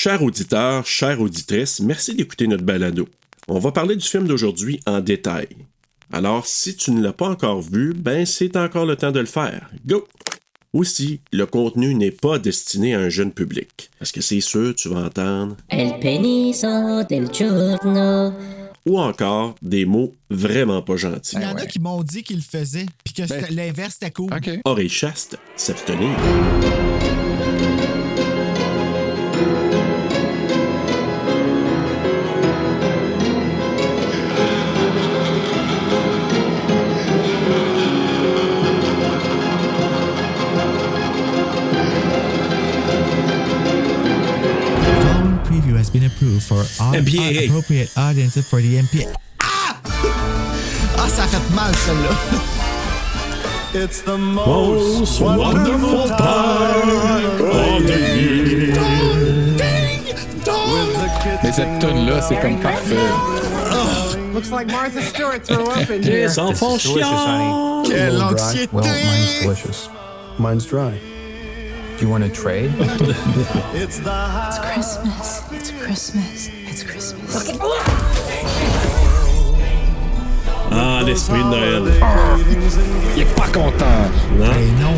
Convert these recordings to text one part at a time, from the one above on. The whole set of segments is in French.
Chers auditeurs, chères auditrices, merci d'écouter notre balado. On va parler du film d'aujourd'hui en détail. Alors, si tu ne l'as pas encore vu, ben c'est encore le temps de le faire. Go! Aussi, le contenu n'est pas destiné à un jeune public. Parce que c'est sûr, tu vas entendre? El peniso del giorno. Ou encore des mots vraiment pas gentils. Il y en a qui m'ont dit qu'ils le faisaient, puis que c'était- l'inverse c'était cool. OK. Oreille chaste, s'abstenir. Has been approved for all MPAA. appropriate audiences for the MPA. Ah! Ah, ça a fait mal, celle-là. It's the Most wonderful time of the year. Mais cette tune-là, c'est comme parfait. Looks like Martha Stewart threw up in here. Les enfants chiants. Quelle anxiété! Well, mine's delicious. Mine's dry. Do you want to trade? It's the high. Christmas. It's Christmas. It's Christmas. Ah, l'esprit de Noël. Il est pas content. Non? Non.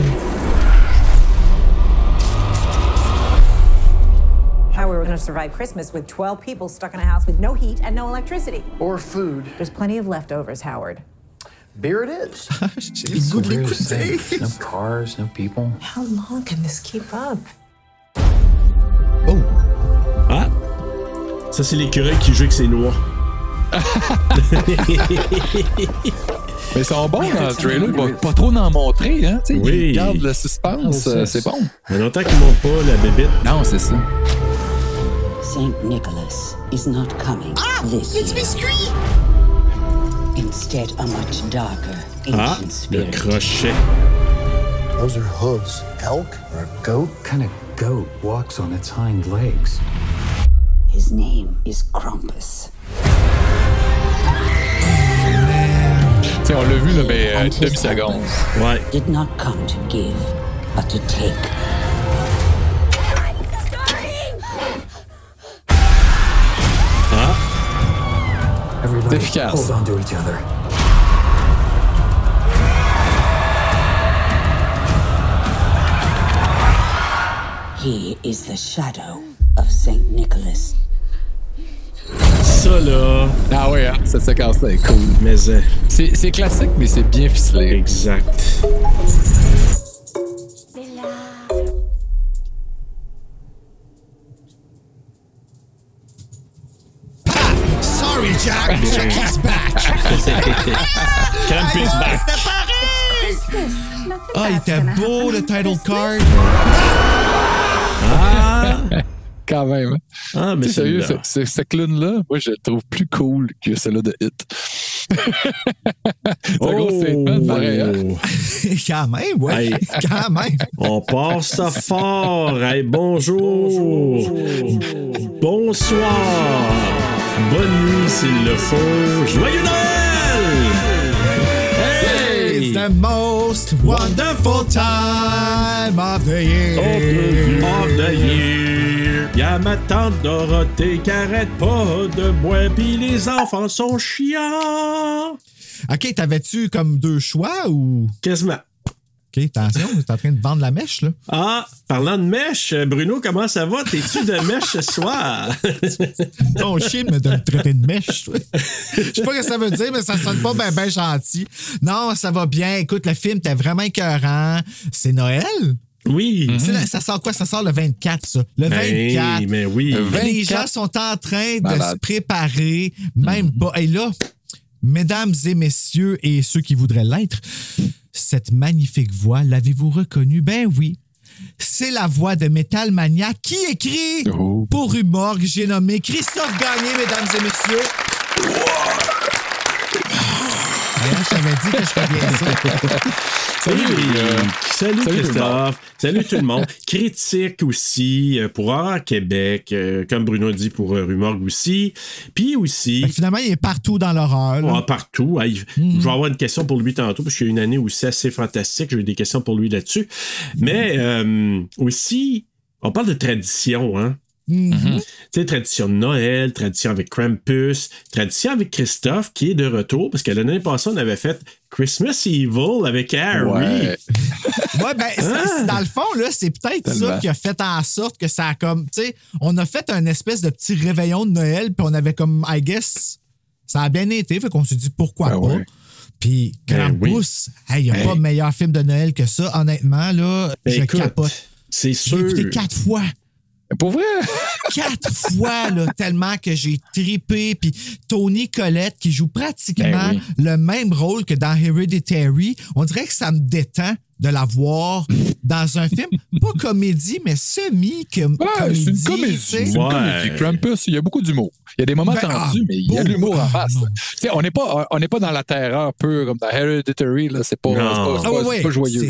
how we were going to survive Christmas with 12 people stuck in a house with no heat and no electricity. Or food. There's plenty of leftovers, Howard. Beer it is. J'ai le goût de Weird l'écouter. thing. No cars, no people. How long can this keep up? Oh! Ah! Ça, c'est l'écureuil qui joue avec ses noix. Mais ils sont bons dans le trailer. Ils vont pas trop en montrer, hein. Oui. Ils gardent le suspense. euh, c'est bon. Il y a longtemps qu'ils montent pas la bébête. Non, c'est ça. Saint Nicholas is not coming this It's year. biscuit! Instead, a much darker, Ah, ancient le spirit. crochet. Those are hooves. Elk or a goat? kind of goat walks on its hind legs? His name is Krampus. Tu sais, on l'a vu, là, mais euh, And une his demi-seconde. helpers Ouais. did not come to give, but to take. Everybody efficace. hold on to each other. He is the shadow of Saint Nicholas. Ça, là, Ah ouais, hein, cette séquence-là est cool. mais euh, C'est c'est classique, mais c'est bien ficelé. exact. Jack! Jack is back! Campus back. Ah, il était beau, le title card. Quand même. Ah, mais sérieux, celui-là. ce, ce, clown-là, moi, je le trouve plus cool que celui de Hit. c'est un gros statement, pareil. hein? Quand même, ouais. Hey. Quand même. On part ça fort. Hey, bonjour. Bonsoir. Bonne nuit s'il le faut. Joyeux Noël! Hey! It's the most wonderful time of the year. Of the year. Y'a ma tante Dorothée qui arrête pas de boire, pis les enfants sont chiants. OK, t'avais-tu comme deux choix ou? Quasiment. OK, attention, t'es en train de vendre la mèche, là. Ah, parlant de mèche, Bruno, comment ça va? T'es-tu de mèche ce soir? Ton chien me donne traiter de mèche, toi. Je sais pas ce que ça veut dire, mais ça sonne pas bien ben gentil. Non, ça va bien. Écoute, le film était vraiment écœurant. C'est Noël? Oui. C'est là- Ça sort quoi? Ça sort le 24, ça. Le 24. Hey, mais oui. Le Les 24. gens sont en train de Malade. se préparer, même pas. Et là, mesdames et messieurs, et ceux qui voudraient l'être, cette magnifique voix, l'avez-vous reconnue? Ben oui. C'est la voix de Metal Mania qui écrit Oh. pour Humor. J'ai nommé Christophe Gagné, mesdames et messieurs. D'ailleurs, je t'avais dit que je ferais bien ça. Salut, Salut, les gars. salut, Salut tout Christophe. Salut tout le monde. Critique aussi euh, pour Horreur Québec, euh, comme Bruno dit pour euh, Rumorgue aussi. Puis aussi, Fait que finalement, il est partout dans l'horreur. ah, partout. Il- Je vais avoir une question pour lui tantôt, parce qu'il y a une année aussi assez fantastique. J'ai eu des questions pour lui là-dessus. Mais euh, aussi, on parle de tradition, hein? Mhm. Tu sais, tradition de Noël, tradition avec Krampus, tradition avec Christophe qui est de retour parce que l'année passée, on avait fait Christmas Evil avec Harry. Ouais. Ouais, ben, c'est- dans le fond, là, c'est peut-être ça qui a fait en sorte que ça a comme. Tu sais, on a fait un espèce de petit réveillon de Noël, puis on avait comme, I guess, ça a bien été, fait qu'on s'est dit pourquoi Ben pas. ouais. Puis, Ben Krampus, il n'y a pas meilleur film de Noël que ça, honnêtement, là, Ben, je écoute, capote. C'est J'ai sûr. écouté quatre fois. Pour vrai? quatre fois, là, tellement que j'ai tripé. Puis Tony Collette, qui joue pratiquement Ben oui. le même rôle que dans Hereditary, on dirait que ça me détend de la voir dans un film, pas comédie, mais semi-comédie. Ouais, c'est une comédie. C'est une comédie. Krampus, il y a beaucoup d'humour. Il y a des moments Ben, tendus, ah, mais il y a de l'humour en Ah, face. sais, on n'est pas, on n'est pas dans la terreur pure comme dans Hereditary. Là. C'est pas, pas, Ah ouais, c'est ouais, pas joyeux.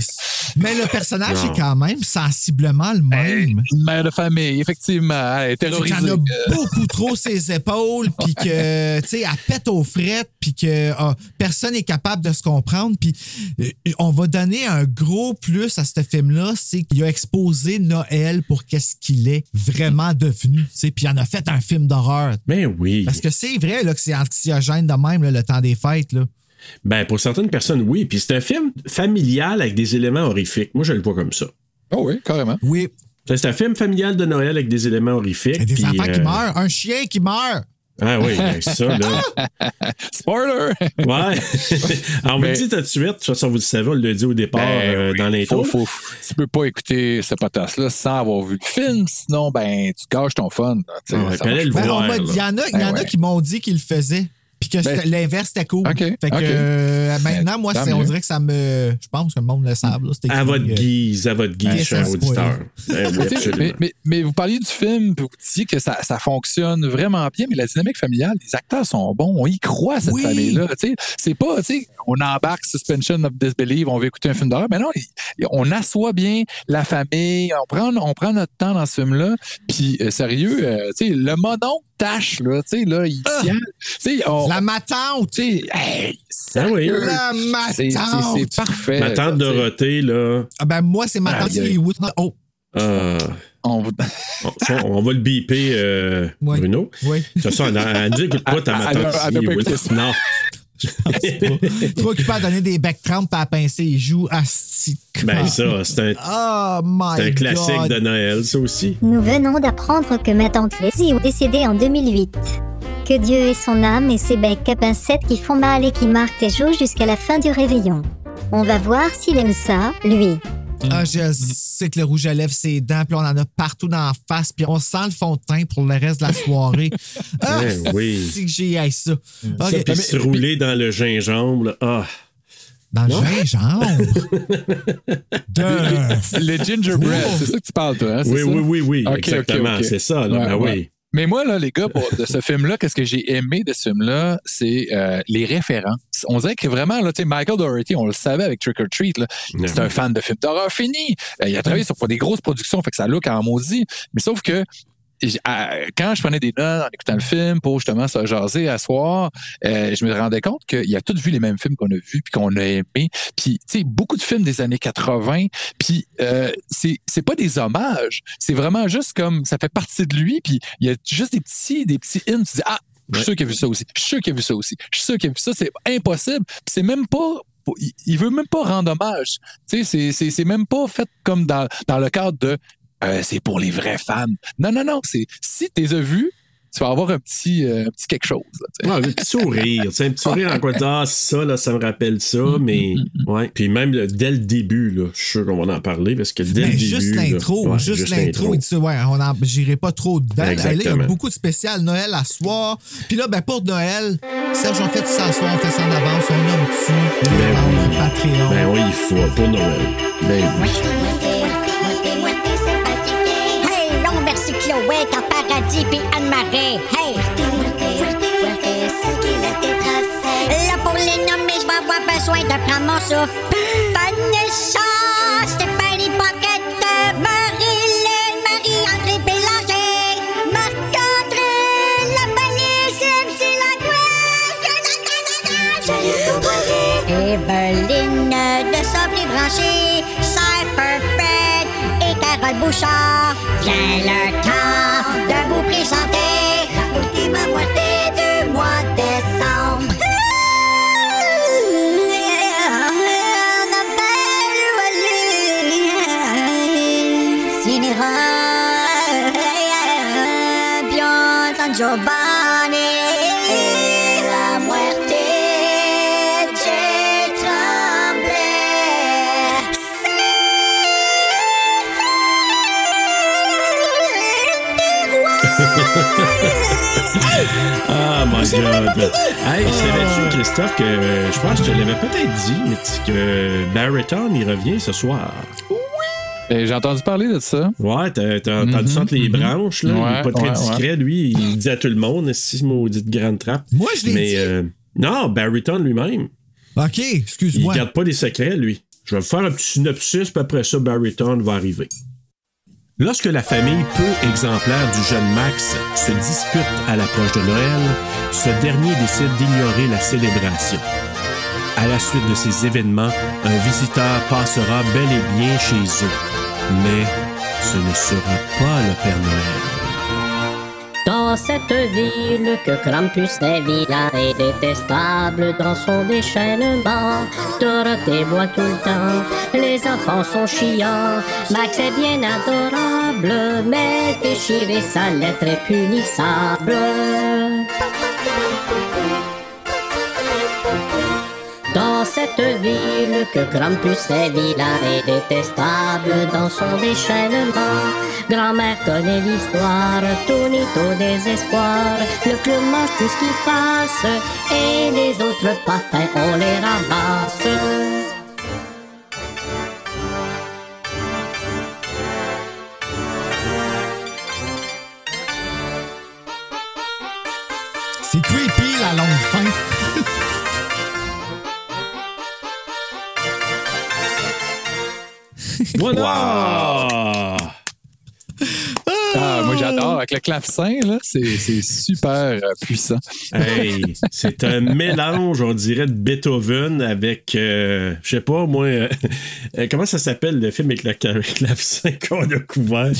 Mais le personnage Non. est quand même sensiblement le même. Une mère de famille, effectivement, elle est terrorisée. en a beaucoup trop ses épaules, puis que, tu sais, elle pète aux frettes, puis que ah, personne n'est capable de se comprendre. Puis euh, on va donner un gros plus à ce film-là, c'est qu'il a exposé Noël pour qu'est-ce qu'il est vraiment devenu, puis il en a fait un film d'horreur. Ben oui. Parce que c'est vrai là, que c'est anxiogène de même, là, le temps des fêtes. Là. Ben, pour certaines personnes, oui. Puis c'est un film familial avec des éléments horrifiques. Moi, je le vois comme ça. Oh oui, carrément. Oui, C'est un film familial de Noël avec des éléments horrifiques. il y a des enfants qui euh, meurent, un chien qui meurt. Ah oui, ben, ça, là. Spoiler! Ouais. Alors, on vous le dit tout de suite. De toute façon, vous le savez, on l'a dit au départ Ben euh, oui, dans l'intro. faut- faut- tu peux pas écouter ce potasse-là sans avoir vu le film, sinon, ben, tu gâches ton fun. ouais, le. Ben. Il y en a, il y Ben en a ouais. qui m'ont dit qu'ils le faisaient. Puis que Ben- l'inverse, c'était cool. OK, Fait que euh, maintenant, moi, c'est- on dirait que ça me. Je pense que le monde le savent. À votre euh, guise, à votre guise, cher auditeur. Ben mais, mais- mais vous parliez du film, puis vous disiez que ça, ça fonctionne vraiment bien, mais la dynamique familiale, les acteurs sont bons, on y croit à cette Oui. famille-là. tu sais. C'est pas, tu sais, on embarque suspension of disbelief, on veut écouter un film d'horreur, mais non, on assoit bien la famille, on prend, on prend notre temps dans ce film-là, puis euh, sérieux, euh, tu sais, le mononcle tâche, là, tu sais, là, il Ah! tient, tu sais, on- La matante. tu sais, hey, Ah oui. La matante. c'est parfait. Ma tante. Dorothée, là. Ah ben, moi, c'est ma tante. Hollywood. Oh, euh, On vous- on, on va le biper, euh, Ouais. Bruno. oui. De toute façon, elle, dit écoute pas ta ma Elle a- tante. elle a pas Hollywood. écouté ça. Non. Trop occupé à donner des bec crampes à pincer les joues. Asti. Ben ça, c'est un, Oh my un classique God. de Noël, ça aussi. Nous venons d'apprendre que ma tante Lizzie est décédée en 2008. Que Dieu ait son âme et ses becs à pincettes qui font mal et qui marquent tes jours jusqu'à la fin du réveillon. On va voir s'il aime ça, lui. Ah, je sais que le rouge à lèvres, c'est dents, puis on en a partout dans la face, puis on sent le fond de teint pour le reste de la soirée. Ah, Ben oui. c'est que j'ai ça. Ça, Ok. puis se rouler dans le gingembre, là. Ah. Dans le Non? gingembre? De... Le gingerbread, c'est ça que tu parles, toi, hein, Oui, ça? oui, oui, oui. Exactement. C'est ça, là. Ouais, ben ouais. oui. Mais moi, là, les gars, pour- de ce film-là, qu'est-ce que j'ai aimé de ce film-là, c'est euh, les références. On dirait que vraiment, là, tu sais, Michael Doherty, on le savait avec Trick or Treat, là, c'est un fan de films d'horreur fini. Euh, il a travaillé sur des grosses productions, fait que ça look en maudit. Mais sauf que quand je prenais des notes en écoutant le film pour justement se jaser à soir, euh, je me rendais compte qu'il a tous vu les mêmes films qu'on a vus puis qu'on a aimés. Puis, tu sais, beaucoup de films des années 80. Puis, euh, c'est c'est pas des hommages. C'est vraiment juste comme ça fait partie de lui. Puis, il y a juste des petits, des petits hints. Tu dis, ah, je suis sûr qu'il a vu ça aussi. Je suis sûr qu'il a vu ça aussi. Je suis sûr qu'il a vu ça. C'est impossible. Puis, c'est même pas. il- Il veut même pas rendre hommage. Tu sais, c'est- c'est c'est même pas fait comme dans, dans le cadre de euh, c'est pour les vrais fans. Non, non, non. C'est si tu les as vus, tu vas avoir un petit, euh, un petit quelque chose. là. Ouais, un petit sourire, un petit sourire en quoi ah, ça, là, ça me rappelle ça, Mm, mais ouais. Puis même là, dès le début, là, je suis sûr qu'on va en parler parce que dès Ben, le début. juste là, l'intro, ouais, juste l'intro, dit ça, ouais, on en- j'irai pas trop dedans. Là, il y a beaucoup de spécial Noël à soir. Puis là, ben pour Noël, Serge, on fait ça à soir, on fait ça en avance, on nomme dessus, Ben on oui. Patreon. Ben oui, il faut pour Noël. Ben oui. Chloé, en paradis puis Anne-Marie. Hey! Là, pour les nommer, je vais avoir besoin de prendre mon souffle. Vanessa, Stéphanie Paquette, Marie-Lynn, Marie-André Bélanger, Marc-André, la Sim, c'est la Evelyne de Sablé Branché, Cypher Fred et Carole Bouchard. Vient le et chantais, raconter ma moitié time Ah, my God. Hey, savais-tu, Christophe, que euh, je pense que je te l'avais peut-être dit, mais que Barretton, il revient ce soir. Et J'ai entendu parler de ça. Ouais, t'as t'as entendu ça entre les branches, là. il est pas très ouais, discret, lui. Il dit à tout le monde, si maudite grande trappe. Moi, je l'ai Mais, dit. euh, non, Barryton lui-même. OK, Il excuse-moi. garde pas des secrets, lui. Je vais vous faire un petit synopsis, puis après ça, Barryton va arriver. Lorsque la famille peu exemplaire du jeune Max se dispute à l'approche de Noël, ce dernier décide d'ignorer la célébration. À la suite de ces événements, un visiteur passera bel et bien chez eux. Mais ce ne sera pas le Père Noël. Dans cette ville que Krampus est vilain et détestable dans son déchaînement, Dorothée boit tout le temps, les enfants sont chiants, Max est bien adorable, mais déchirer sa lettre est punissable. Dans cette ville que Krampus est vilain et détestable dans son déchaînement. Grand-mère connaît l'histoire, Tonito désespoir. Le clown mange tout ce qui passe et les autres pas fins, on les ramasse. C'est creepy, la longue fin. Voilà! J'adore. Avec le clavecin, là, c'est c'est super euh, puissant. Hey, c'est un mélange, on dirait, de Beethoven avec, euh, je sais pas, moi, euh, euh, comment ça s'appelle le film avec le clavecin qu'on a couvert?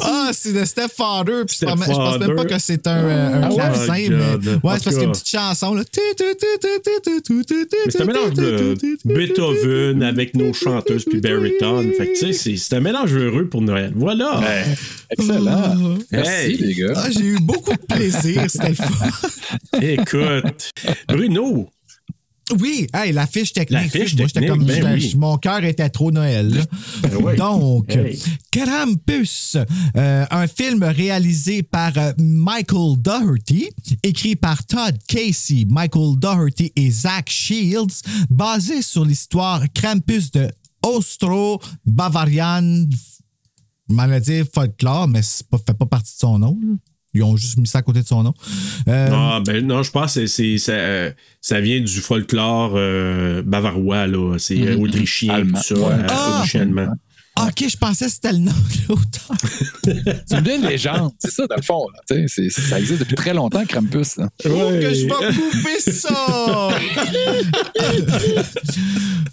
Ah, c'est de Stepfather. Puis je pense je pense même pas que c'est un, euh, Ah clavecin, Oh mais. Ouais, c'est parce qu'il y a une petite chanson, là. Mais c'est un mélange de Beethoven avec nos chanteuses puis. Fait que, tu sais, c'est- c'est un mélange heureux pour Noël. Voilà! Ouais. Excellent. Merci, Hey. les gars. Ah, j'ai eu beaucoup de plaisir, c'était le fun. Écoute, Bruno, Oui, hey, la fiche technique. La fiche moi, technique, comme, ben oui. Mon cœur était trop Noël. Ben oui. Donc, Hey. Krampus, euh, un film réalisé par euh, Michael Doherty, écrit par Todd Casey, Michael Doherty et Zach Shields, basé sur l'histoire Krampus de Austro-Bavarian, dire folklore, mais ça ne fait pas partie de son nom. là. Ils ont juste mis ça à côté de son nom. Euh, Ah, ben non, je pense que c'est, ça, euh, ça vient du folklore euh, bavarois, là. C'est euh, autrichien, Allemand. tout ça. Ouais. Ah! autrichien allemand. OK, je pensais que c'était le nom de l'auteur. C'est une légende. C'est ça, dans le fond. là. Ça existe depuis très longtemps, Krampus. là. Oh, que je vais couper ça!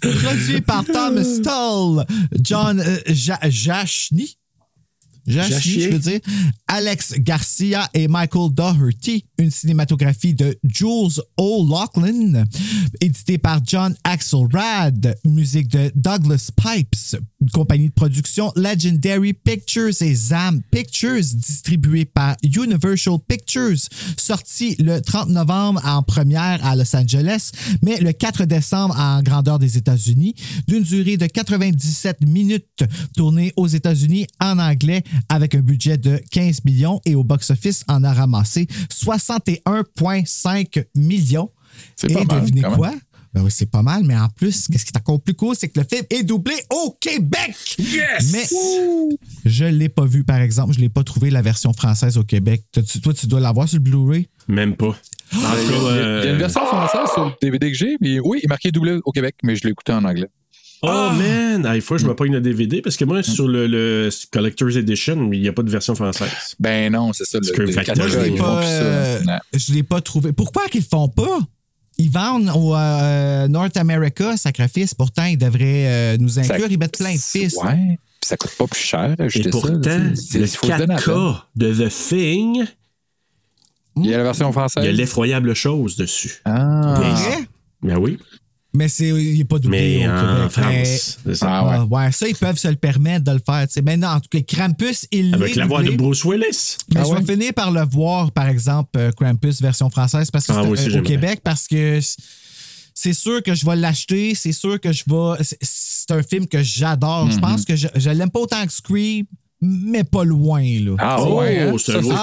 Produit par Tom Stoll, John euh, Ja- Jashny. Jashny, Alex Garcia et Michael Doherty. Une cinématographie de Jules O'Loughlin. Édité par John Axelrad. Musique de Douglas Pipes. Compagnie de production Legendary Pictures et ZAM Pictures. Distribuée par Universal Pictures. Sorti le 30 novembre en première à Los Angeles, mais le 4 décembre en grandeur des États-Unis. D'une durée de 97 minutes. Tourné aux États-Unis en anglais avec un budget de 15 millions et au box-office en a ramassé 61,5 millions. C'est Et pas mal, devinez quoi? Ben oui, c'est pas mal, mais en plus, qu'est-ce qui est encore plus cool, c'est que le film est doublé au Québec! Yes! Mais je ne l'ai pas vu, par exemple. Je ne l'ai pas trouvé la version française au Québec. T'as-tu- Toi, tu dois l'avoir sur le Blu-ray? Même pas. Il y a- il y a euh, une version française sur le DVD que j'ai. puis Oui, il est marqué doublé au Québec, mais je l'ai écouté en anglais. Oh man! Ah, il faut que je me pogne le DVD parce que moi, sur le, le Collector's Edition, il n'y a pas de version française. Ben non, c'est ça. Le, Factory. Moi, je l'ai pas, ça. euh, l'ai pas trouvé. Pourquoi qu'ils le font pas? Ils vendent au euh, North America, sacrifice. Pourtant, ils devraient euh, nous Ça- inclure. Ils mettent plein de pistes. Ouais. Puis ça coûte pas plus cher. Et ça, pourtant, le Il faut se donner la peine. 4K de The Thing, Il y a la version il y a française. l'effroyable chose dessus. Ah. Ben oui. Mais c'est, il n'est pas doublé Mais au en Québec. France, c'est ça. Ah, ouais. ça, ils peuvent se le permettre de le faire. Mais non, en tout cas, Krampus, il Avec l'est la voix de. Bruce Willis. Mais Ah je vais finir par le voir, par exemple, euh, Krampus version française, parce que Ah, euh, au. Québec, parce que c'est sûr que je vais l'acheter, c'est sûr que je vais. c'est- C'est un film que j'adore. Mhm. Je pense que je, je l'aime pas autant que Scream, mais pas loin, là. Ah Oh, ouais, hein? c'est un gros.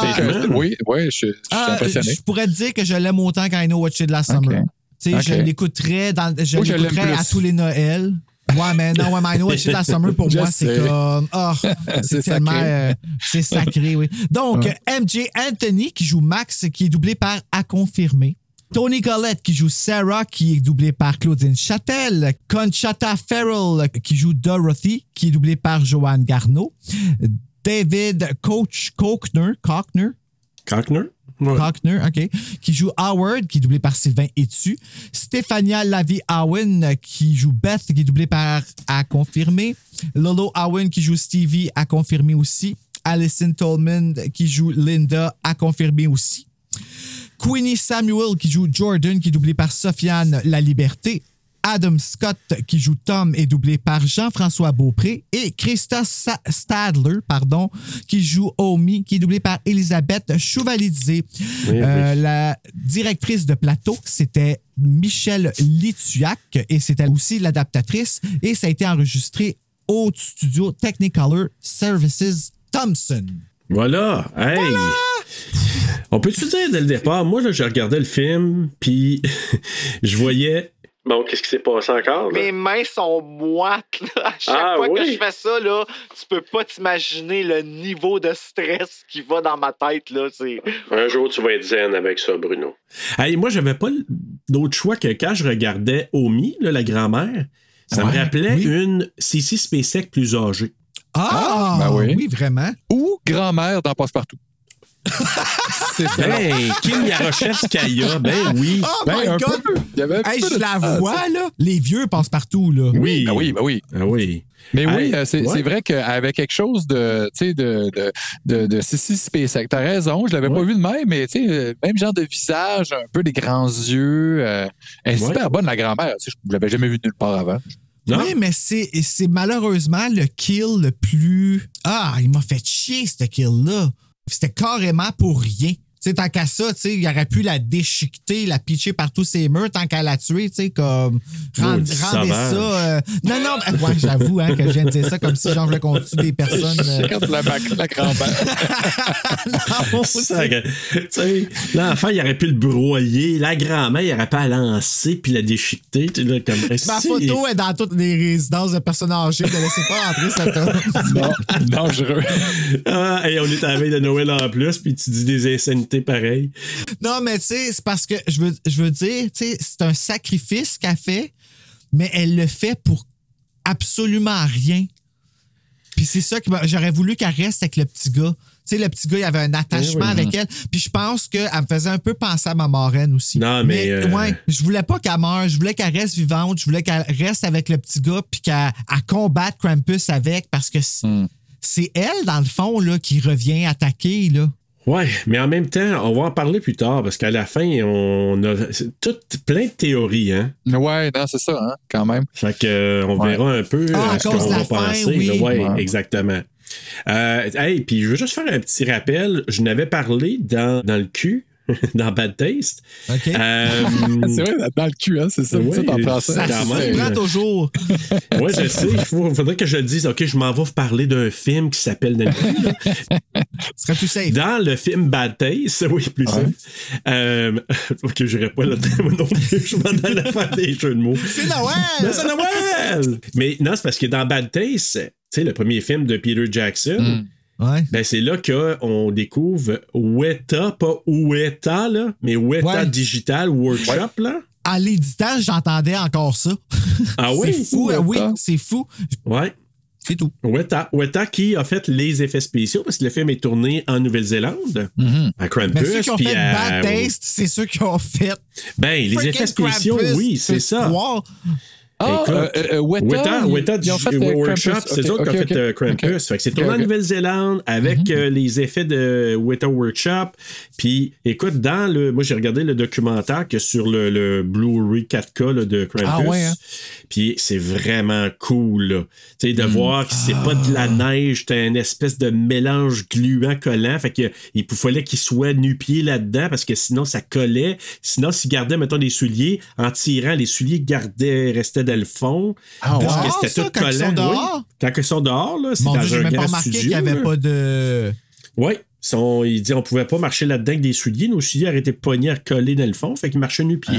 Oui, oui, je, je suis Ah, impressionné. je pourrais te dire que je l'aime autant qu'I Know What You Did Last Summer. Tu sais, Ok. je l'écouterais dans, je l'écouterais à tous les Noëls. Ouais, mais non, ouais, mais I Know What Last Summer, pour moi, c'est comme. Oh, C'est tellement. sacré. euh, c'est sacré, oui. Donc, Ouais. MJ Anthony, qui joue Max, qui est doublé par À confirmer. Tony Collette, qui joue Sarah, qui est doublé par Claudine Châtel. Conchata Farrell, qui joue Dorothy, qui est doublé par Joanne Garneau. David Coach Cochner, Cochner, Cockner? Ouais. Cockner, OK, qui joue Howard, qui est doublé par Sylvain Etu. Stéphania Lavie Owen, qui joue Beth, qui est doublé par À confirmer. Lolo Owen, qui joue Stevie, à confirmer aussi. Alison Tolman, qui joue Linda, à confirmer aussi. Queenie Samuel, qui joue Jordan, qui est doublé par Sofiane La Liberté. Adam Scott, qui joue Tom, est doublé par Jean-François Beaupré. Et Krista Sa- Stadler, pardon, qui joue Omi, qui est doublé par Elisabeth Chevalier. Euh, La directrice de plateau, c'était Michelle Lituac et c'était aussi l'adaptatrice. Et ça a été enregistré au studio Technicolor Services Thompson. Voilà. Hey! On peut-tu dire dès le départ, moi, là, je regardais le film, puis je voyais. Bon, qu'est-ce qui s'est passé encore? là? Mes mains sont moites. Là. À chaque Ah, fois que je fais ça, là, tu peux pas t'imaginer le niveau de stress qui va dans ma tête. Là. C'est... Un jour, tu vas être zen avec ça, Bruno. Hey, moi, j'avais pas d'autre choix que quand je regardais Omi, là, la grand-mère, ça me rappelait oui. une Cici Spacek plus âgée. Ah, ben oui. oui, vraiment. Ou grand-mère dans Passe-Partout. C'est ça. Ben, Kim Yaroshevskaya, ben oui. Oh Ben, my un God! peu. Il y avait un Hey, peu je de la ça, vois, ça. là. Les vieux passent partout, là. Oui. Ben oui, ben oui. Ah oui. Mais oui, Hey, euh, c'est ouais. c'est vrai qu'avec quelque chose de, tu sais, de, de, de, de Spacek, t'as raison, je l'avais pas vu de même, mais tu sais, euh, même genre de visage, un peu des grands yeux. euh, elle est Ouais. super bonne, la grand-mère. Je l'avais jamais vue nulle part avant. Non? Oui, mais c'est c'est malheureusement le kill le plus. Ah, il m'a fait chier, ce kill-là. C'était carrément pour rien. Sais, tant qu'à ça, tu sais, il aurait pu la déchiqueter, la pitcher par tous ses murs, tant qu'à la tuer, tu sais, comme. rend- rendez sauvage. ça. euh, Non, non, ben, ouais, j'avoue hein, que je viens de dire ça comme si j'en voulais qu'on tue des personnes. euh, Quand la, la grand-mère. non, c'est- tu sais, L'enfant, il aurait pu le broyer. La grand-mère, il aurait pas à lancer puis la déchiqueter. tu sais, comme, Ma photo est dans toutes les résidences de personnes âgées. Ne laissez pas entrer cette Non, dangereux. Ah, et on est à la veille de Noël en plus, puis tu dis des insanités pareilles. Non, mais tu sais, c'est parce que je veux, je veux dire, tu sais, c'est un sacrifice qu'elle fait, mais elle le fait pour absolument rien. Puis c'est ça que j'aurais voulu qu'elle reste avec le petit gars. Tu sais, le petit gars, il avait un attachement Eh oui. avec elle. Puis je pense qu'elle me faisait un peu penser à ma marraine aussi. Non, mais, euh, ouais, je voulais pas qu'elle meure. Je voulais qu'elle reste vivante. Je voulais qu'elle reste avec le petit gars puis qu'elle elle combatte Krampus avec parce que c'est Hmm. c'est elle, dans le fond, là, qui revient attaquer, là. Ouais, mais en même temps, on va en parler plus tard, parce qu'à la fin, on a tout plein de théories, hein. Ouais, non, c'est ça, hein, quand même. Fait que, euh, on Ouais. verra un peu Ah, à euh, ce qu'on va fin, penser. oui. Ouais. exactement. Euh, hey, puis je veux juste faire un petit rappel. Je n'avais parlé dans, dans le cul, dans Bad Taste. Euh, C'est vrai, dans le cul, hein, c'est ça, Oui, ça en français. ça Ça quand se même. prend toujours. ouais, je sais. Il faut- faudrait que je le dise. OK, je m'en vais vous parler d'un film qui s'appelle Dans le là. Serait plus safe. Dans le film Bad Taste, oui, plus ça. Euh, ok, je n'irai pas là-dedans, moi non plus. Je m'en allais faire des jeux de mots. C'est Noël! Mais c'est Noël! Mais non, c'est parce que dans Bad Taste, tu sais, le premier film de Peter Jackson, Mm. Ouais. ben c'est là qu'on découvre Weta, pas Weta, là, mais Weta Ouais. Digital Workshop, là. À l'éditage, j'entendais encore ça. Ah oui? C'est fou, Weta. hein, oui, c'est fou. Ouais. C'est tout. Weta, Weta qui a fait les effets spéciaux parce que le film est tourné en Nouvelle-Zélande, Mhm. à Krampus. Mais ceux qui ont puis fait à- Bad Taste, c'est ceux qui ont fait. Ben, les effets spéciaux, Krampus, oui, c'est ça. croire? Ah, Écoute, euh, euh, Weta, Weta, du- fait, euh, Workshop, c'est eux qui ont fait euh. Krampus. C'est tourné en. Nouvelle-Zélande avec Mhm. euh, les effets de Weta Workshop. Puis, écoute, dans le. Moi, j'ai regardé le documentaire que sur le, le Blu-ray 4K là, de Krampus. Ah ouais, hein? Puis, c'est vraiment cool, là. Tu sais, de Mm. voir que c'est pas de Ah. la neige, c'est une espèce de mélange gluant collant. Fait que il fallait qu'il soit nu-pied là-dedans parce que sinon, ça collait. Sinon, s'il gardait, mettons, des souliers, en tirant, les souliers gardaient, restaient dans le fond. Ah, Parce que c'était tout quand ils collant. sont oui. dehors? Quand ils sont dehors, là, c'est Mon dans Dieu, j'ai un même pas grand remarqué qu'il n'y avait là. pas de. Oui. Son, il dit on pouvait pas marcher là-dedans avec des souliers. Nos souliers auraient été pognés à coller dans le fond. Fait qu'ils marchaient nu-pied.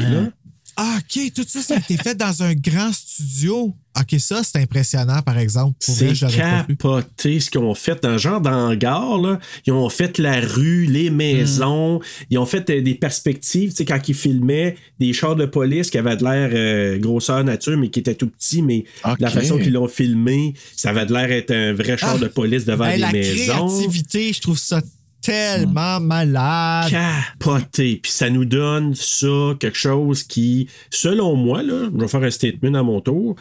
Ah, OK, tout ça, ça a été fait dans un grand studio. OK, ça, c'est impressionnant, par exemple. C'est capoté ce qu'ils ont fait dans genre d'hangar. Là. Ils ont fait la rue, les maisons. Ils ont fait euh, des perspectives. Tu sais, quand ils filmaient des chars de police qui avaient de l'air euh, grosseur nature, mais qui étaient tout petits. Mais la façon qu'ils l'ont filmé, ça avait de l'air être un vrai char Ah. de police devant des la maisons. créativité, je trouve ça tellement malade. capoté. Puis ça nous donne ça, quelque chose qui, selon moi, là, je vais faire un statement à mon tour.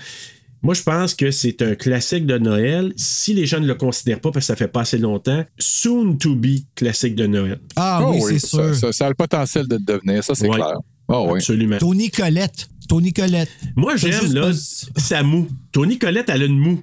Moi, je pense que c'est un classique de Noël. Si les gens ne le considèrent pas parce que ça fait pas assez longtemps, soon to be classique de Noël. Ah Oh oui, c'est ça, sûr. Ça, ça a le potentiel de devenir, ça, c'est Ouais. clair. Ah oui. Absolument. Tony Colette. Tony Colette. Moi, j'aime là, pas- sa moue. Tony Colette, elle a une moue.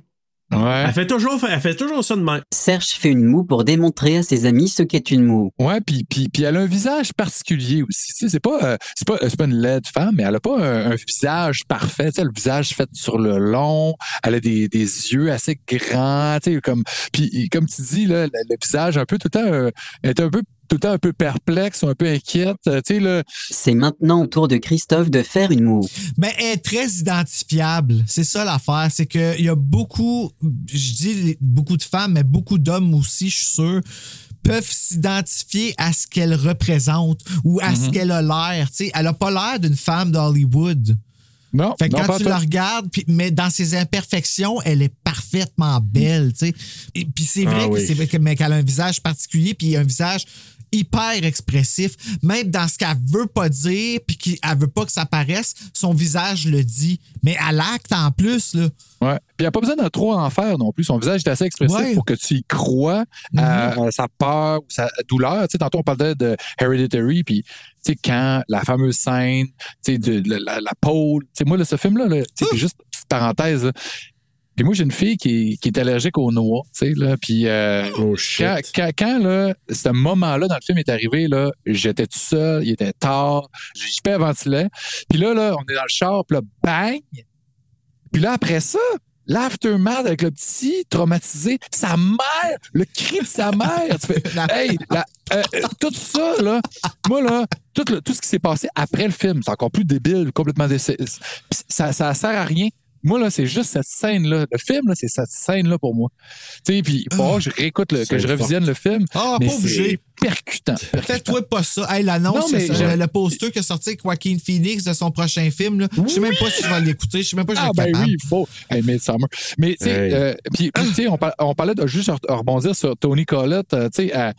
Ouais. Elle fait toujours, elle fait toujours ça de même. Serge fait une moue pour démontrer à ses amis ce qu'est une moue. Ouais, puis, puis, puis elle a un visage particulier aussi. Tu sais, c'est pas, euh, c'est pas, c'est pas une laide femme, mais elle a pas un, un visage parfait. Tu sais, le visage fait sur le long. Elle a des, des yeux assez grands. Tu sais, comme, puis comme tu dis là, le, le visage un peu tout le temps, euh, est un peu tout le temps un peu perplexe ou un peu inquiète. euh. C'est maintenant au tour de Christophe de faire une moue. Mais elle est très identifiable. C'est ça l'affaire. C'est qu'il y a beaucoup, je dis beaucoup de femmes, mais beaucoup d'hommes aussi, je suis sûr, peuvent s'identifier à ce qu'elle représente ou à ce Mhm. qu'elle a l'air. Tu sais, elle a pas l'air d'une femme d'Hollywood. Non. Fait que non, quand pas tu la regardes, mais dans ses imperfections, elle est parfaitement belle, tu sais. Et Puis c'est vrai Ah que oui. c'est vrai que- mais qu'elle a un visage particulier, puis un visage hyper expressif, même dans ce qu'elle veut pas dire, puis qu'elle veut pas que ça paraisse, son visage le dit. Mais à l'acte en plus, là. Ouais. Puis il n'y a pas besoin de trop en faire non plus. Son visage est assez expressif Ouais. pour que tu y crois à, à sa peur ou sa douleur. Tu sais, tantôt, on parlait de Hereditary, puis tu sais, quand la fameuse scène, tu sais, de, la, la, la pôle. Tu sais, moi, là, ce film-là, là, tu sais, puis juste petite parenthèse, là. Puis moi, j'ai une fille qui est, qui est allergique aux noix, tu sais, là. Puis euh, Oh quand, quand, quand, là, ce moment-là dans le film est arrivé, là, j'étais tout seul, il était tard, j'y ventilais. Puis là, là, on est dans le char, puis là, bang! Puis là, après ça, l'aftermath avec le petit traumatisé, sa mère, le cri de sa mère. Tu fais, hey, la- euh, euh, tout ça, là, moi, là, tout, le- tout ce qui s'est passé après le film, c'est encore plus débile, complètement décès. Ça, ça sert à rien. Moi, là, c'est juste cette scène-là. Le film, là, c'est cette scène-là pour moi. Tu sais, puis il faut que je réécoute, le- que je revisionne le film. Ah, mais pas obligé. c'est percutant. Fais-toi pas ça. Hey, l'annonce, le poster qui est sorti avec Joaquin Phoenix de son prochain film. là. Je sais même pas si je vais l'écouter. Je sais même pas si je Ah, vais être ben capable. oui, il faut. Hey, Midsummer. Mais, tu sais, Hey. euh, puis, tu sais, on, par- on parlait de juste re- rebondir sur Tony Collette, euh, tu sais, à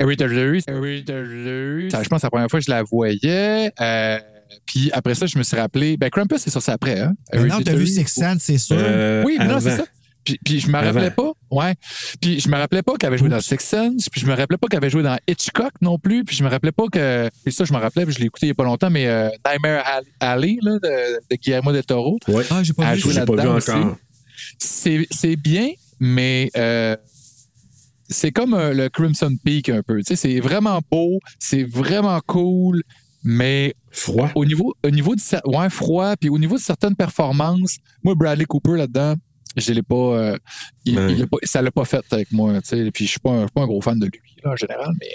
Hereditary. Hereditary. Ça, Je pense que c'est la première fois que je la voyais. euh, puis après ça, je me suis rappelé. Ben, Krampus, c'est sorti après, hein? Mais non, t'as vu. Six Sense, c'est sûr. Euh, Oui, mais non, c'est ça. Puis, puis je me rappelais pas. Ouais. Puis je me rappelais pas qu'elle avait joué dans Six Sense. Puis je me rappelais pas qu'elle avait joué dans Hitchcock non plus. Puis je me rappelais pas que. Puis ça, je me rappelais, puis je l'ai écouté il y a pas longtemps, mais euh, Nightmare Alley, là, de, de Guillermo del Toro. Ouais. Ah, j'ai pas vu. J'ai pas vu encore. c'est bien, mais euh, c'est comme euh, le Crimson Peak un peu. Tu sais, c'est vraiment beau, c'est vraiment cool, mais Froid? au niveau, au niveau de cer- ouais, froid, puis au niveau de certaines performances, moi, Bradley Cooper là-dedans, je l'ai pas, euh, il- Ouais. il l'a pas- ça l'a pas fait avec moi. tu sais. Puis je suis pas, un- je suis pas un gros fan de lui là, en général, mais.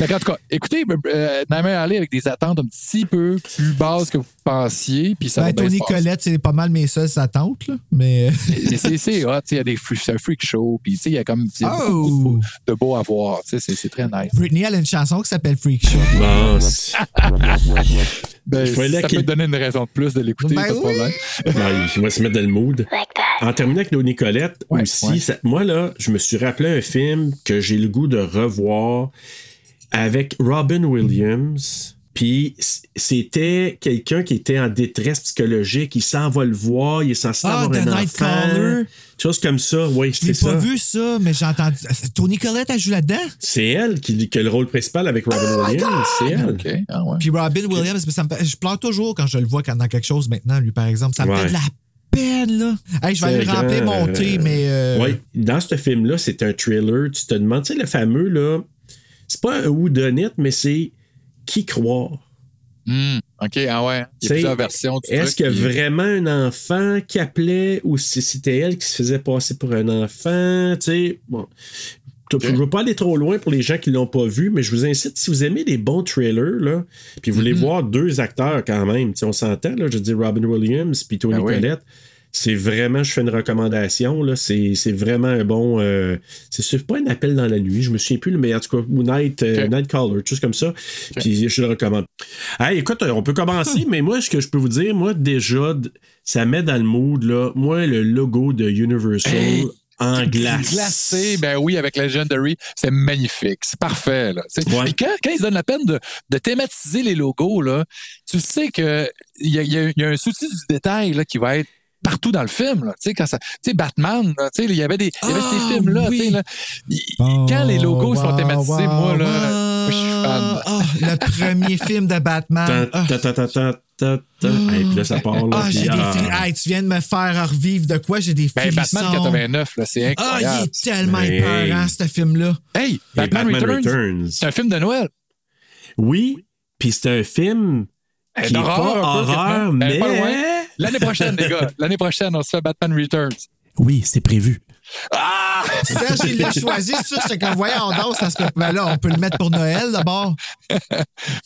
Euh, qu'en tout cas, écoutez, euh, Nightmare Alley avec des attentes un petit peu plus basses que vous pensiez, puis ça Ben, Tony. Collette, c'est pas mal mes seules attentes. Là. Mais. Mais c'est c'est hot, tu sais, il y a des un freak show, puis tu sais, il y a comme il y a beaucoup Oh! de beau à voir, tu sais, c'est- c'est très nice. Britney, elle a une chanson qui s'appelle Freak Show. C'est- Ben, Il fallait ça qu'il- peut te donner une raison de plus de l'écouter, Ben pas de oui. problème. Ouais, il va se mettre dans le mood. En terminant avec nos Nicolette, Ouais, aussi, ouais. ça- moi, là, je me suis rappelé un film que j'ai le goût de revoir avec Robin Williams Puis c'était quelqu'un qui était en détresse psychologique. Il s'en va le voir, il est censé Ah, avoir The un enfant. Nightcrawler. Chose comme ça, oui, Je l'ai c'est pas ça. vu ça, mais j'ai entendu. Tony Collette, elle joue là-dedans? C'est elle qui, qui a le rôle principal avec Robin Oh Williams. C'est elle. OK. Ah ouais. Puis Robin Williams, ça me je pleure toujours quand je le vois quand- dans quelque chose maintenant, lui, par exemple. Ça me Ouais. fait de la peine, là. Hey, je vais aller C'est remplir mon thé, mais. euh, Oui, dans ce film-là, c'est un thriller. Tu te demandes, tu sais, le fameux, là, c'est pas un whodunit, mais c'est qui croire. Hmm, OK, ah ouais. Il y a plusieurs versions Est-ce puis- vraiment un enfant qui appelait ou si c'était elle qui se faisait passer pour un enfant? Tu sais, bon. Je ne veux pas aller trop loin pour les gens qui l'ont pas vu, mais je vous incite, si vous aimez des bons trailers, là, puis vous voulez voir deux acteurs quand même, on s'entend, je dis Robin Williams puis Tony Ben oui. C'est vraiment, je fais une recommandation, là, c'est, c'est vraiment un bon... euh, c'est pas un appel dans la nuit, je me souviens plus, mais en tout cas, ou Night, euh, Ok. Nightcaller, chose comme ça, puis je le recommande. Hey, écoute, on peut commencer, mais moi, ce que je peux vous dire, moi, déjà, ça met dans le mood, là, moi, le logo de Universal Hey, en glace. Glacé, ben oui, avec Legendary, c'est magnifique. C'est parfait. Là. Ouais. Quand, quand ils donnent la peine de, de thématiser les logos, là, tu sais qu'il y y a un souci du détail là, qui va être partout dans le film. Là. Tu sais, quand ça, tu sais, Batman, là, tu sais, il y avait, des, il y avait Ah, ces films-là. tu sais, oui. là. Quand les logos sont thématisés, wow, moi, là, wow. je suis fan. Ah, le premier film de Batman. Ta- ta- ta- ta- ta- ta- ta. Hey, puis là, ça part, là. Ah, puis, j'ai des ah. fri- Hey, tu viens de me faire revivre de quoi? J'ai des Ben, frissons. Batman 89, là, c'est Ah, incroyable. il est tellement Hey. épeurant, ce film-là. Hey, Et Batman, Batman Returns, Returns. c'est un film de Noël. Oui, puis c'est un film qui n'est d'horreur, pas horreur, mais... L'année prochaine, les gars. L'année prochaine, on se fait Batman Returns. Oui, c'est prévu. Ah! Serge, il l'a choisi, ça. J'étais comme, voyons, donc, ça serait. Ben là, on peut le mettre pour Noël d'abord. Il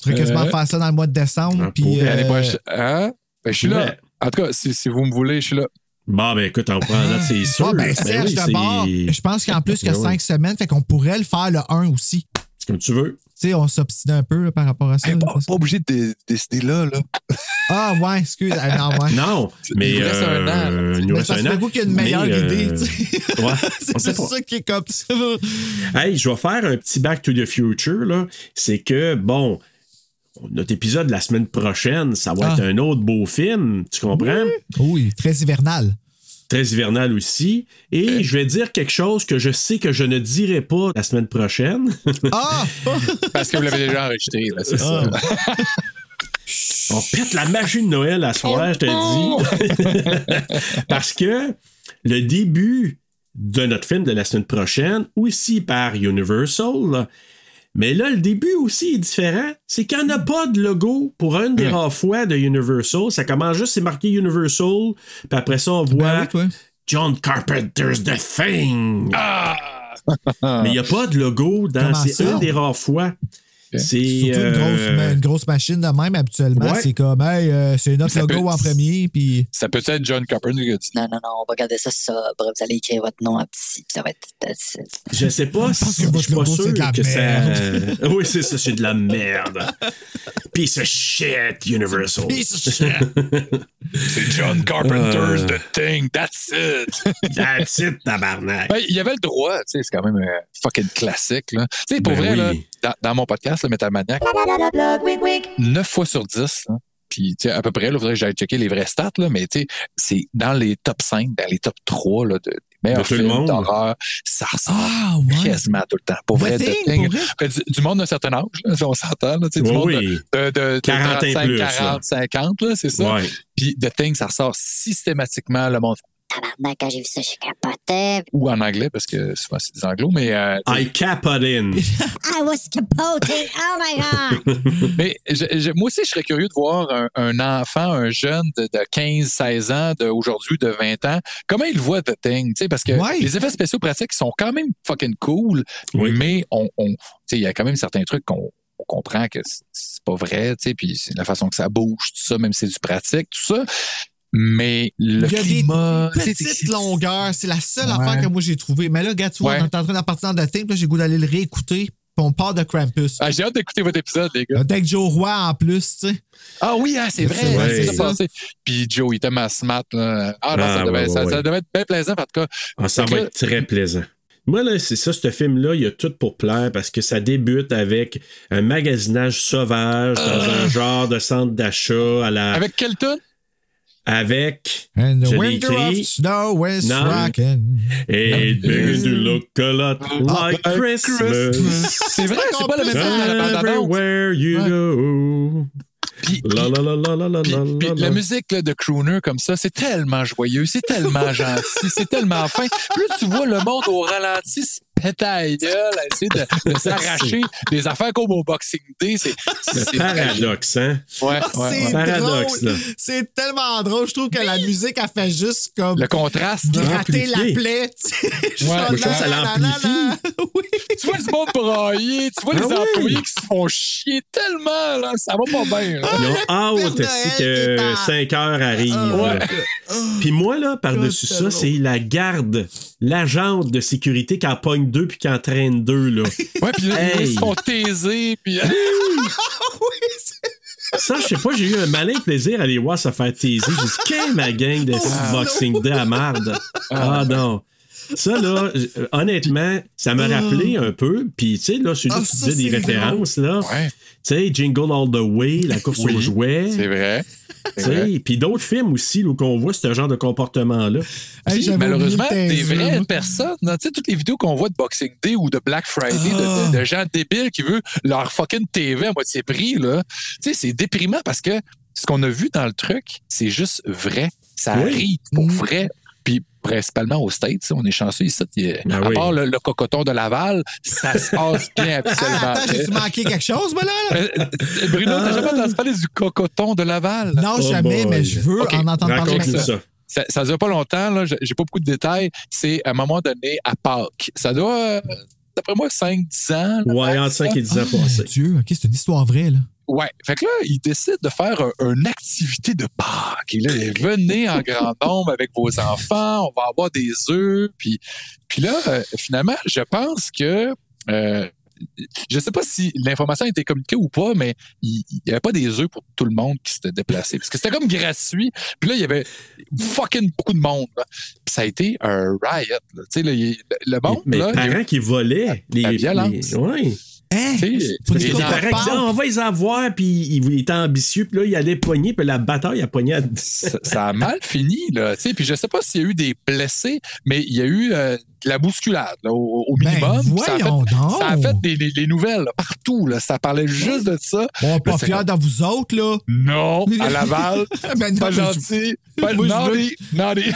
faudrait quasiment Euh. faire ça dans le mois de décembre. Ah, Puis, euh, L'année prochaine. Hein? Ben, je suis là. Ouais. En tout cas, si, si vous me voulez, je suis là. Bon, ben écoute, on prend là, c'est sûr. ah, ben, Ben Serge oui, de c'est- bord, je pense qu'en plus a Ben cinq semaines, fait qu'on pourrait le faire le 1 aussi. C'est comme tu veux. Tu sais, on s'obstine un peu là, par rapport à ça. Hey, là, pas, pas obligé de dé- décider là. là. Ah, ouais, excuse. Ah, non, ouais. Non, mais... Il nous reste un an, là. euh, il nous reste un an. fait vous qu'il y a une meilleure Mais, euh, idée. Ouais, on C'est ça qui est comme ça. Hey, je vais faire un petit Back to the Future, là. C'est que, bon, notre épisode la semaine prochaine, ça va Ah. être un autre beau film, tu comprends? Oui, très hivernal. Très hivernal aussi. Et je vais dire quelque chose que je sais que je ne dirai pas la semaine prochaine. Ah! Parce que vous l'avez déjà enregistré, là, c'est ça. On pète la magie de Noël à soir, je te dis. Parce que le début de notre film de la semaine prochaine, aussi par Universal, là, mais là, le début aussi est différent. C'est qu'il n'y en a pas de logo pour une des Ouais. rares fois de Universal. Ça commence juste, c'est marqué Universal, puis après ça, on voit Ben oui, toi. John Carpenter's The Thing. Ah! Mais il n'y a pas de logo dans. C'est une des rares fois. C'est. Surtout une, grosse, euh, une grosse machine de même, habituellement. Ouais. C'est comme, hey, euh, c'est notre Ça logo peut- en premier, puis. Ça peut être John Carpenter qui a dit Non, non, non, on va garder ça sobre. Vous allez écrire votre nom en petit, puis ça va être. Je sais pas Je pense si que je suis pas sûr c'est de la que merde. ça. Oui, c'est ça, c'est de la merde. Piece of shit, Universal. Piece of shit. C'est John Carpenter's Euh. The Thing, that's it. That's it, tabarnak. Ben, il y avait le droit, tu sais, c'est quand même un fucking classique. Là. Tu sais, pour Ben vrai, oui. là, dans, dans mon podcast, le Metamaniac, 9 fois sur 10, hein, puis tu sais, à peu près, il faudrait que j'aille checker les vraies stats, là, mais tu sais, c'est dans les top 5, dans les top 3 là, de, des meilleurs De films d'horreur. Ça ressort Ah, ouais. quasiment tout le temps. Pour The vrai, The Thing, Thing, pour vrai? du, du monde d'un certain âge, là, si on s'entend, là, tu sais, du Oui, monde oui. de, de, de, de 40 et 35, plus, 40, 50, là, c'est ça. Ouais. Puis The Thing, ça ressort systématiquement, le monde, Tabarnak, quand j'ai vu ça, je capotais. ou en anglais, parce que souvent c'est des anglos, mais euh, I cap it in. I was capoting. Oh my God. Mais je- je- moi aussi, je serais curieux de voir un, un enfant, un jeune de, de 15, 16 ans, d'aujourd'hui, de 20 ans, comment il voit The Thing, tu sais, parce que Ouais. les effets spéciaux pratiques sont quand même fucking cool, Oui. mais on, on- tu sais, il y a quand même certains trucs qu'on on comprend que c'est- pas vrai, tu sais, puis c'est la façon que ça bouge, tout ça, même si c'est du pratique, tout ça. Mais le Il y a climat, des petites longueurs. C'est la seule Ouais. affaire que moi j'ai trouvée. Mais là, gars, tu vois, Ouais. on est en train d'en partir dans puis là, j'ai le goût d'aller le réécouter. Puis on part de Krampus. Ah, j'ai hâte d'écouter votre épisode, les gars. Avec Joe Roy en plus, tu sais. Ah oui, ah, c'est vrai, c'est ça passé. Puis Joe, il était ma smart. Là. Ah non, Ah, ça, devait, ouais, ça, ouais, ça ouais. devait être bien plaisant, en tout cas. Ah, ça va que être très plaisant. Moi, là, c'est ça, ce film-là, il y a tout pour plaire parce que ça débute avec un magasinage sauvage dans un genre de centre d'achat à la. Avec quel ton? Avec. And the winter of snow is rocking. It begins to look a lot like Christmas. C'est vrai, c'est pas le même temps dans la bande-annonce. Everywhere you go. Puis, La puis- la musique là, de crooner comme ça, c'est tellement joyeux, c'est tellement gentil, c'est tellement fin. Plus tu vois le monde au ralenti se péter à la gueule, à essayer de, de s'arracher des affaires comme au Boxing Day, c'est paradoxe, hein? Ouais, Ah, ouais, c'est ouais. Paradoxe. C'est tellement drôle. Je trouve que la musique, a fait juste comme Le contraste. là. gratter la plaie. tu sais. Ouais, je que ça la- la- l'amplifie. Oui. Tu vois du monde brailler, tu vois Ah les oui. employés qui se font chier tellement, là, ça va pas bien. là. Ils ont hâte aussi Noël que qui est en- 5 heures arrivent. Ouais. Puis moi, là, par-dessus ça, c'est la garde, l'agente de sécurité qui en deux puis qui en traîne deux, là. Ouais, puis là, Hey. ils se font taiser, puis Oui, c'est- Ça, je sais pas, j'ai eu un malin plaisir à les voir se faire taiser. J'ai dit, qu'est ma gang de Ah. Boxing Day à marde? Ah non. Ça, là, euh, honnêtement, ça m'a rappelé un peu. Puis, tu sais, là, celui Ah, que tu ça, disais des c'est références, là. Ouais. Tu sais, Jingle All the Way, la course Oui, aux jouets. c'est vrai. Puis d'autres films aussi là, où on voit ce genre de comportement-là. Hey, malheureusement, des vraies personnes, tu sais, toutes les vidéos qu'on voit de Boxing Day ou de Black Friday, de- Ah. de, de gens débiles qui veulent leur fucking TV à moitié prix, là, tu sais, c'est déprimant parce que ce qu'on a vu dans le truc, c'est juste vrai. Ça Oui. arrive pour Mm. vrai. Principalement aux States, on est chanceux ici. il y a- Ah à oui. part le, le cocoton de Laval, ça se passe bien Ah, absolument. attends, j'ai-tu manqué quelque chose, moi, là? là? Euh, euh, Bruno, t'as jamais entendu parler du cocoton de Laval? Non, Oh jamais, boy. mais je veux en entendre parler. Ça. Ça, ça dure pas longtemps, là. J'ai pas beaucoup de détails. C'est à un moment donné à Pâques. Ça doit, euh, d'après moi, 5-10 ans. là, Ouais, entre 5 et 10 ans Mon passés. Dieu, OK, c'est une histoire vraie, là. Ouais. Fait que là, il décide de faire un- une activité de Pâques. Et là, venez en grand nombre avec vos enfants, on va avoir des œufs. Puis, puis là, euh, finalement, je pense que. euh, je sais pas si l'information a été communiquée ou pas, mais il n'y avait pas des œufs pour tout le monde qui s'était déplacé. Parce que c'était comme gratuit. Puis là, il y avait fucking beaucoup de monde. là. Puis ça a été un riot. là. Tu sais, là, il- le monde, Mais là, les il y a- parents qui volaient. Les, La violence. les- ouais. Hein? on va les avoir, puis il, il était ambitieux, puis là, il allait pogner, puis la bataille a pogné à 10. ça, ça a mal fini, là. Puis je sais pas s'il y a eu des blessés, mais il y a eu euh, la bousculade, là, au, au Ben, minimum. Puis ça a fait, voyons donc. ça a fait des, des- des nouvelles là, partout. Là. Ça parlait juste de ça. Bon, pas fier de vous autres, là. Non, à Laval. Ben non, pas je- gentil. Pas Moi, je naughty, naughty.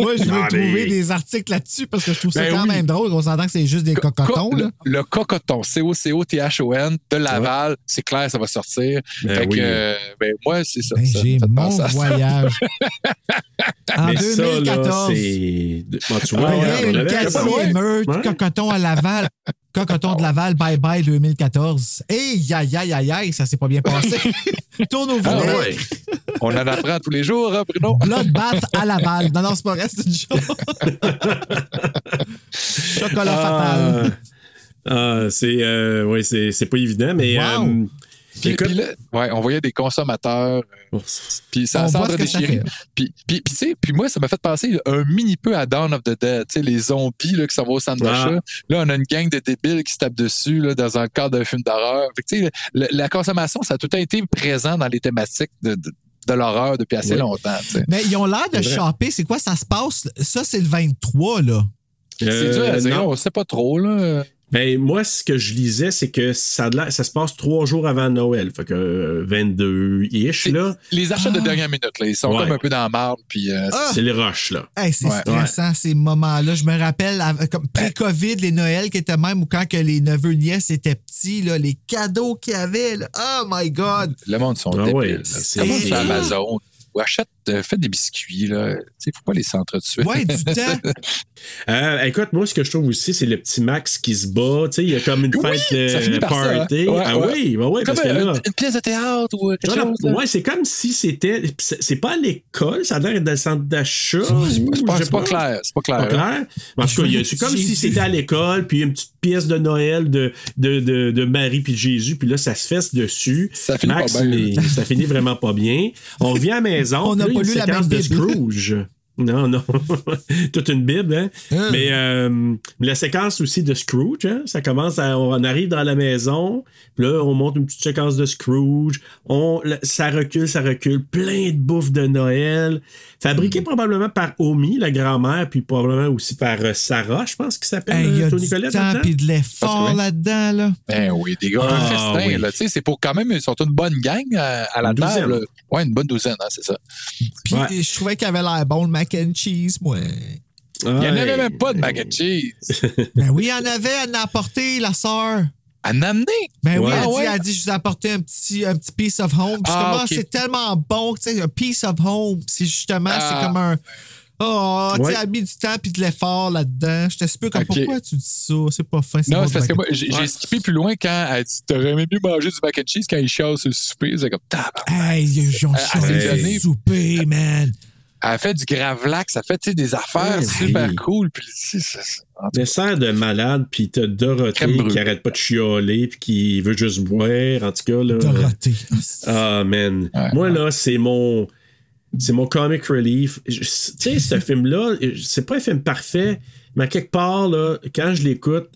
Moi, je veux Non, trouver des articles là-dessus parce que je trouve ça Ben quand oui. même drôle. On s'entend que c'est juste des cocotons, Co- là. le, le cocoton, C-O-C-O-T-H-O-N de Laval, c'est clair, ça va sortir. Ben fait oui. que, euh, ben, moi, c'est ça. Ben, J'ai mon voyage. en Mais ça, là, 2014. c'est. Bon, tu vois, Ouais, regarde, on une avait quatrième raison. meute, Ouais. cocoton à Laval. Cocoton de Laval, bye bye 2014. Hey, aïe, aïe, aïe, aïe, ça s'est pas bien passé. Tourne au Ah, ouais. On en apprend tous les jours, hein, Bruno? Bloodbath à Laval. Non, non, c'est pas vrai, c'est une chose. Chocolat fatal. Ah, ah, c'est euh, ouais, c'est c'est pas évident, mais Wow. Puis, écoute, puis là, ouais, on voyait des consommateurs, euh, puis ça ça déchirer. Puis, puis, puis, tu sais, puis moi, ça m'a fait penser un mini peu à Dawn of the Dead, tu sais, les zombies là, qui s'en vont au centre Ah. d'achat. Là, on a une gang de débiles qui se tapent dessus là, dans un cadre d'un film d'horreur. Tu sais, la consommation, ça a tout le temps été présent dans les thématiques de, de, de l'horreur depuis assez Oui. longtemps. tu sais. Mais ils ont l'air de C'est choper. C'est quoi ça se passe? Ça, c'est le 23, là. C'est euh, dur à dire, non. on sait pas trop. Là. Ben, moi, ce que je lisais, c'est que ça, se passe trois jours avant Noël. Fait que euh, 22-ish, C'est- là. Les achats de Ah. dernière minute, là, ils sont Ouais. comme un peu dans la marde. Puis, euh, Ah! C'est les roches, là. Hey, c'est Ouais. stressant, ces moments-là. Je me rappelle, av- comme pré-COVID, les Noëls qui étaient même, ou quand que les neveux nièces étaient petits, là, les cadeaux qu'ils avaient. là. Oh my God! Le monde sont Ah débiles. c'est- Amazon. Ou achète, fais des biscuits. Là. Tu sais, faut pas les s'entretuer. Ouais, du temps. Euh, écoute, moi, ce que je trouve aussi, c'est le petit Max qui se bat. Tu sais, il y a comme une Oui, fête ça finit par ça, hein. party. Ouais, ah ouais. oui, bah oui, Comme parce que là. une pièce de théâtre ou quelque Non, chose. ouais, c'est comme si c'était. C'est pas à l'école, ça a l'air d'être dans le centre d'achat. C'est pas, pas- c'est clair. C'est pas clair. Pas hein. clair. En tout cas, il y a- c'est comme si c'était à l'école, puis une petite pièce de Noël de, de, de, de Marie puis de Jésus, puis là, ça se fesse dessus. Ça finit Max, pas bien. mais ça finit vraiment pas bien. On revient à la maison. On a lu une la séquence même de Bible. Scrooge. Non, non. Toute une Bible, hein? Hein? Mais euh, la séquence aussi de Scrooge, hein? ça commence à. On arrive dans la maison, puis là, on monte une petite séquence de Scrooge. On, ça recule, ça recule. Plein de bouffe de Noël. Fabriqué Mm. probablement par Omi, la grand-mère, puis probablement aussi par euh, Sarah, je pense qu'il s'appelle. Hey, Il y euh, a Tony du Collette temps là-dedans. puis de l'effort oui. là-dedans, là. Ben oui, des gars, un Ah, festin, oui. là. Tu sais, c'est pour quand même, ils sont une bonne gang à, à la Une douzaine. table. Ouais, une bonne douzaine, hein, c'est ça. Puis Ouais. je trouvais qu'il avait l'air bon, le mac and cheese, moi. Il n'y en avait même pas de mac and cheese. Ben oui, il y en avait, elle en a apporté, la sœur. À en amener. Ben oui, Ouais. elle, Ah dit, ouais? elle dit, je vous ai apporté un petit, un petit piece of home. Je Ah, ah, c'est tellement bon, tu sais, un piece of home. C'est justement, Ah. c'est comme un. Oh, tu sais, Ouais. elle a mis du temps puis de l'effort là-dedans. J'étais super comme, Ok. pourquoi tu dis ça? C'est pas fin. Non, bon c'est parce que moi, j'ai Ouais. skippé plus loin quand elle dit T'aurais aimé mieux manger du mac and cheese quand il sur le souper. C'est comme and- Hey, ils ont Elle- elle changé donnée. le souper, man. Elle fait du gravlax, ça fait des affaires super cool. Puis, Dessert de malade, puis t'as Dorothée qui arrête pas de chialer, puis qui veut juste boire. En tout cas, là. Dorothée. Ah, man. Ouais. Moi, là, c'est mon. C'est mon comic relief. Tu sais, ce film-là, c'est pas un film parfait, mais à quelque part, là, quand je l'écoute,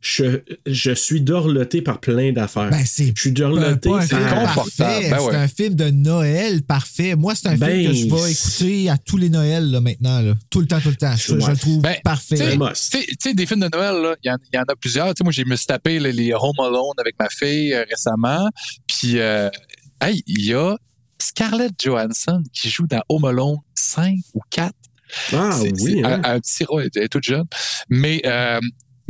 je, je suis dorloté par plein d'affaires. Ben, c'est je suis dorloté. par- film confortable. parfait. Ben c'est ouais. un film de Noël parfait. Moi, c'est un Ben, film que je vais c'est- écouter à tous les Noëls là, maintenant. Là. Tout le temps, tout le temps. Je, le trouve Ben, parfait. tu sais, des films de Noël, là, il y, y en a plusieurs. Moi, j'ai me suis tapé les Home Alone avec ma fille euh, récemment. Puis, euh, hey, il y a Scarlett Johansson qui joue dans Home Alone 5 ou 4. Ah C'est- oui, c'est hein? un, un petit rôle, elle est toute jeune. Mais euh,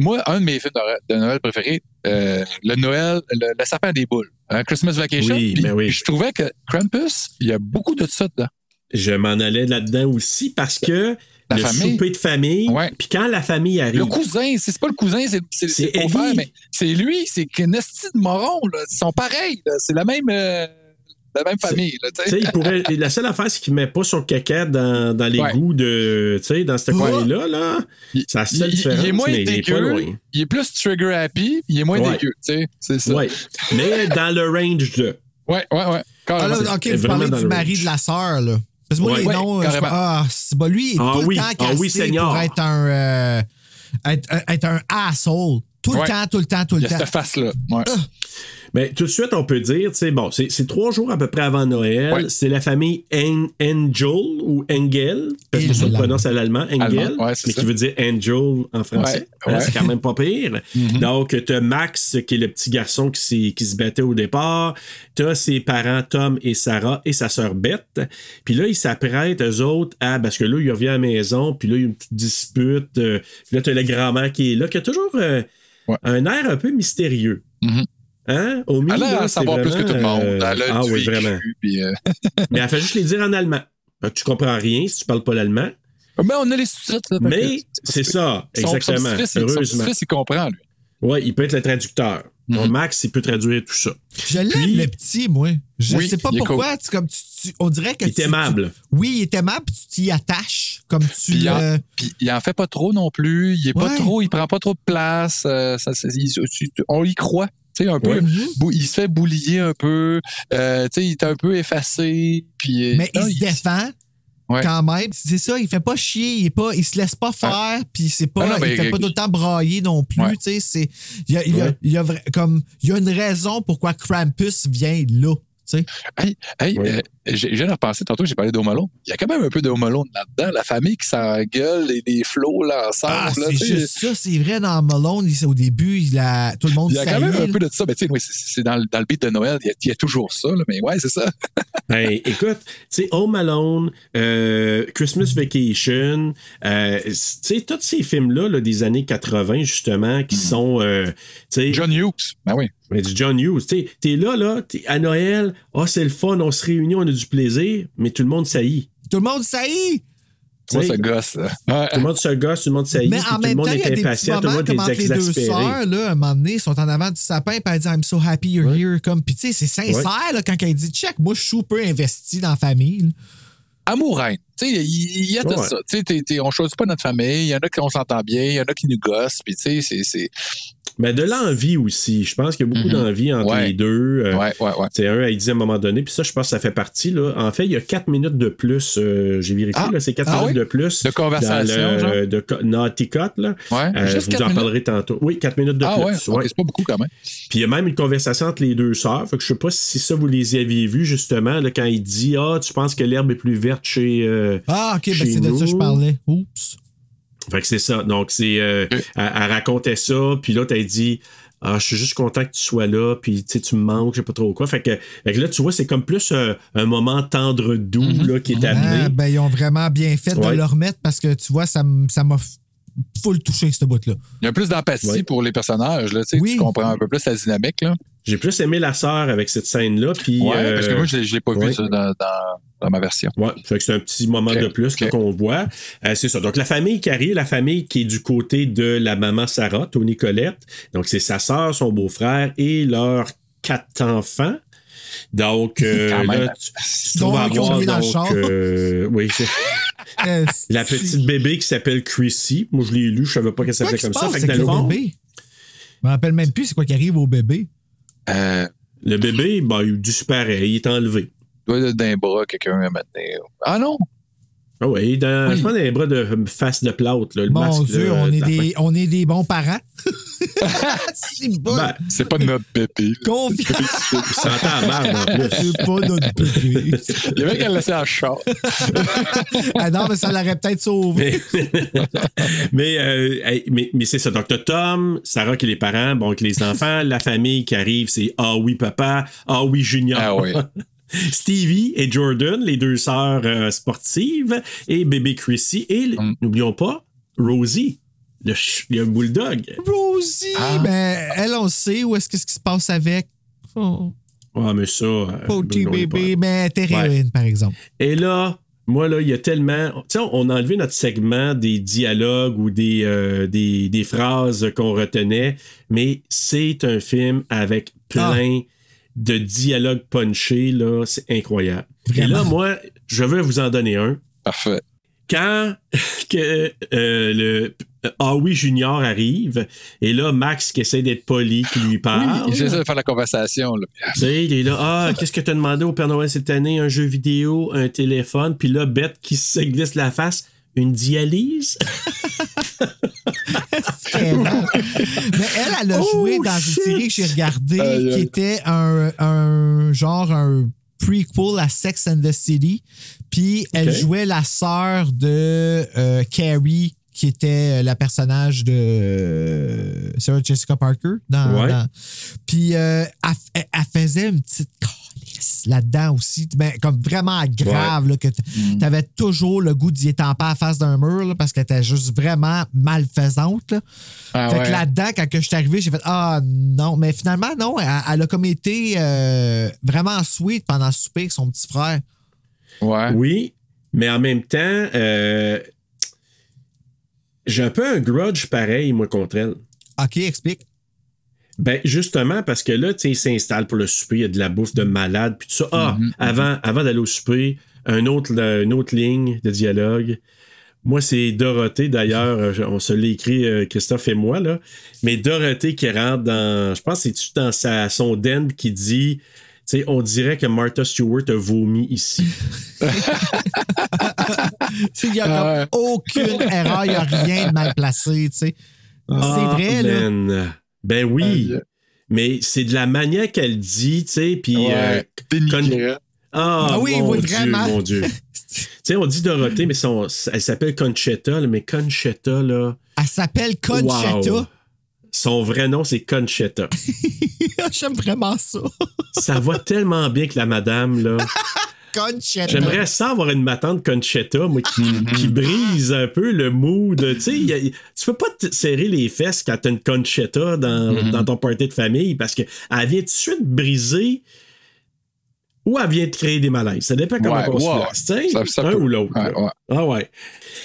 moi, un de mes films de Noël, préférés, euh, le Noël, le, le sapin des boules, hein, Christmas Vacation. Oui, Puis ben oui. Je trouvais que Krampus, il y a beaucoup de ça dedans. Je m'en allais là-dedans aussi parce que La le famille. souper de famille, puis quand la famille arrive. Le cousin, c'est pas le cousin, c'est c'est- mais c'est lui, c'est esti de moron, là. Ils sont pareils. C'est la même, euh, la même famille, là, tu Tu sais, sais. il pourrait, la seule affaire, c'est qu'il met pas son caca dans, dans les Ouais. goûts de. Tu sais, dans ce coin-là, là. Il- C'est la Il, seule il- différence. il est moins il est dégueu, il est plus trigger happy, il est moins Ouais. dégueu, tu sais. C'est ça. Ouais. Mais dans le range de. Ouais, ouais, ouais. Ah, là, OK, vous parlez du mari range. de la sœur, là. Parce que moi, Ouais. les noms, carrément. ah, c'est bon, lui, il est Ah tout oui, le temps ah cassé oui, Seigneur. pour être un, euh, être, être un asshole. Tout le Ouais. temps, tout le temps, tout Il le y a temps. cette face-là. Ouais. Mais tout de suite, on peut dire, tu sais, bon, c'est c'est trois jours à peu près avant Noël. Ouais. C'est la famille En- Angel ou Engel, parce que ça se prononce à l'allemand, Engel, Allemand, ouais, c'est mais ça. qui veut dire Angel en français. Ouais, Hein, ouais. C'est quand même pas pire. Mhm. Donc, t'as Max, qui est le petit garçon qui, qui se battait au départ. T'as ses parents, Tom et Sarah, et sa sœur Bette. Puis là, ils s'apprêtent, eux autres, à. Parce que là, il revient à la maison, puis là, il y a une petite dispute. euh, puis là, t'as la grand-mère qui est là, qui a toujours euh, Ouais. un air un peu mystérieux. Mhm. Hein? Au milieu, Elle a savoir plus que tout le monde. euh, Elle a ah du oui, vécu, vraiment. puis, euh, Mais elle fait juste les dire en allemand. Tu comprends rien si tu parles pas l'allemand. Mais on a les sous-titres. Mais c'est ça, Son- son exactement. son Heureusement. petit-fils, il comprend, lui. Ouais, il peut être le traducteur. Mhm. Max, il peut traduire tout ça. Je l'aime, le petit, moi. Je Oui, sais pas pourquoi. tu- comme tu, tu- on dirait que Il est tu- aimable. tu- oui, il est aimable, puis tu t'y attaches. Comme tu Puis il, puis il en fait pas trop non plus. Il est pas trop, il prend pas trop de place. euh, ça, c'est- il- tu- tu- on y croit. Tu sais, un peu. Ouais. Mhm. Il se fait boulier un peu. euh, tu sais, il est un peu effacé. Puis, euh, Mais il se défend. Ouais. Quand même, c'est ça, il fait pas chier, il est pas, il se laisse pas faire, puis c'est pas, Ah non, il fait pas tout le temps brailler non plus, Ouais. tu sais, c'est, il y a, il y a- Ouais. il y a vra- comme, il y a une raison pourquoi Krampus vient là, Hey, hey, Oui. euh, j'ai- je viens de repenser, tantôt j'ai parlé d'Home Alone. Il y a quand même un peu d'Home Alone là-dedans. La famille qui s'engueule et les flots là, ensemble. Ah, là, c'est juste ça, c'est vrai, dans Malone, au début, il a, tout le monde Il y a quand même un peu de ça. Mais tu sais, oui, c'est- c'est dans, le- dans le beat de Noël, il y a, il y a toujours ça. là, mais ouais, c'est ça. Ben, écoute, tu sais, Home Alone, euh, Christmas Vacation, euh, tu sais, tous ces films-là là, des années 80, justement, qui sont, euh, tu sais, John Hughes. Ben oui. Mais du John Hughes, tu t'es là, là, t'es à Noël, ah, c'est le fun, on se réunit, on a du plaisir, mais tout le monde saillit. Tout le monde saillit! Moi, Tu sais, ce gosse. là. Ouais. Tout le monde se gosse, tout le monde saillit, Mais en tout le même monde temps, il y a est impatient, tout le monde est les deux exaspéré. sœurs, là, à un moment donné, ils sont en avant du sapin, puis elle dit I'm so happy you're here. Comme, puis tu sais, c'est sincère, là, quand elle dit check, moi, je suis super investi dans la famille. là. Amour-reine. Tu sais, il y, a tout Ouais. ça. Tu sais, on choisit pas notre famille. Il y en a qui on s'entend bien, il y en a qui nous gossent. Puis, tu sais, c'est. Mais de l'envie aussi. Je pense qu'il y a beaucoup Mhm. d'envie entre Ouais. les deux. Euh, Ouais, ouais, ouais. C'est un, elle dit à un moment donné, puis ça, je pense que ça fait partie. Là. En fait, il y a 4 minutes de plus. euh, J'ai vérifié, Ah. là, c'est 4 Ah minutes oui? de plus. De conversation, dans le- genre? De Naughty Cut, là. Ouais, Euh, juste je vous en minutes? parlerai tantôt. Oui, 4 minutes de Ah plus. c'est pas beaucoup quand même. Puis il y a même une conversation entre les deux sœurs. Fait que je sais pas si ça, vous les aviez vus, justement, là, quand il dit Ah, tu penses que l'herbe est plus verte chez. euh, Ah, ok, ben c'est de ça que je parlais. Oups. Fait que c'est ça. Donc, c'est. euh, elle, elle racontait ça, puis l'autre, elle dit Ah, je suis juste content que tu sois là, puis tu sais, tu me manques, je sais pas trop quoi. Fait que, fait que là, tu vois, c'est comme plus un, un moment tendre doux là, qui est amené. Ah, ben, ils ont vraiment bien fait de le remettre parce que tu vois, ça m'a f- full touché, ce bout-là. Il y a plus d'empathie Ouais. pour les personnages. Là, tu sais, Oui. Tu comprends un peu plus la dynamique. Là. J'ai plus aimé la sœur avec cette scène-là. Puis, Ouais, euh, parce que moi, je ne l'ai pas ouais. vu ça, dans, dans- dans ma version. Ouais, c'est un petit moment de plus qu'on voit. Euh, c'est ça. Donc, la famille qui arrive, la famille qui est du côté de la maman Sarah, Tony Colette. Donc, c'est sa sœur, son beau-frère et leurs quatre enfants. Donc, euh, Quand même. là, tu, tu Dont vas avoir oublié dans le donc, euh, oui, c'est- la petite bébé qui s'appelle Chrissy. Moi, je l'ai lu, je savais pas qu'elle s'appelait comme ça. Fait que dans le le fond, bébé? Je me rappelle même plus c'est quoi qui arrive au bébé. Euh, le bébé, ben, il disparaît, il est enlevé. doit être d'un bras, quelqu'un un matin. Ah non! Ah oui, dans, Oui. je pense dans les bras de face de plâtre, là, le Mon masque. Dieu, là, on, est des, on est des bons parents. c'est bon. Ben, C'est pas notre bébé. Confiance. en plus. C'est pas notre bébé. Il y avait qu'à le laisser en chat. ah non, mais ça l'aurait peut-être sauvé. Mais, mais, euh, hey, mais, mais c'est ça. Donc, t'as Tom, Sarah qui est les parents, bon, avec les enfants, la famille qui arrive, c'est Ah oui, papa, Ah oui, Junior. Ah oui. Stevie et Jordan, les deux sœurs euh, sportives, et bébé Chrissy, et Mm. n'oublions pas, Rosie, le, ch- le bulldog. Rosie, Ah. ben, elle, on sait où est-ce que ce qui se passe avec. Oh, Ah, mais ça. euh, petit bébé, mais est héroïne, par exemple. Et là, moi, là, il y a tellement. Tu sais, on a enlevé notre segment des dialogues ou des, euh, des, des phrases qu'on retenait, mais c'est un film avec plein de dialogues punchés, là. C'est incroyable. Et là, moi, je veux vous en donner un. Parfait. Quand que, euh, le Ah oui Junior arrive, et là, Max qui essaie d'être poli, qui lui parle. Oui, j'essaie de faire la conversation. Là. Tu sais, il est là, ah, qu'est-ce que t'as demandé au Père Noël cette année? Un jeu vidéo, un téléphone, puis là, Bette qui se glisse la face, une dialyse? Mais elle, elle a Oh, joué dans shit. une série que j'ai regardée qui était un, un genre un prequel à Sex and the City. Puis elle jouait la sœur de euh, Carrie, qui était euh, la personnage de euh, Sarah Jessica Parker. Dans, Ouais. dans- Puis euh, elle, faisait une petite là-dedans aussi, ben, comme vraiment grave, là, que tu avais toujours le goût d'y étamper à la face d'un mur là, parce qu'elle était juste vraiment malfaisante. Là. Ah fait ouais. que là-dedans, quand que je suis arrivé, j'ai fait Ah non, mais finalement, non, elle, elle a comme été euh, vraiment sweet pendant le souper avec son petit frère. Ouais. Oui, mais en même temps, euh, j'ai un peu un grudge pareil, moi, contre elle. OK, explique. Ben, justement, parce que là, tu sais, il s'installe pour le souper, il y a de la bouffe de malade, puis tout ça. Ah, avant, avant d'aller au souper, un autre, une autre ligne de dialogue. Moi, c'est Dorothée, d'ailleurs, euh, on se l'a écrit, euh, Christophe et moi, là. Mais Dorothée qui rentre dans, je pense que c'est dans sa, son den qui dit, tu sais, on dirait que Martha Stewart a vomi ici. Il n'y a Ah comme aucune erreur, il n'y a rien de mal placé, tu sais. Ah, c'est vrai, là. Ben oui. Mais c'est de la manière qu'elle dit, tu sais, puis... euh, Ouais. Dénigrant. Ah, Ah oui, mon oui, Dieu, vraiment. mon Dieu. tu sais, on dit Dorothée, mais son, elle s'appelle Conchetta, là, mais Conchetta, là... Elle s'appelle Conchetta. wow. Son vrai nom, c'est Conchetta. J'aime vraiment ça. Ça va tellement bien que la madame, là. Conchetta. J'aimerais ça avoir une matante Conchetta, moi, qui, qui brise un peu le mood. Tu sais, y a- y- tu peux pas te serrer les fesses quand t'as une Conchetta dans, dans ton party de famille parce qu'elle vient tout de suite briser ou elle vient te créer des malaises. Ça dépend comment Ouais, on se ouais. place. un peut. ou l'autre. Ouais, là. ouais. Ah ouais.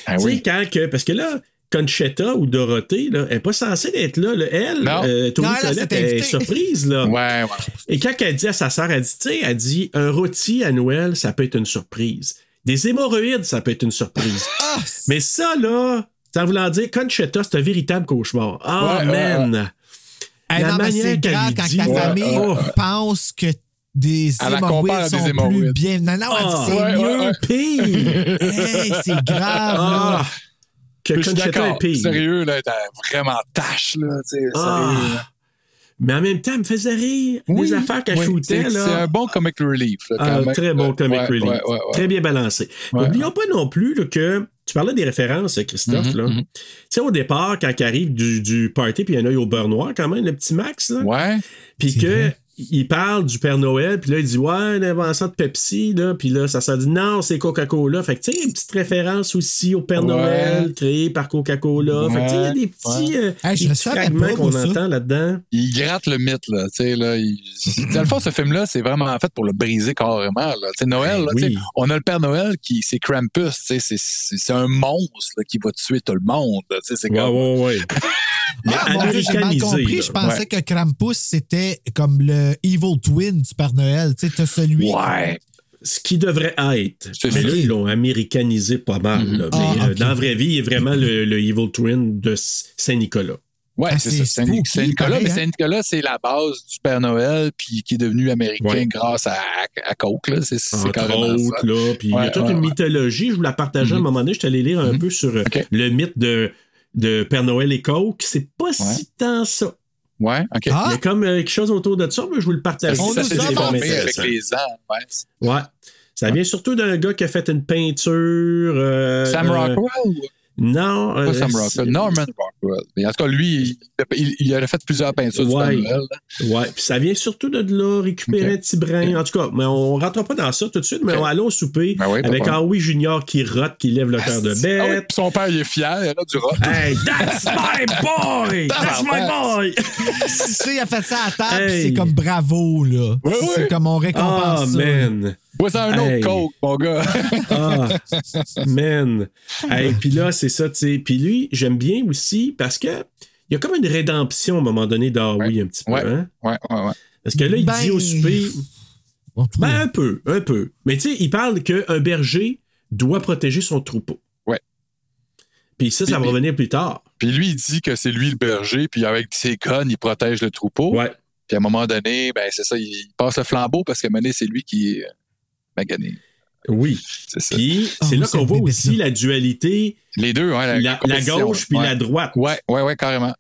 Ah tu sais, oui. quand que. Parce que là, Conchetta ou Dorothée, là, elle n'est pas censée être là. là. Elle, Non. euh, Tony Non, elle, Collette, est surprise. Là. Ouais, ouais. Et quand elle dit à sa sœur, elle dit, tu sais, elle dit, un rôti à Noël, ça peut être une surprise. Des hémorroïdes, ça peut être une surprise. Ah, Mais ça, là, ça voulant dire, Conchetta, c'est un véritable cauchemar. Ah, Ouais, la non, manière c'est qu'elle quand dit, ta ouais, famille oh. pense que des à hémorroïdes des sont hémorroïdes. plus bien. Non, non, elle dit Ah, c'est ouais, mieux. ouais, Pire! Hey, c'est grave, là. Que Conchetta est pire. Sérieux, là, t'as vraiment tâche, là. tu sais, Ah. sérieux. Mais en même temps, elle me faisait rire. Oui, les affaires qu'elle oui, shootait, c'est- là. C'est un bon comic relief. là, Ah, même. très bon comic Ouais, relief. ouais, ouais, ouais. Très bien balancé. Ouais. N'oublions pas non plus là, que tu parlais des références, Christophe. Mhm, là. mhm. Tu sais, au départ, quand il arrive du, du party, puis il y a un œil au beurre noir quand même, le petit Max, là. Ouais. Puis que. vrai. Il parle du Père Noël, puis là, il dit Ouais, l'invention de Pepsi, là, puis là, ça s'est dit Non, c'est Coca-Cola. Fait que, tu sais, une petite référence aussi au Père Ouais. Noël créé par Coca-Cola. Fait que, tu sais, il y a des petits, euh, Hey, des petits savais fragments qu'on ça. entend là-dedans. il gratte le mythe, là. Tu sais, là. Il... Dans le fond, ce film-là, c'est vraiment fait pour le briser carrément, là. Tu sais, Noël, là, Oui. tu sais, on a le Père Noël qui, c'est Krampus, tu sais, c'est, un monstre, là, qui va tuer tout le monde, là. Tu sais, c'est Ouais, comme. ouais, ouais. Mais Ah, j'ai mal compris. là. Je pensais Ouais. que Krampus, c'était comme le evil twin du Père Noël. Tu sais, t'as celui. Ouais. ce qui devrait être. Mais là, ils l'ont américanisé pas mal. là. Ah, Mais euh, ok. dans la vraie vie, il est vraiment le, le Evil Twin de Saint-Nicolas. Ouais, Ah, c'est ça. Saint-Nicolas, mais hein? Saint-Nicolas, c'est la base du Père Noël, puis qui est devenu américain Ouais. grâce à, à Coke, là. C'est, carrément autres, ça. là. Puis il y a toute ouais, une ouais. mythologie. Je vous la partageais à un Mhm. moment donné. Je suis allé lire un Mhm. peu sur euh, le mythe de, de Père Noël et Coke. C'est pas si tant ça. Ouais, OK. Ah, Il y a comme euh, quelque chose autour de ça, mais je vous le partage. On ça nous s'est a c'est demandé déformé avec les ans. Ouais. Ouais. Ça vient surtout d'un gars qui a fait une peinture. euh, Sam Rockwell ou? Non. pas euh, Sam Rockwell? Norman Rockwell. Mais en tout cas, lui, il, il, il a fait plusieurs peintures Ouais. du. Ouais, puis ça vient surtout de là, récupérer Ok. un petit brin. En tout cas, mais on rentre pas dans ça tout de suite, mais Ok. on allons au souper Ben oui, avec. Howie Junior qui rote, qui lève le cœur de Ah oui, bête. puis son père, il est fier là, du rock. Hey, that's my boy! That's my boy! tu sais, il a fait ça à table, Hey. c'est comme bravo, là. Ouais, c'est comme on récompense Ah, ça. man! Ouais, c'est un autre. Coke, mon gars. Ah, man! Hey, puis là, c'est ça, tu sais. Puis lui, j'aime bien aussi parce que il y a comme une rédemption à un moment donné d'Howie, un petit peu, Ouais. hein? Ouais, ouais, ouais. Parce que là, il Ben, dit au souper. En tout cas, Ben, un peu, un peu. Mais tu sais, il parle qu'un berger doit protéger son troupeau. Ouais. Puis ça, ça va revenir plus tard. Puis lui, il dit que c'est lui le berger, puis avec ses connes, il protège le troupeau. Ouais. Puis à un moment donné, ben c'est ça, il passe le flambeau parce qu'à un moment donné, c'est lui qui est magané. Oui. C'est ça. Puis Ah, c'est là qu'on voit aussi la dualité, Les deux, ouais. la, gauche puis ouais. la droite. Ouais, ouais, ouais, carrément.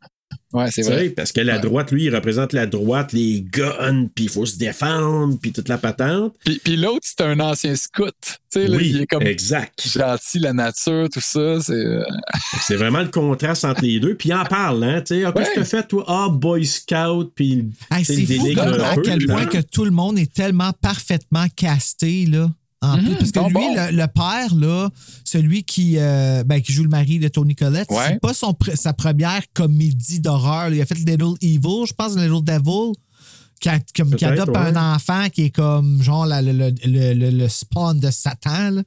Ouais, c'est Tu vrai. parce que la Ouais. droite, lui, il représente la droite, les guns, puis il faut se défendre, puis toute la patente. Puis, puis l'autre, c'est un ancien scout. Tu sais, là, oui, il est comme exact. gentil, la nature, tout ça. C'est. euh, C'est vraiment le contraste entre les deux. Puis il en parle, hein, tu sais, Ah, qu'est-ce que t'as fait, toi? Ah, Boy Scout, puis Hey, c'est fou comme à quel point que tout le monde est tellement parfaitement casté, là. En plus, Mhm, parce que bon, lui, bon. Le, le père, là, celui qui, euh, ben, qui joue le mari de Tony Collette, Ouais. c'est pas son, sa première comédie d'horreur. Il a fait Little Evil, je pense, Little Devil, qui, a- comme- qui Peut-être, adopte ouais. un enfant qui est comme, genre, la- le, le, le, spawn de Satan. là.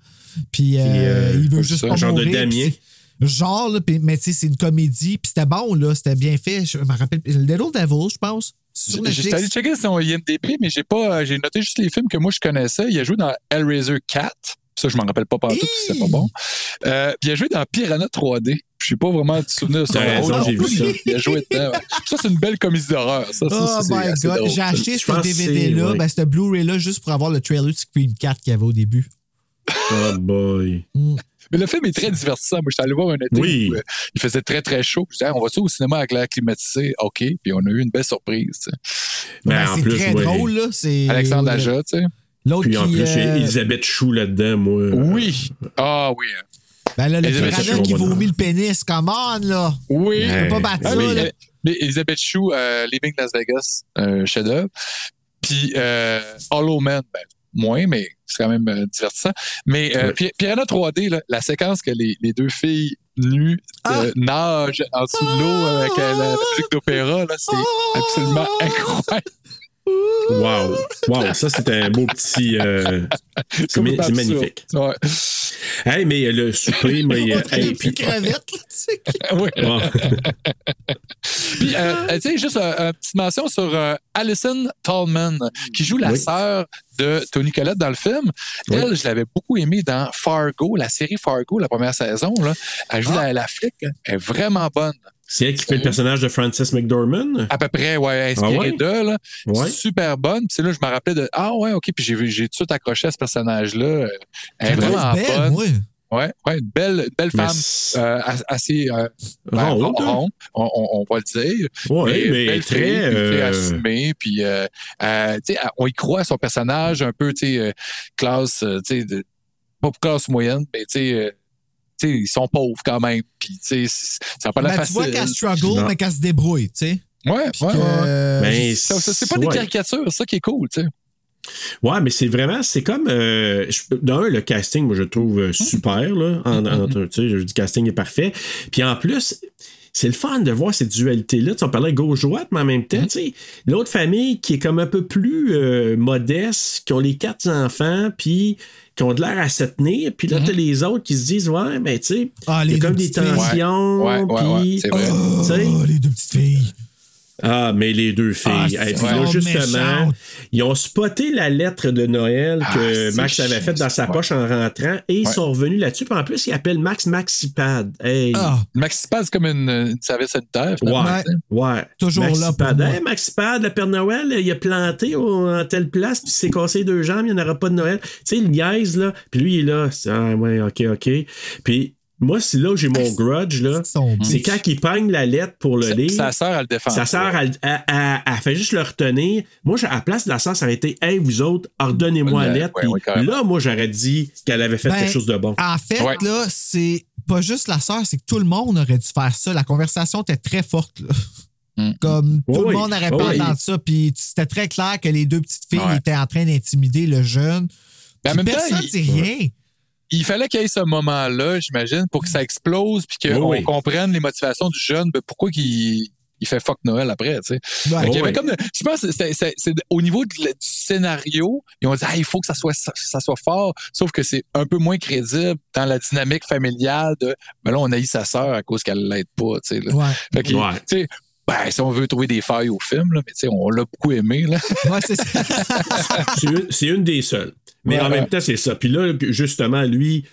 Puis euh, euh, il veut juste ça, pas genre de mourir, puis c'est- Genre, là, mais tu sais, c'est une comédie, puis c'était bon, là, c'était bien fait. Je me rappelle, Little Devil, je pense. Sur Netflix. allé checker son IMDb, mais j'ai pas. J'ai noté juste les films que moi je connaissais. Il a joué dans Hellraiser 4. Ça, je m'en rappelle pas partout, puis c'est pas bon. Euh, puis il a joué dans Piranha 3D. Je sais pas vraiment de souvenir de son T'as rôle. raison, j'ai vu ça. Il a joué dedans. ouais. Ça, c'est une belle comédie d'horreur. Ça, Oh ça, c'est my assez god, drôle, j'ai acheté Je ce DVD-là, c'est- ouais. ben, ce Blu-ray-là, juste pour avoir le trailer de Scream 4 qu'il y avait au début. Oh boy. Mais le film est très divertissant. Moi, je suis allé voir un été Oui. où euh, il faisait très, très chaud. Je disais, Ah, on va ça au cinéma avec l'air climatisé? OK. Puis on a eu une belle surprise. tu sais. Ben, Ben, en c'est plus, très ouais. drôle, là. C'est Alexandre Aja, tu sais. L'autre Puis en qui. plus, il y a euh, Elisabeth Chou là-dedans, moi. Oui. Ah oui. ben là, le piranha Chou, qui vomit le pénis, come on, là. Oui. Pas battre Ah, ça, mais, là. euh, mais Elisabeth Chou, euh, Living Las Vegas, euh, chef-d'œuvre. Puis euh, Hollow Man, ben, moins, mais c'est quand même euh, divertissant. Mais euh. Pi- Piranha 3D, là, la séquence que les, les deux filles nues Ah! euh, nagent en dessous de l'eau avec euh, la, la musique d'opéra, c'est absolument incroyable. Wow. Wow, ça, c'est un beau petit. euh, c'est magnifique. Ouais. Hey, mais le souper, mais. euh, hey, puis- crevette, là, tu sais. Oui. Ah. Puis, euh, euh, tu sais, juste euh, une petite mention sur euh, Alison Tallman, qui joue la Oui. sœur de Tony Collette dans le film. Oui. Elle, je l'avais beaucoup aimée dans Fargo, la série Fargo, la première saison. Là. Elle joue la, la flic. Elle est vraiment bonne. C'est elle qui fait le personnage de Frances McDormand? À peu près, ouais, inspiré Ah ouais? d'eux, là. Ouais. Super bonne. Puis c'est là, je me rappelais de Ah ouais, OK, puis j'ai vu- j'ai tout de suite accroché à ce personnage-là. Elle est vraiment belle, bonne. moi. Ouais, ouais, une belle, une belle Mais femme euh, as- assez euh, ben, Ronde, rond, hein? on, on- on va le dire. Ouais, mais belle très, fille, puis, tu sais, euh, assumée, puis euh, euh, tu sais, on y croit à son personnage un peu, tu sais, euh, classe, tu sais, de- pas classe moyenne, mais tu sais, euh, tu sais, ils sont pauvres quand même, puis tu sais, ça n'a pas la Ben, tu facile. vois qu'elle struggle, Non. mais qu'elle se débrouille, tu sais. Ouais, Puis ouais, que- ouais. Ben, Ça- ça, c'est pas des caricatures, ça qui est cool, tu sais. Ouais, mais c'est vraiment, c'est comme. Euh, d'un, le casting, moi, je le trouve euh, super, là. En, en- tu sais, je dis casting est parfait. Puis en plus, c'est le fun de voir cette dualité-là. Tu sais, on parlait gauche-droite, mais en même temps, tu sais, l'autre famille qui est comme un peu plus euh, modeste, qui ont les quatre enfants, puis qui ont de l'air à se tenir. Puis là, t'as les autres qui se disent, ouais, mais tu sais, Ah, il y a comme des tensions. Ouais, ouais, ouais, puis- Oh, les deux petites filles. Ah, mais les deux filles. Ah, Et puis c'est là, sont justement, ils ont spoté la lettre de Noël Ah, que Max avait faite dans sa poche en rentrant et ils Ouais. sont revenus là-dessus. Puis en plus, ils appellent Max Maxipad. Hey. Ah, Maxipad, c'est comme une, une service sanitaire. Ouais, ouais. Toujours là Maxipad. pour moi. Hey, Maxipad, le Père Noël, il a planté en telle place, puis il s'est cassé deux jambes, il n'y en aura pas de Noël. Tu sais, il niaise, là. Puis lui, il est là. Ah, ouais, OK, OK. Puis moi, c'est là où j'ai mon grudge, là. C'est quand il peigne la lettre pour le lire. Sa sœur, elle le défend. Sa sœur, elle, elle- elle- elle fait juste le retenir. Moi, à la place de la sœur, ça aurait été Hey, vous autres, ordonnez-moi la lettre. ouais, ouais, là, moi, j'aurais dit qu'elle avait fait Ben, quelque chose de bon. En fait, Ouais. là, c'est pas juste la sœur, c'est que tout le monde aurait dû faire ça. La conversation était très forte. là. Mm. Comme tout Oui, le monde n'aurait oui. pas entendu ça. Puis c'était très clair que les deux petites filles Ouais. étaient en train d'intimider le jeune. Mais en Puis même personne il- dit rien. Il fallait qu'il y ait ce moment-là, j'imagine, pour que ça explose, puis qu'on Oui, oui. comprenne les motivations du jeune, ben, pourquoi qu'il il fait fuck Noël après, tu sais. Ouais. Comme, je pense que c'est- c'est c'est au niveau de du scénario, ils ont dit, ah, il faut que ça soit, ça, ça soit fort, sauf que c'est un peu moins crédible dans la dynamique familiale de, ben là, on a eu sa sœur à cause qu'elle l'aide pas, tu sais. là. Ouais. Fait que, Ouais. tu sais, ben, si on veut trouver des failles au film, là, mais tu sais, on l'a beaucoup aimé, là. Ouais, c'est une des seules. Mais Ouais, en même temps, c'est ça. Puis là, justement, lui,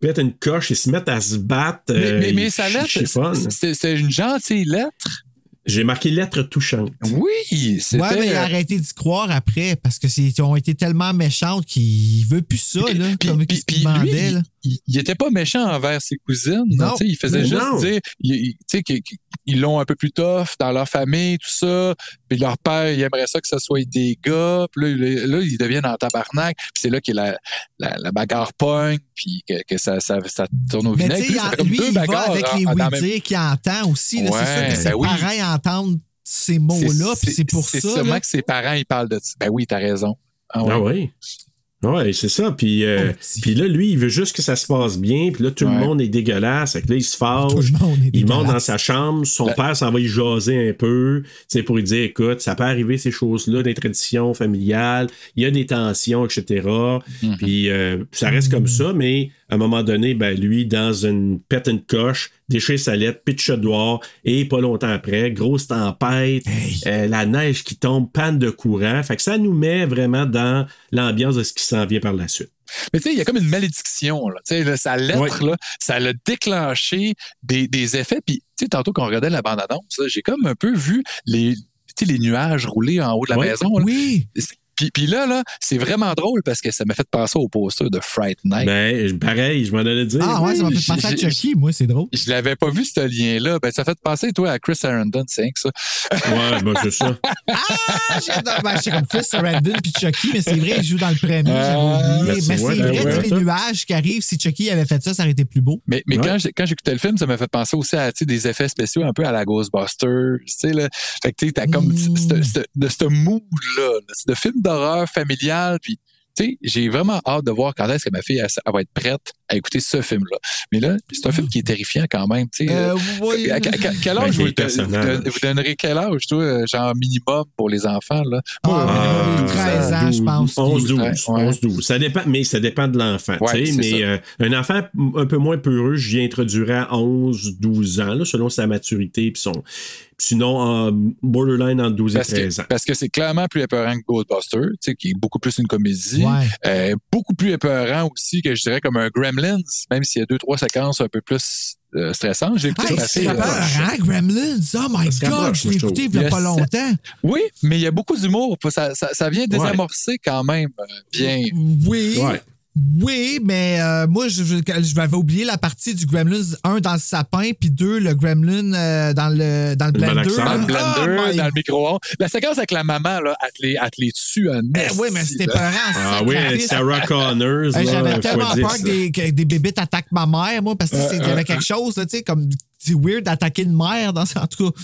pète une coche et se met à se battre. Mais, euh, mais, mais il sa lettre, c'est c'est une gentille lettre. J'ai marqué lettre touchante. Oui, c'était. Ouais, mais il a euh, arrêté d'y croire après parce que c'est- ils ont été tellement méchantes qu'il veut plus ça, là, puis- comme puis- qu'il puis demandait. lui, là. Il, était pas méchant envers ses cousines. Non. il faisait juste non. dire, il- il- qu'ils l'ont un peu plus tough dans leur famille, tout ça. Puis leur père, il aimerait ça que ce soit des gars. Puis là, là, ils deviennent en tabarnak. Puis c'est là que la, la, la bagarre pogne, puis que, que ça, ça, ça tourne au vinaigre. Puis là, ça fait comme lui, deux il va avec les oui-dire qu'il entend aussi. là. c'est Ouais, sûr que ses ben oui. parents entendent ces mots-là, puis c'est pour ça. C'est sûrement là. que ses parents, ils parlent de ça. Ben oui, t'as raison. Ah ouais. Ah oui. Ouais, c'est ça. Puis, euh, Oh, puis là, lui, il veut juste que ça se passe bien. Puis là, tout Ouais. le monde est dégueulasse. Fait que là, il se fâche. Tout le monde est Il monte dans sa chambre, son Ben- père s'en va y jaser un peu, tu sais, pour lui dire, écoute, ça peut arriver ces choses-là, des traditions familiales, il y a des tensions, etc. Mhm. Puis euh, ça reste comme ça, mais à un moment donné, ben lui, dans une pète une coche, déchire sa lettre, pitch dehors, et pas longtemps après, grosse tempête, Hey. euh, la neige qui tombe, panne de courant. Fait que ça nous met vraiment dans l'ambiance de ce qui s'en vient par la suite. Mais tu sais, il y a comme une malédiction. Là. Là, sa lettre, là, ça l'a déclenché des, des effets. Puis, tu sais, tantôt qu'on regardait la bande-annonce, j'ai comme un peu vu les, les nuages rouler en haut de la Ouais. maison. là. Oui. Puis, puis là, là, c'est vraiment drôle parce que ça m'a fait penser au poster de Fright Night. Ben, pareil, je m'en allais dire. Ah ouais, ça m'a fait penser à Chucky, moi, c'est drôle. Je l'avais pas vu, ce lien-là. Ben, ça fait penser, toi, à Chris Arendon, c'est ça. Ouais, ben c'est ça. Ah, j'ai ben, comme Chris Sarandon puis Chucky, mais c'est vrai, il joue dans le premier, oublié. ben, Mais c'est ben vrai, ouais, tu sais, ça. les nuages qui arrivent, si Chucky avait fait ça, ça aurait été plus beau. Mais, mais Ouais. quand j'ai- quand j'écoutais le film, ça m'a fait penser aussi à des effets spéciaux un peu à la Ghostbusters. Tu sais, là. Fait que tu sais, t'as comme Mm. de ce mood-là, là, de film d'horreur familial. Puis, tu sais, j'ai vraiment hâte de voir quand est-ce que ma fille va être prête à écouter ce film-là. Mais là, c'est un film qui est terrifiant quand même. Tu sais, Euh, euh, oui. à- à- à- quel Ben, âge vous, vous- vous donnerez quel âge, toi, euh, genre minimum pour les enfants? Là? Ah, Moi, minimum, minimum, 13 ans, je pense. 11, 12. Ouais. 11, 12. Ça dépend, mais ça dépend de l'enfant. Ouais, mais euh, un enfant un peu moins peureux, je l'y introduirais à 11, 12 ans, là, selon sa maturité. Puis son, sinon, en borderline entre 12 et Parce 13 que, ans. parce que c'est clairement plus épeurant que Ghostbusters, tu sais, qui est beaucoup plus une comédie. Ouais. Euh, beaucoup plus épeurant aussi que je dirais comme un Gremlins Gremlins, même s'il y a deux, trois séquences un peu plus euh, stressantes. J'ai écouté Hey, assez, euh, hein, Gremlins? Oh my God, je l'ai écouté il trouve. y a pas longtemps. Oui, mais il y a beaucoup d'humour. Ça, ça, ça vient désamorcer quand même euh, bien. Oui. Ouais. Oui, mais euh, moi, je, je, je m'avais oublié la partie du Gremlins, un dans le sapin, puis deux, le Gremlin euh, dans le, dans le blender. Dans le blender, Oh my- dans le micro-ondes. La séquence avec la maman, là, elle te les, elle te les tue en Eh oui, mais c'était peurant. Ah oui. Sarah Connors. J'avais tellement 10, peur que des, que des bébites attaquent ma mère, moi, parce que c'est- il y avait quelque chose, là, tu sais, comme c'est weird d'attaquer une mère, dans, en tout cas.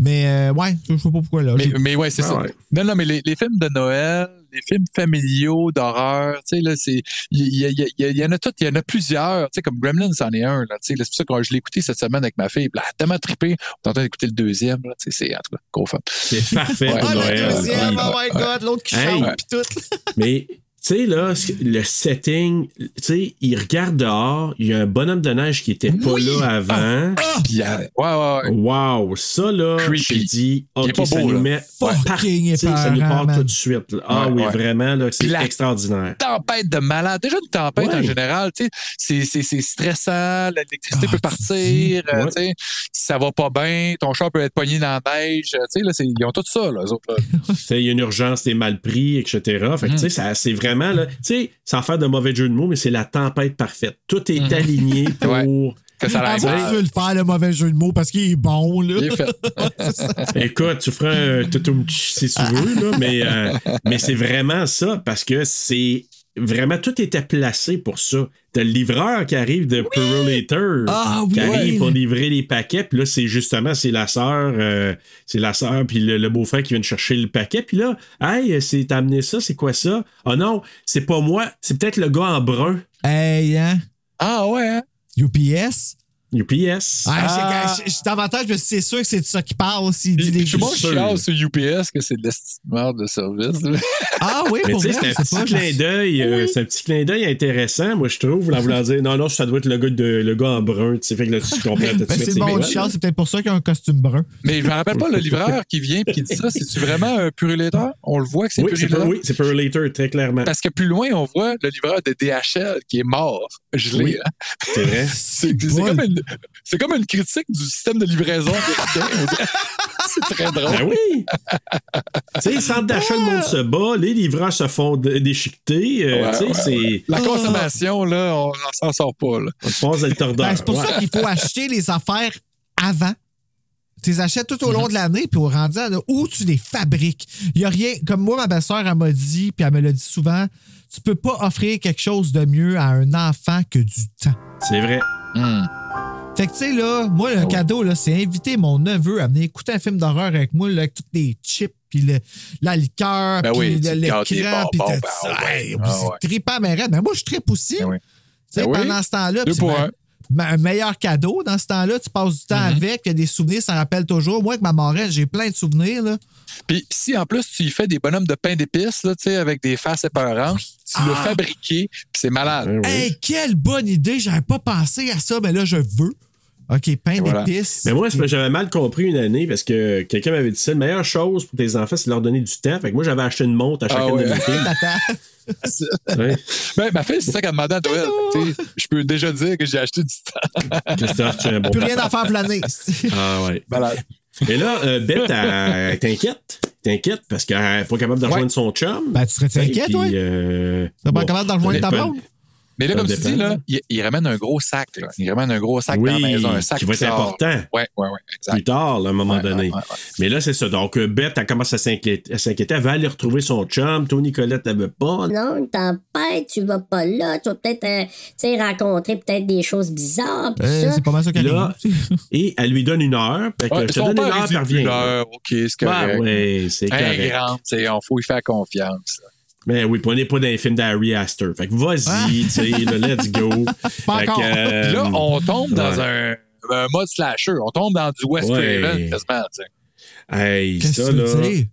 Mais euh, ouais, je sais pas pourquoi là. Mais, mais ouais, c'est Ah ça. ouais. Non, non, mais les, les films de Noël, les films familiaux d'horreur, tu sais, là, c'est. Il y, y- y- y- y en a toutes, il y en a plusieurs. Tu sais, comme Gremlins, c'en est un, là. Tu sais, c'est pour ça que quand je l'ai écouté cette semaine avec ma fille, puis là, elle a tellement trippé. On est en train d'écouter le deuxième, là. Tu sais, c'est, en tout cas, gros fan. C'est parfait Ouais. Ah, le Noël. deuxième, Puis- oh my god, l'autre qui Hey. chante, pis tout. Mais, tu sais, là, le setting, tu sais, il regarde dehors, il y a un bonhomme de neige qui était pas là avant. Euh, ouais, ouais, ouais. Wow, ça, là, Creepy. j'ai dit, OK, ça nous met parti, ça nous part tout de suite. là. Ah Ouais, oui, ouais. vraiment, là, c'est extraordinaire. tempête de malade. Déjà, une tempête Ouais. en général, tu sais, c'est- c'est c'est stressant, l'électricité Ah, peut partir, euh, Ouais. tu sais, ça va pas bien, ton char peut être pogné dans la neige, tu sais, là, c'est- ils ont tout ça, là, eux autres. là. Tu sais, il y a une urgence, t'es mal pris, etc. Fait que, tu sais, ça- c'est vraiment, là, tu sais, sans faire de mauvais jeu de mots, mais c'est la tempête parfaite. Tout est aligné pour. Ouais. Que ça Ah, tu veux le faire, le mauvais jeu de mots, parce qu'il est bon, là. Il est fait. Écoute, tu feras un tutum si tu veux, là, mais, euh, mais c'est vraiment ça parce que c'est vraiment tout était placé pour ça. T'as le livreur qui arrive de Purulator Ah oui, qui arrive ouais. pour livrer les paquets, puis là c'est justement c'est la sœur, euh, c'est la sœur puis le, le beau-frère qui vient de chercher le paquet, puis là, hey, c'est t'as amené ça, c'est quoi ça Oh non, c'est pas moi, c'est peut-être le gars en brun. Hey, hein? Ah ouais, hein? UPS. UPS? Ah, Ah. davantage, suis- c'est sûr que c'est de ça qu'il parle s'il dit des Je suis bon, je sûr. sur UPS que c'est de l'estimeur de service. Ah oui, Mais pour vrai, c'est un c'est petit clin d'œil, euh, c'est un petit clin d'œil intéressant, moi je trouve, en voulant dire non, non, ça doit être le gars, de, le gars en brun, tu sais, fait que là tu comprends tout de Ben, suite. c'est bon, Charles, c'est peut-être pour ça qu'il a un costume brun. Mais je me rappelle pas le livreur qui vient et qui dit ça. C'est-tu vraiment un purulator? On le voit que c'est Oui, c'est purulator? oui, c'est Purulator, très clairement. Parce que plus loin, on voit le livreur de DHL qui est mort, gelé. Oui. hein. C'est vrai. C'est c'est comme, une- c'est comme une critique du système de livraison. C'est très drôle. Ben oui! tu sais, centre d'achat, le monde se bat, les livreurs se font dé- déchiqueter. euh, Ouais, tu sais, ouais, c'est. La consommation, là, on n'en s'en sort pas. Là. On passe à le tordeur. Ben, c'est pour Ouais. ça qu'il faut acheter les affaires avant. Tu les achètes tout au long de l'année, puis au rendu où tu les fabriques. Il n'y a rien. Comme moi, ma belle-sœur, elle m'a dit, puis elle me l'a dit souvent, tu peux pas offrir quelque chose de mieux à un enfant que du temps. C'est vrai. Fait que, tu sais, là, moi, le cadeau, là, c'est inviter mon neveu à venir écouter un film d'horreur avec moi, là, avec toutes les chips, puis le- la liqueur, Ben puis oui, l'écran, puis tout ben ça. ouais. Hey, Ah c'est ouais. trippant, mais raide. Mais moi, je trippe aussi. Ben oui. Tu sais, Ben oui. pendant ce temps-là, Deux pour un. un meilleur cadeau dans ce temps-là. Tu passes du temps Mm-hmm. avec, il y a des souvenirs, ça rappelle toujours. Moi, avec ma marraine, j'ai plein de souvenirs. Là. Puis si en plus tu y fais des bonhommes de pain d'épices, là, tu sais, avec des faces épeurantes, tu l'as Ah! fabriqué, puis c'est malade. Ben. Hey, quelle bonne idée! J'avais pas pensé à ça, mais là, je veux. OK, pain Voilà. d'épices. Mais moi, j'avais mal compris une année parce que quelqu'un m'avait dit ça. La meilleure chose pour tes enfants, c'est de leur donner du temps. Fait que moi, j'avais acheté une montre à Ah chacun ouais. de mes. Attends. Ouais. Ben, ma fille, c'est ça qu'elle demandait à Noël. Tu sais, Je peux déjà dire que j'ai acheté du temps. Christophe, tu es un bon Plus rien à faire planer. Ah ouais. Malade. Et là, euh, Bette, elle, t'inquiète. T'inquiète parce qu'elle n'est pas capable de rejoindre Ouais. son chum. Ben, tu serais-tu Et inquiète, toi? euh, T'es pas bon, capable de rejoindre ta blonde? Mais là, Ça comme tu dis, là, il, il ramène un gros sac. Là. Il ramène un gros sac Oui, dans la maison. Un sac qui va être sort. important. Ouais, ouais, exact. plus tard, là, à un moment Ouais, donné. ouais, ouais, ouais. Mais là, c'est ça. Donc, euh, Bette, elle commence à s'inquiéter. Elle va aller retrouver son chum. Tony Colette, elle veut pas. Non, une tempête, tu vas pas là. Tu vas peut-être euh, tu sais, rencontrer peut-être des choses bizarres. Euh, ça. c'est pas mal ça qu'elle Là, et elle lui donne une heure. Fait que Ouais, je te donne une heure, puis reviens. une heure, OK, c'est Ah, correct. ouais, c'est correct. sais, il faut y faire confiance. là. Mais oui, puis on n'est pas dans les films d'Harry Astor. Fait que vas-y, tu sais, là, let's go. Pas Fait que, encore. euh, là, on tombe dans ouais. un, un mode slasher. On tombe dans du West Ouais. Craven, quasiment, tu sais. Hey, Qu'est-ce ça, que tu là. veux dire?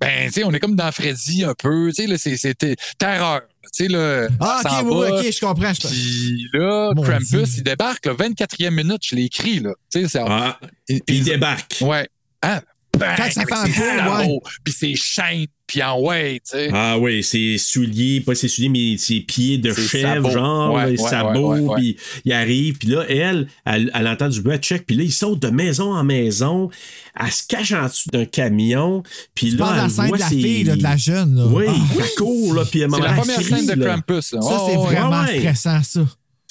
Ben, tu sais, on est comme dans Freddy un peu. Tu sais, là, c'est- c'était terreur. Tu sais, là, Ah, OK, oui, OK, je comprends. je- Puis là, Mon Krampus, Dieu. il débarque, là, 24e minute, je l'ai écrit, là. Tu sais, c'est... Ah, il- il il- débarque. Ouais. Ah, bang, Quand ça fait un peu, ouais. Puis ses chaînes, en ouais, tu sais. Ah oui, ses souliers, pas ses souliers, mais ses pieds de chèvre, genre, Ouais, les ouais, sabots, ouais, ouais, ouais. puis il arrive, puis là, elle, elle, elle entend du bruit, elle check, puis là, il saute de maison en maison, elle se cache en dessous d'un camion, puis là, la elle scène voit de la ses- fille, là, de la jeune. Là. Oui, Ah, elle court, là, puis un C'est la elle première crie, scène de là. Krampus. là. Ça, c'est Oh, ouais. vraiment ouais. stressant, ça.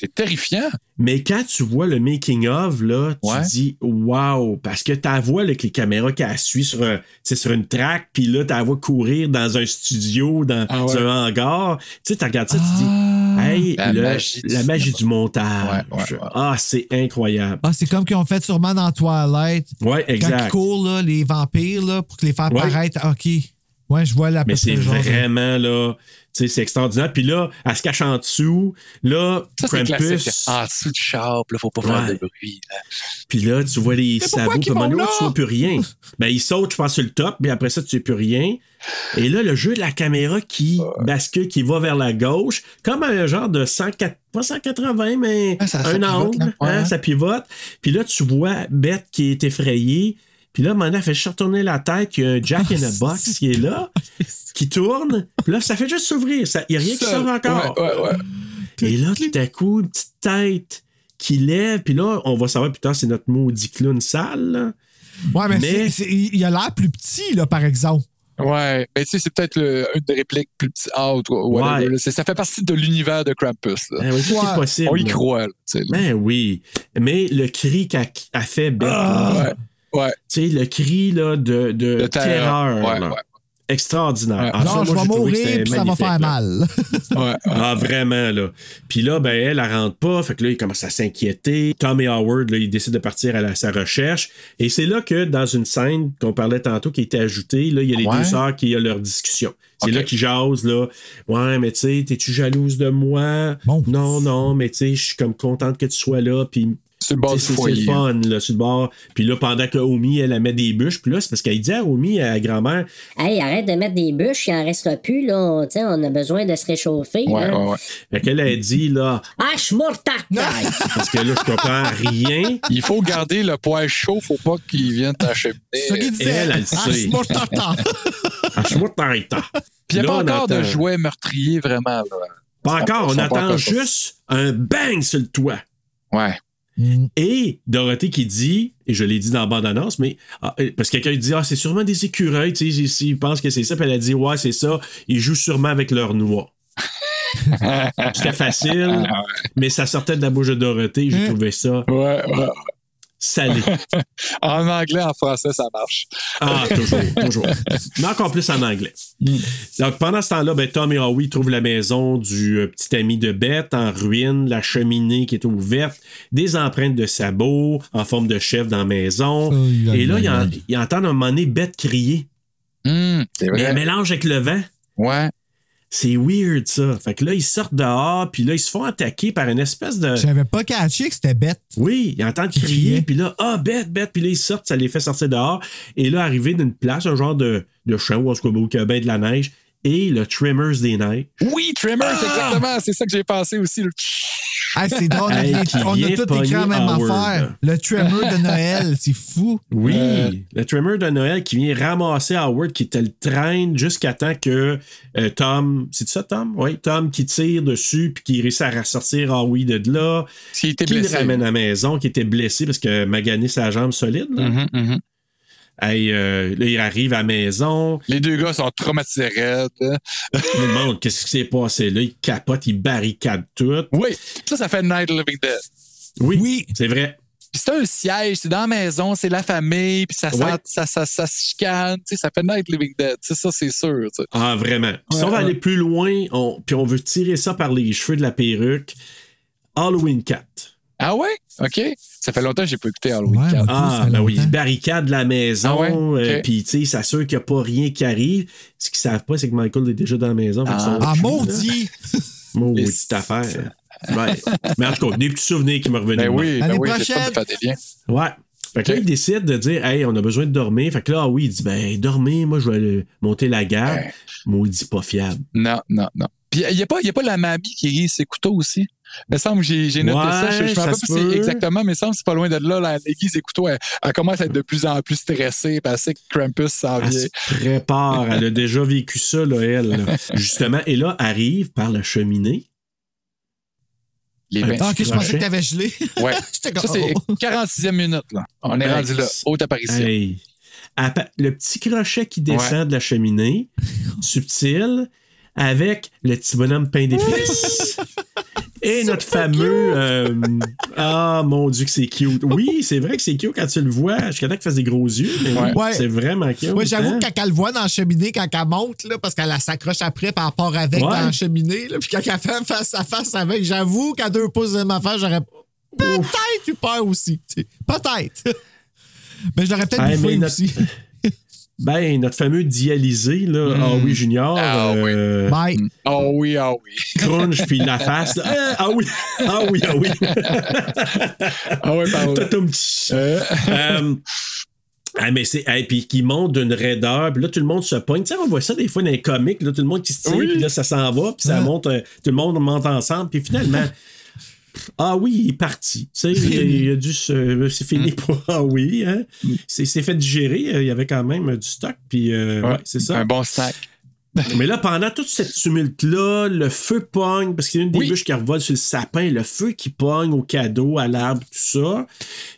C'est terrifiant. Mais quand tu vois le making of, là, tu Ouais. dis wow, parce que ta voix avec les caméras qui suit sur un, sur une track, puis là, ta voix courir dans un studio, dans Ah ouais. un hangar. Tu sais, tu regardes ça, tu dis hey, La le- magie du magie montage. Ouais, ouais, ouais. Ah, c'est incroyable. Ah, c'est comme qu'ils ont fait sûrement dans Twilight. Ouais, Quand ils exact. courent, là, les vampires, là, pour que les faire Ouais. paraître. OK. Ouais, je vois la Mais c'est vraiment là, tu sais, c'est extraordinaire. Puis là, elle se cache en dessous. Là, Ça, c'est Krampus. En dessous du char, puis là, faut pas faire Ouais. de bruit. là. Puis là, tu vois les sabots, puis à tu vois plus rien. Ben, il saute, je pense, sur le top, mais après ça, tu sais plus rien. Et là, le jeu de la caméra qui bascule, qui va vers la gauche, comme un genre de 104, pas 180, mais Ouais, ça- ça un pivote, angle, là. Ouais, hein, ça pivote. Puis là, tu vois Beth qui est effrayée. Puis là, maintenant, elle fait juste retourner la tête. Il y a un Jack in a Box qui est là, qui tourne. Puis là, ça fait juste s'ouvrir. Ça- Il n'y a rien qui sort encore. Ouais, ouais, ouais. Et là, tout à coup, une petite tête qui lève. Puis là, on va savoir plus tard, c'est notre maudit clown sale. là. Ouais, mais, il a l'air plus petit, là, par exemple. Ouais, mais tu sais, c'est peut-être une des répliques plus petites. Ah, ou whatever, Ouais. Ça fait partie de l'univers de Krampus. là. Ben oui, tout Ouais. est possible. On y croit. là. Ben oui. Mais le cri qu'a a fait Beth, là, Ouais. Ouais. tu sais, le cri là, de, de De terreur, terreur. Ouais, là. ouais. extraordinaire. Ouais. Ah, ça, non, moi, je vais mourir, puis ça va faire là. mal. Ouais, ouais. Ah, vraiment, là. Puis là, ben, elle, elle rentre pas. Fait que là, il commence à s'inquiéter. Tom et Howard, là, ils décident de partir à la- sa recherche. Et c'est là que, dans une scène qu'on parlait tantôt, qui était ajoutée, là, il y a les Ouais. deux sœurs qui ont leur discussion. C'est là qu'ils jasent, là. Ouais, mais tu sais, t'es-tu jalouse de moi? Bon. Non, non, mais tu sais, je suis comme contente que tu sois là. Puis C'est le bord du sais, C'est foyer. fun, là, sur le bord. Puis là, pendant que Omi, elle, elle met des bûches, puis là, c'est parce qu'elle dit à Omi, à la grand-mère, Hey, arrête de mettre des bûches, il en restera plus, là. Tu sais, on a besoin de se réchauffer. Ouais, ouais, ouais. fait qu'elle a dit, là, Ah, taille. parce que là, je comprends rien. Il faut garder le poêle chaud, faut pas qu'il vienne t'acheminer. C'est ça qu'il disait. elle, elle le Ah, sait. je suis mort tartan. Ah, je suis moi, t'arrêtes. Puis il n'y a pas on encore de jouet meurtrier, vraiment. Là. Pas encore, on attend juste un bang sur le toit. Ouais. Mm. Et Dorothée qui dit, et je l'ai dit dans la bande-annonce, mais ah, euh, parce que quelqu'un dit Ah, c'est sûrement des écureuils, tu sais, s'ils pensent que c'est ça, puis elle a dit Ouais, c'est ça, ils jouent sûrement avec leur noix. C'était facile, mais ça sortait de la bouche de Dorothée, j'ai trouvé ça Ouais, ouais. Salé. En anglais, en français, ça marche. Ah, toujours, toujours. Mais encore plus en anglais. Donc, pendant ce temps-là, ben, Tom et Howie trouvent la maison du euh, petit ami de Beth en ruine, la cheminée qui est ouverte, des empreintes de sabots en forme de chef dans la maison. Et là, ils, entendent à un moment donné Beth crier. Hum, c'est Mais vrai. un mélange avec le vent. Ouais. C'est weird, ça. Fait que là, ils sortent dehors, puis là, ils se font attaquer par une espèce de. J'avais pas catché que c'était bête. Oui, ils entendent crier, puis là, ah, bête, bête, puis là, ils sortent, ça les fait sortir dehors. Et là, arrivé d'une place, un genre de, de champ il y a bien de la neige, et le Trimmers des neiges. Oui, Tremors, exactement. C'est ça que j'ai pensé aussi. le- Ah, c'est drôle, on a- Hey, on a tout écrit la même Howard, affaire. Le tremor de Noël, c'est fou. Oui, Euh. le Trimmer de Noël qui vient ramasser Howard, qui te le traîne jusqu'à temps que euh, Tom. C'est ça, Tom? Oui, Tom qui tire dessus, puis qui réussit à ressortir Howie de là. Était qui blessé. le ramène à la maison, qui était blessé parce que magané sa jambe solide. Là. Mhm, mhm. Hey, euh, là, il arrive à la maison. Les deux gars sont traumatisés raides. hein. Tout le monde, qu'est-ce qui s'est passé là? Il capote, il barricade tout. Oui, ça, ça fait Night Living Dead. Oui, Oui. c'est vrai. Puis c'est un siège, c'est dans la maison, c'est la famille, puis ça, sent- ça, ça, ça se chicane, tu sais, ça fait Night Living Dead. Tu sais, ça, c'est sûr. tu sais. Ah, vraiment. si Ouais, on va ouais. aller plus loin, on, puis on veut tirer ça par les cheveux de la perruque, Halloween 4. Ah ouais? OK. Ça fait longtemps que j'ai pas écouté Halloween Ouais, 4. moi, ça Ah, ben oui, longtemps. il barricade la maison, Ah ouais? euh, puis tu sais, il s'assure qu'il n'y a pas rien qui arrive. Ce qu'ils savent pas, c'est que Michael est déjà dans la maison. Ah, chauds, maudit! Maudite affaire. Ouais. Mais en tout cas, des petits souvenirs qui me revenaient. Ben de oui, ben oui, de faire des liens. Ouais. Fait que là, il décide de dire, hey, on a besoin de dormir. Fait que là, ah oui, il dit, ben, dormez, moi, je vais aller monter la garde. Ouais. Maudit pas fiable. Non, non, non. Puis il n'y a, pas- il y a pas la mamie qui rit ses couteaux aussi? Il me semble que j'ai j'ai noté Ouais, ça. Je ne me rappelle pas si exactement, mais il me semble que c'est pas loin de là. La aiguise des couteaux, elle, elle commence à être de plus en plus stressée. Parce que Krampus s'en Elle vient. se prépare. Elle a déjà vécu ça, là, elle. là. Justement. Et là, arrive par la cheminée. Les Ah, ok, je pensais crochet. que t'avais gelé. Ouais. Ça, c'est oh. 46e minute. Là. On est Hey, rendu là. Haute apparition. Hey. Le petit crochet qui descend de la cheminée, subtil, avec le petit bonhomme pain d'épices. Et notre fameux. euh, ah, mon Dieu, que c'est cute. Oui, c'est vrai que c'est cute quand tu le vois. Jusqu'à temps qu'il fasse des gros yeux. Mais oui, c'est vraiment cute. Ouais, j'avoue hein? que quand elle le voit dans la cheminée, quand elle monte, là, parce qu'elle s'accroche après par rapport avec Ouais. dans la cheminée, là, puis quand elle fait face à face avec, j'avoue qu'à deux pouces de ma face, j'aurais peut-être eu peur aussi. Peut-être. Mais je l'aurais peut-être notre- aussi. Ben, notre fameux dialysé, là, Mm. ah oui, Junior. Ah oui. euh, Bye. Ah oui, ah oui. crunch puis la face. là. Ah, ah oui, ah oui, ah oui. Ah oui, pardon. Euh, ah, mais c'est. Et puis qui monte d'une raideur, puis là, tout le monde se pogne. Tu sais, on voit ça des fois dans les comics, là, tout le monde qui se tire, Oui. puis là, ça s'en va, puis ça Ah. monte, euh, tout le monde monte ensemble, puis finalement. Ah oui, il est parti. Tu sais, il, a- dû se. C'est fini Mm. pour. Ah oui, hein. C'est c'est fait digérer. euh, Il y avait quand même du stock, puis euh, ouais, Ouais, c'est ça. Un bon snack. Mais là, pendant toute cette tumulte-là, le feu pogne, parce qu'il y a une des Oui. bûches qui revole sur le sapin, le feu qui pogne au cadeau, à l'arbre, tout ça.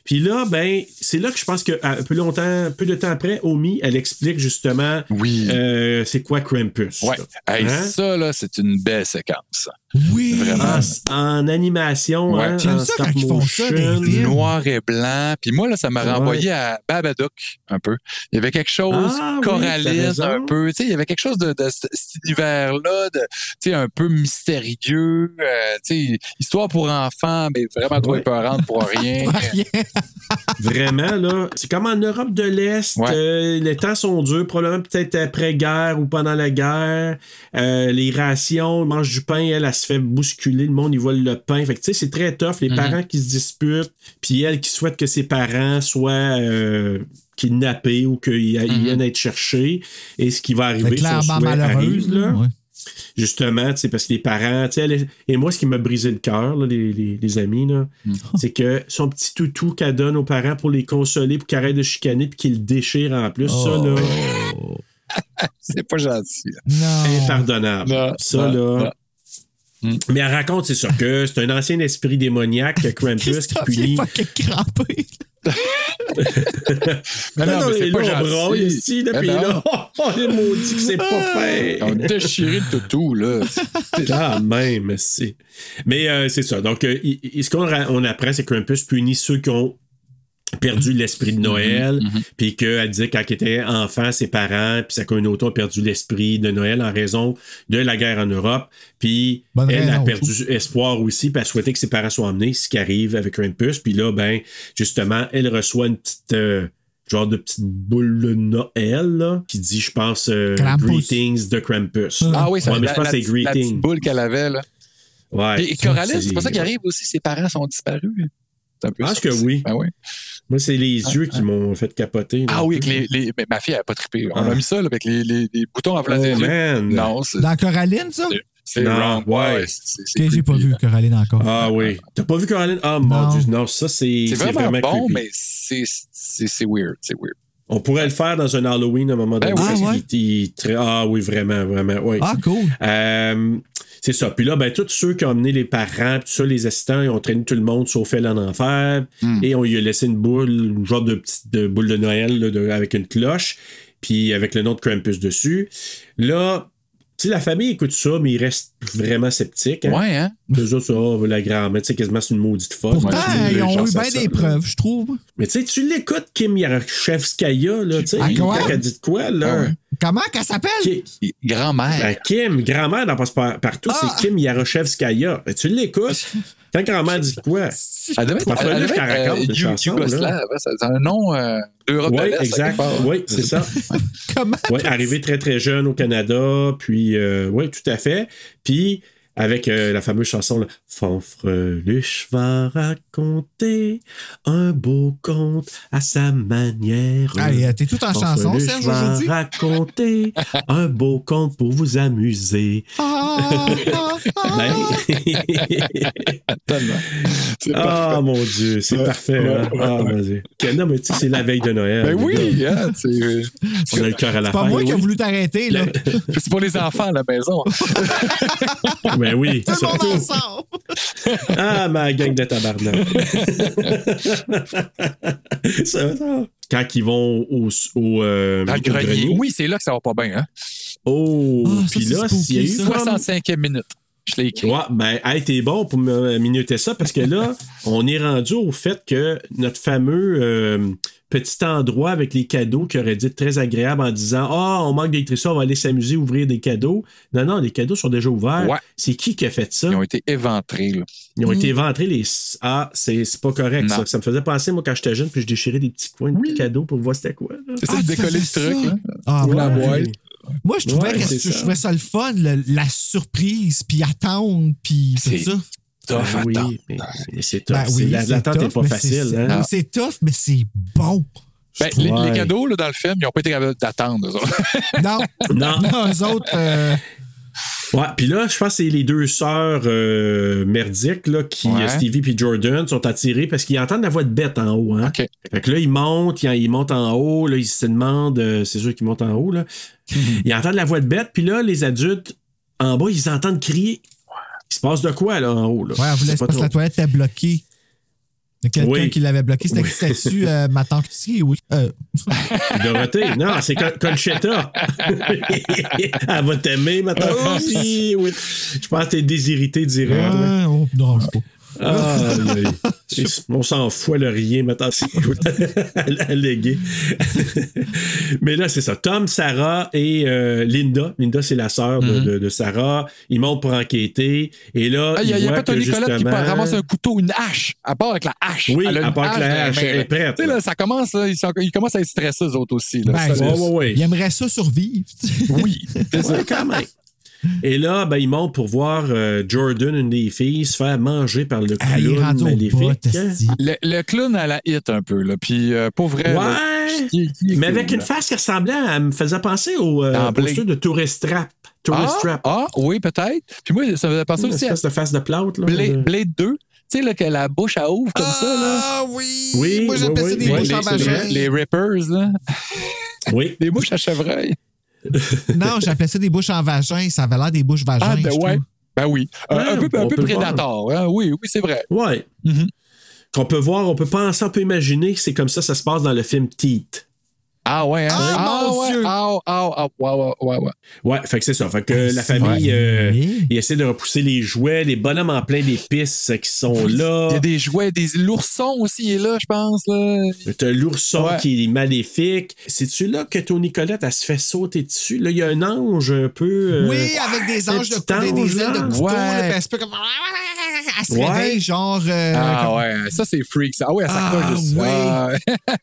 Puis là, ben, c'est là que je pense que un peu longtemps, peu de temps après, Omi, elle explique justement Oui. euh, c'est quoi Krampus. Ouais. Hey, Hein? Ça, là, c'est une belle séquence. Oui. Vraiment. En, en animation, Ouais. hein, en ça stop quand ils font ça. Noir et blanc. Puis moi, là, ça m'a Ouais. renvoyé à Babadook un peu. Il y avait quelque chose, Ah coralline un peu. Tu sais, il y avait quelque chose de, de ce- cet univers-là, de, tu sais, un peu mystérieux. euh, tu sais, histoire pour enfants, mais vraiment trop Ouais. épeurante pour rien. Rien. Vraiment, là. C'est comme en Europe de l'Est. Ouais. euh, les temps sont durs, probablement peut-être après-guerre ou pendant la guerre. Euh, les rations, on mange du pain, elle, elle se fait bousculer, le monde, ils vole le pain. Fait que, tu sais, c'est très tough. Les Mhm. parents qui se disputent, puis elle qui souhaite que ses parents soient euh, kidnappés ou qu'ils ils Mhm. viennent être cherchés. Et ce qui va C'est arriver, son clairement malheureuse. arrive, là. là. Ouais. Justement, tu sais, parce que les parents, tu sais, elle- et moi, ce qui m'a brisé le cœur, là, les, les- les amis, là, c'est que son petit toutou qu'elle donne aux parents pour les consoler, pour qu'ils arrêtent de chicaner, puis qu'ils le déchirent en plus, ça, là, Oh. c'est pas gentil. Non. impardonnable. Non, ça, non, là. non. Mm. Mais elle raconte, c'est ça, que c'est un ancien esprit démoniaque, Krampus, qui est punit. fucking crampé. Mais non, mais c'est pas gentil. ici, là, Mais puis non. là, on est maudit que c'est pas fait. On a déchiré le toutou, là. Quand même, c'est. Mais euh, c'est ça. Donc, euh, ce qu'on on apprend, c'est Krampus punit ceux qui ont perdu l'esprit de Noël, Mhm, puis qu'elle disait quand il était enfant, ses parents, puis sa communauté ont perdu l'esprit de Noël en raison de la guerre en Europe, puis Bonne elle a perdu espoir aussi, puis elle souhaitait que ses parents soient emmenés, ce qui arrive avec Krampus, puis là, ben, justement, elle reçoit une petite... euh, genre de petite boule de Noël, là, qui dit, je pense, euh. Greetings de Krampus. Ah oui, ça Ouais, mais la, je pense c'est petite- la petite Greetings. boule qu'elle avait, là. Ouais. Et Coraline, c'est pas ça qui arrive aussi, ses parents sont disparus. C'est un peu Je pense que oui. Ben oui. Moi, c'est les yeux qui m'ont fait capoter. là. Ah oui, avec les, les- mais ma fille, elle n'a pas trippé. On Ah. a mis ça là, avec les, les, les boutons en place Oh, man. Non, c'est Dans Coraline, ça? c'est- wrong. ouais. c'est- c'est Ok, j'ai pas vu. Coraline encore. Ah oui. T'as pas vu Coraline? Ah mon Non. Dieu. Non, ça, c'est C'est c'est vraiment, vraiment, bon, creepy. mais c'est c'est- c'est weird. C'est weird. On pourrait le faire dans un Halloween à un moment donné. Ben parce Ah ouais? qu'il- il- très- ah oui, vraiment, vraiment. Oui. Ah, cool. Euh, c'est ça. Puis là, ben, tous ceux qui ont amené les parents, tout ça, les assistants, ils ont traîné tout le monde sauf elle en enfer. Hmm. Et on lui a laissé une boule, une genre de petite de boule de Noël là, de- avec une cloche, puis avec le nom de Krampus dessus. Là, sais, la famille écoute ça, mais ils restent vraiment sceptiques. Hein? Ouais, hein? Eux autres, ça, oh, la grand-mère, tu sais, quasiment c'est une maudite folle. Pourtant, Ouais, ils ont eu bien des preuves, je trouve. Mais tu sais, tu l'écoutes, Kim Yaroshevskaya, là, tu sais, Ah, quand elle dit de quoi, là? Ah ouais. Comment qu'elle s'appelle? Grand-mère. ben, Kim, grand-mère dans Passe par- partout, Ah! c'est Kim Yaroshevskaya. Ben, tu l'écoutes. Quand grand-mère dit quoi? Elle devait être, euh, Yougoslave. C'est un nom euh, d'Europe Oui, exact. Oui, c'est ça. Comment? Oui, arrivé très, très jeune au Canada, puis euh, oui, tout à fait. Puis Avec euh, la fameuse chanson là, Fanfreluche va raconter un beau conte à sa manière. Allez, t'es tout en chanson, Fanfreluche Serge, va aujourd'hui? raconter un beau conte pour vous amuser. Ah, ah, ah. Ben. C'est Ah, parfait. mon Dieu, c'est parfait. hein? Ah, mon Dieu. Non, mais tu sais, c'est la veille de Noël. Ben oui, hein, c'est On a le cœur à la C'est pas fin. moi qui ai voulu t'arrêter, là. c'est pour les enfants à la maison. Ben oui, Tout le monde ensemble. Ah, ma gang de tabarnak. Ça, ça. Quand ils vont au, au, euh, Dans le au grenier. Oui, c'est là que ça va pas bien. Hein? Oh, ça, puis c'est là, spooky, s'il y a eu ça. comme... 65e minute. Je l'ai écrit. Ouais, ben, hey, t'es bon pour me minuter ça parce que là, on est rendu au fait que notre fameux euh, petit endroit avec les cadeaux qui aurait dû être très agréable en disant Ah, on manque d'électricité, on va aller s'amuser, ouvrir des cadeaux. Non, non, les cadeaux sont déjà ouverts. Ouais. C'est qui qui a fait ça? Ils ont été éventrés. Là. Ils ont été éventrés les. Ah, c'est c'est pas correct, Non. ça. Ça me faisait penser, moi, quand j'étais jeune, puis je déchirais des petits coins de cadeaux pour voir c'était quoi. ça, Ah, de décoller le truc. Là. Ah, Ou la ouais. boîte. Moi, je trouvais, Ouais, que je ça. trouvais ça le fun, le- la surprise, puis attendre, puis tout C'est ça. Tough, Ben oui, mais, mais c'est tough. Ben C'est- oui, L'attente n'est pas mais facile. c'est- hein. C'est tough, mais c'est bon. Ben, les, cadeaux là, dans le film, ils n'ont pas été capables d'attendre. eux autres. Non, Non. non, eux autres, euh, Ouais, puis là, je pense que c'est les deux sœurs euh, merdiques, là, qui, Ouais. Stevie et Jordan, sont attirés parce qu'ils entendent la voix de bête en haut. Hein? Fait que là, ils montent, ils, ils montent en haut, là, ils se demandent, euh, c'est sûr qu'ils montent en haut, là. Ils entendent la voix de bête, puis là, les adultes, en bas, ils entendent crier. Il se passe de quoi, là, en haut, là? ouais, on voulait pas la toilette était bloquée. Quelqu'un Oui. qui l'avait bloqué. C'était Oui. c'était-tu euh, ma tante ici? Oui. Euh, Dorothée, non, c'est Con- Conchetta. Elle va t'aimer, ma tante. Oui, oui. Je pense que t'es désirité direct. là. ah, on non, je sais pas. Ah, on s'en fout le rien maintenant. Allégué. Mais là, c'est ça. Tom, Sarah et euh, Linda. Linda, c'est la sœur de, de- de Sarah. Ils montent pour enquêter. Et là, Ah, Il y a, ils il y a pas Tony Colette qui ramasse un couteau, une hache. Elle part avec la hache. Oui, une part avec la hache, elle est prête, Tu sais, là. là, ça commence, là, ils, sont- ils commencent à être stressés, eux autres aussi. Là. Ben, Ça, Ouais, ouais, ouais. Il aimerait ça survivre. Oui, c'est ça. Quand même. Et là, ben, ils montent pour voir euh, Jordan, une des filles, se faire manger par le Ah, il clown maléfique. esti. Le, le clown à la hit un peu, là. Puis, euh, pour vrai. là, Ouais, qui- qui est mais avec une face qui ressemblait à. Elle me faisait penser au euh, de Tourist Trap. Tourist Ah, Trap. ah, oui, peut-être. Puis moi, ça me faisait penser Une aussi à de face de plâtre. Là, Blade, de- Blade 2. Tu sais, là, que la bouche à ouvre comme ça, là. Ah oui! Oui, Moi, oui, j'appelle ça oui, des oui, bouches les- en vagin. Les Rippers, là. Oui. Des bouches à chevreuil. Non, j'appelais ça des bouches en vagin. Ça avait l'air des bouches vagin. Ah, ben ouais. trouve. Ben oui. Un- Ouais, un peu, un peu hein. Oui, oui, c'est vrai. Ouais. Mhm. Qu'on peut voir, on peut penser, on peut imaginer que c'est comme ça ça se passe dans le film Teeth. Ah ouais, hein? Ah, mon ouais. Dieu! Ah, ah, ah, ouais, ouais, ouais, ouais. Ouais, fait que c'est ça. Fait que Ah, la famille, euh, il essaie de repousser les jouets, les bonhommes en plein d'épices euh, qui sont là. Il y a des jouets, des l'ourson aussi est là, je pense. Là. T'as l'ourson Ouais. qui est maléfique. C'est-tu là que Tony Colette, elle se fait sauter dessus? Là, il y a un ange un peu. euh, Oui, avec des un anges de petit des, ailes de couteau. Ouais. là, puis elle se fait comme. Elle se Ouais. réveille, genre. euh, Ah comme- ouais, ça c'est freak. Ça. Ah ouais, elle Ah, s'accroche juste. oui. Ah,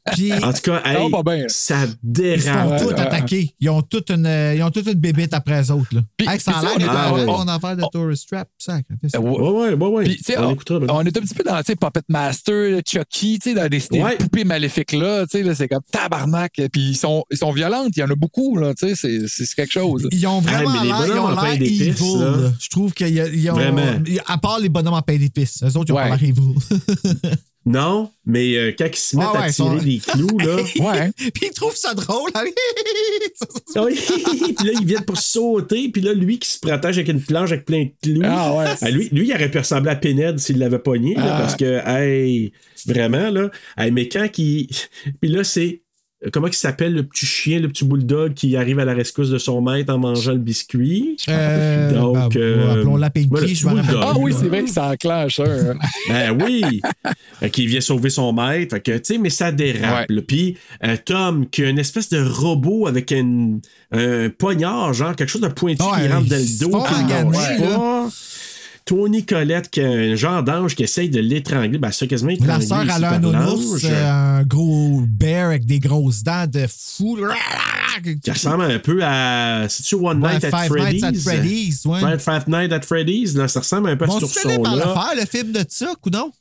Puis, En tout cas, hey, va pas bien. Ça ils dérape. tous attaquer. Ils ont toute une, euh, ils ont toute une bébête après eux autres. Là. Puis- Hey, ça a l'air on- mon affaire de Tourist Trap. Euh, Ouais, ouais, ouais, ouais. Puis, tu sais, on on, écoutera. ben. on est un petit peu dans tu sais, Puppet Master, Chucky, tu sais, dans des, des Ouais. poupées maléfiques-là, tu sais, là, c'est comme tabarnak. Puis ils sont, ils sont violentes, il y en a beaucoup, là, tu sais, c'est- c'est quelque chose. Ils ont vraiment Ah, l'air, ils ont l'air d'épices, evil. Je trouve qu'il y a, ils ont, Vraiment. À part les bonhommes en pain d'épices. Eux autres, ils ont Ouais. pas l'air evil. Non, mais euh, quand ils se mettent Ah ouais, à tirer sont- des clous, là. Ouais. Puis ils trouvent ça drôle. hein? Ah oui, puis là, ils viennent pour sauter, puis là, lui qui se protège avec une planche avec plein de clous. Ah ouais. Ah, lui, lui, il aurait pu ressembler à Pinhead s'il l'avait pogné, là, Ah. parce que, hey, vraiment, là. Hey, mais quand il. Puis là, c'est. Comment il s'appelle le petit chien, le petit bulldog qui arrive à la rescousse de son maître en mangeant le biscuit? Euh, Donc, ben, euh, appelons-la Pinky, voilà, je. Ah oui, c'est vrai que ça enclenche un. Ben oui! qu'il vient sauver son maître. Fait que, tu sais, mais ça dérape. Ouais. Puis euh, Tom, qui a une espèce de robot avec un, un poignard, genre quelque chose de pointu Ouais, qui rentre dans le dos, qui Tony Collette, qui a un genre d'ange qui essaye de l'étrangler. Ben, ça, quasiment La sœur, elle a un par ours, l'ange. euh, un gros bear avec des grosses dents de fou. qui ressemble un peu à. C'est-tu One Ouais, Night at Five Freddy's? Nights at Freddy's, ouais. Five, Five Nights at Freddy's, là, ça ressemble un peu à Bon, ce tu connais par le faire, le film de ça, ou non?